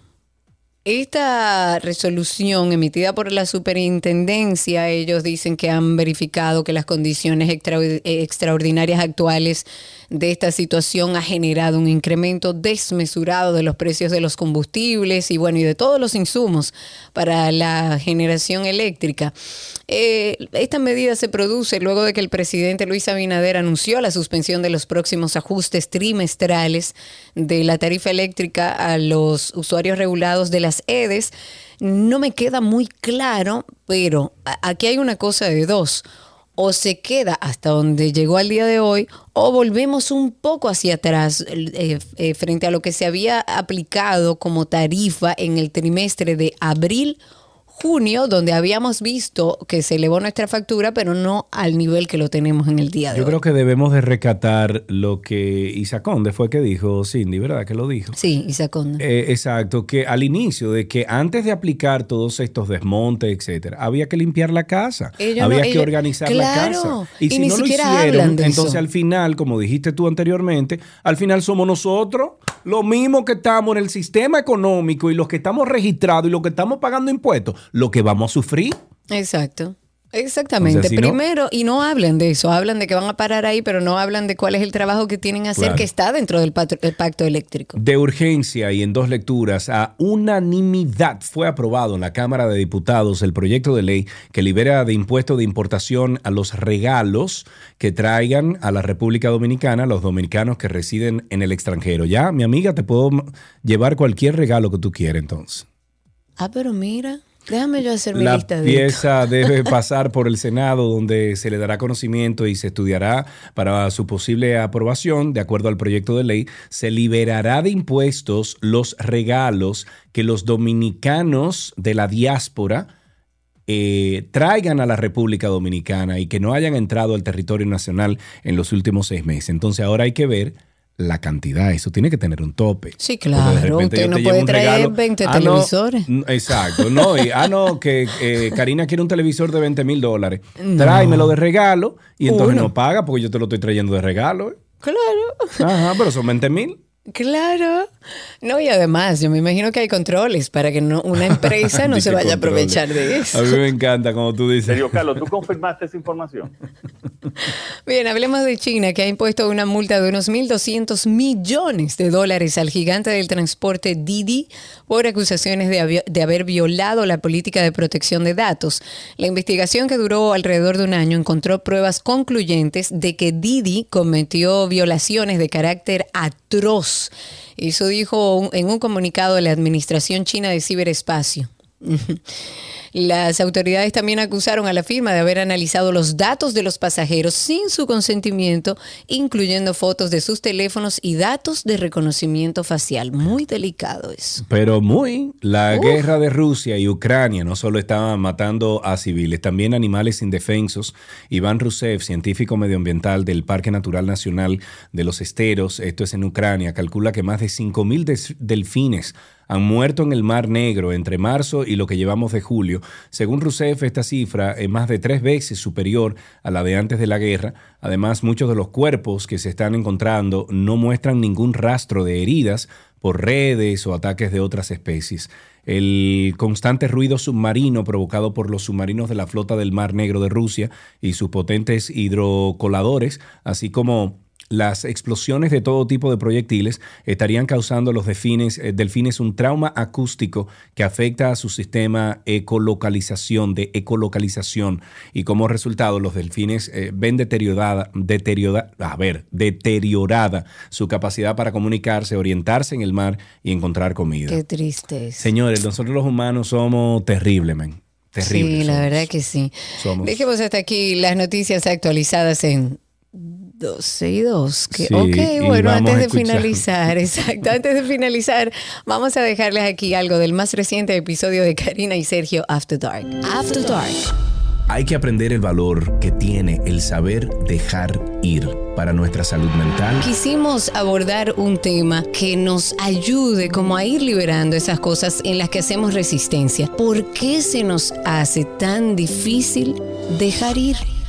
Esta resolución emitida por la superintendencia, ellos dicen que han verificado que las condiciones extra- eh, extraordinarias actuales de esta situación ha generado un incremento desmesurado de los precios de los combustibles y bueno, y de todos los insumos para la generación eléctrica. Eh, esta medida se produce luego de que el presidente Luis Abinader anunció la suspensión de los próximos ajustes trimestrales de la tarifa eléctrica a los usuarios regulados de las EDES. No me queda muy claro, pero aquí hay una cosa de dos. O se queda hasta donde llegó al día de hoy, o volvemos un poco hacia atrás eh, eh, frente a lo que se había aplicado como tarifa en el trimestre de abril junio, donde habíamos visto que se elevó nuestra factura, pero no al nivel que lo tenemos en el día de Yo hoy. creo que debemos de recatar lo que Isa Conde fue que dijo, Cindy, ¿verdad? Que lo dijo. Sí, Isa Conde. Eh, exacto, que al inicio de que antes de aplicar todos estos desmontes, etcétera, había que limpiar la casa, Ellos había no- que ellos- organizar Claro, la casa. y si ni no lo hicieron, de entonces eso. al final, como dijiste tú anteriormente, al final somos nosotros, lo mismo que estamos en el sistema económico y los que estamos registrados y los que estamos pagando impuestos, lo que vamos a sufrir. Exacto. Exactamente. O sea, si no- Primero, y no hablan de eso, hablan de que van a parar ahí, pero no hablan de cuál es el trabajo que tienen que hacer, Claro. que está dentro del el pacto eléctrico. De urgencia y en dos lecturas, a unanimidad fue aprobado en la Cámara de Diputados el proyecto de ley que libera de impuesto de importación a los regalos que traigan a la República Dominicana los dominicanos que residen en el extranjero. Ya, mi amiga, te puedo llevar cualquier regalo que tú quieras entonces. Ah, pero mira, déjame yo hacer mi La lista de pieza debe pasar por el Senado, donde se le dará conocimiento y se estudiará para su posible aprobación. De acuerdo al proyecto de ley, se liberará de impuestos los regalos que los dominicanos de la diáspora eh, traigan a la República Dominicana y que no hayan entrado al territorio nacional en los últimos seis meses. Entonces ahora hay que ver la cantidad. Eso tiene que tener un tope. Sí, claro. Usted no puede traer regalo. 20 Ah, no, televisores. n- exacto, no. Y, ah, no, que eh, Karina quiere un televisor de 20 mil dólares. No. Tráemelo de regalo y entonces Uno. no paga porque yo te lo estoy trayendo de regalo. ¿eh? Claro. Ajá, pero son 20 mil. Claro. No, y además, yo me imagino que hay controles para que no, una empresa no se vaya a aprovechar de eso. A mí me encanta como tú dices. Sergio Carlos, ¿tú confirmaste esa información? Bien, hablemos de China, que ha impuesto una multa de unos 1.200 millones de dólares al gigante del transporte Didi por acusaciones de, de haber violado la política de protección de datos. La investigación que duró alrededor de un año encontró pruebas concluyentes de que Didi cometió violaciones de carácter atroz. Eso dijo en un comunicado de la Administración China de Ciberespacio. Las autoridades también acusaron a la firma de haber analizado los datos de los pasajeros sin su consentimiento, incluyendo fotos de sus teléfonos y datos de reconocimiento facial. Muy delicado eso. Pero muy, la guerra de Rusia y Ucrania no solo estaban matando a civiles, también animales indefensos. Iván Rusev, científico medioambiental del Parque Natural Nacional de los Esteros, esto es en Ucrania, calcula que más de 5.000 des- delfines han muerto en el Mar Negro entre marzo y lo que llevamos de julio. Según Rousseff, esta cifra es más de tres veces superior a la de antes de la guerra. Además, muchos de los cuerpos que se están encontrando no muestran ningún rastro de heridas por redes o ataques de otras especies. El constante ruido submarino provocado por los submarinos de la flota del Mar Negro de Rusia y sus potentes hidrocoladores, así como las explosiones de todo tipo de proyectiles estarían causando a los delfines, eh, delfines un trauma acústico que afecta a su sistema ecolocalización, de ecolocalización. Y como resultado, los delfines eh, ven deteriorada, deteriorada, a ver, deteriorada su capacidad para comunicarse, orientarse en el mar y encontrar comida. Qué triste es. Señores, nosotros los humanos somos terribles, men. Terribles. Sí, la verdad que sí. Somos. Dejemos hasta aquí las noticias actualizadas en 12 y 2. Que, Sí, ok, bueno, antes de finalizar, exacto, antes de finalizar, vamos a dejarles aquí algo del más reciente episodio de Karina y Sergio After Dark. After Dark. Hay que aprender el valor que tiene el saber dejar ir para nuestra salud mental. Quisimos abordar un tema que nos ayude como a ir liberando esas cosas en las que hacemos resistencia. ¿Por qué se nos hace tan difícil dejar ir?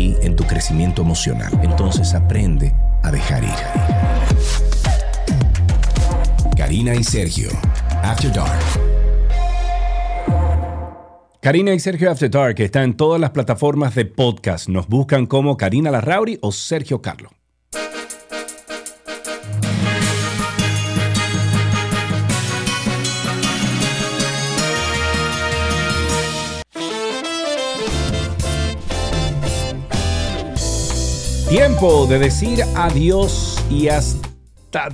en tu crecimiento emocional. Entonces aprende a dejar ir. Karina y Sergio, After Dark. Karina y Sergio After Dark está en todas las plataformas de podcast. Nos buscan como Karina Larrauri o Sergio Carlo. Tiempo de decir adiós y hasta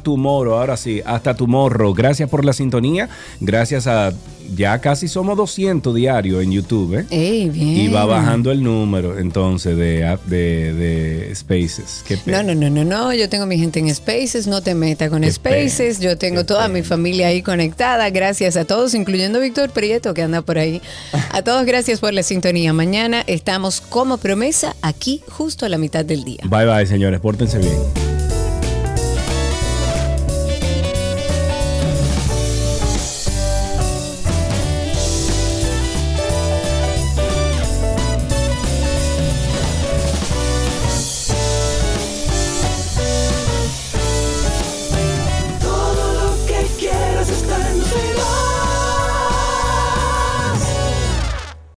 tu moro. Ahora sí, hasta tu morro. Gracias por la sintonía. Gracias a. Ya casi somos 200 diarios en YouTube. ¿eh? Ey, bien. Y va bajando el número entonces de, de, de Spaces. Qué. No, no, no, no, no. Yo tengo mi gente en Spaces, no te metas con Qué Spaces. Yo tengo toda mi familia ahí conectada. Gracias a todos, incluyendo Víctor Prieto, que anda por ahí. A todos, gracias por la sintonía. Mañana estamos como promesa aquí, justo a la mitad del día. Bye bye, señores. Pórtense bien.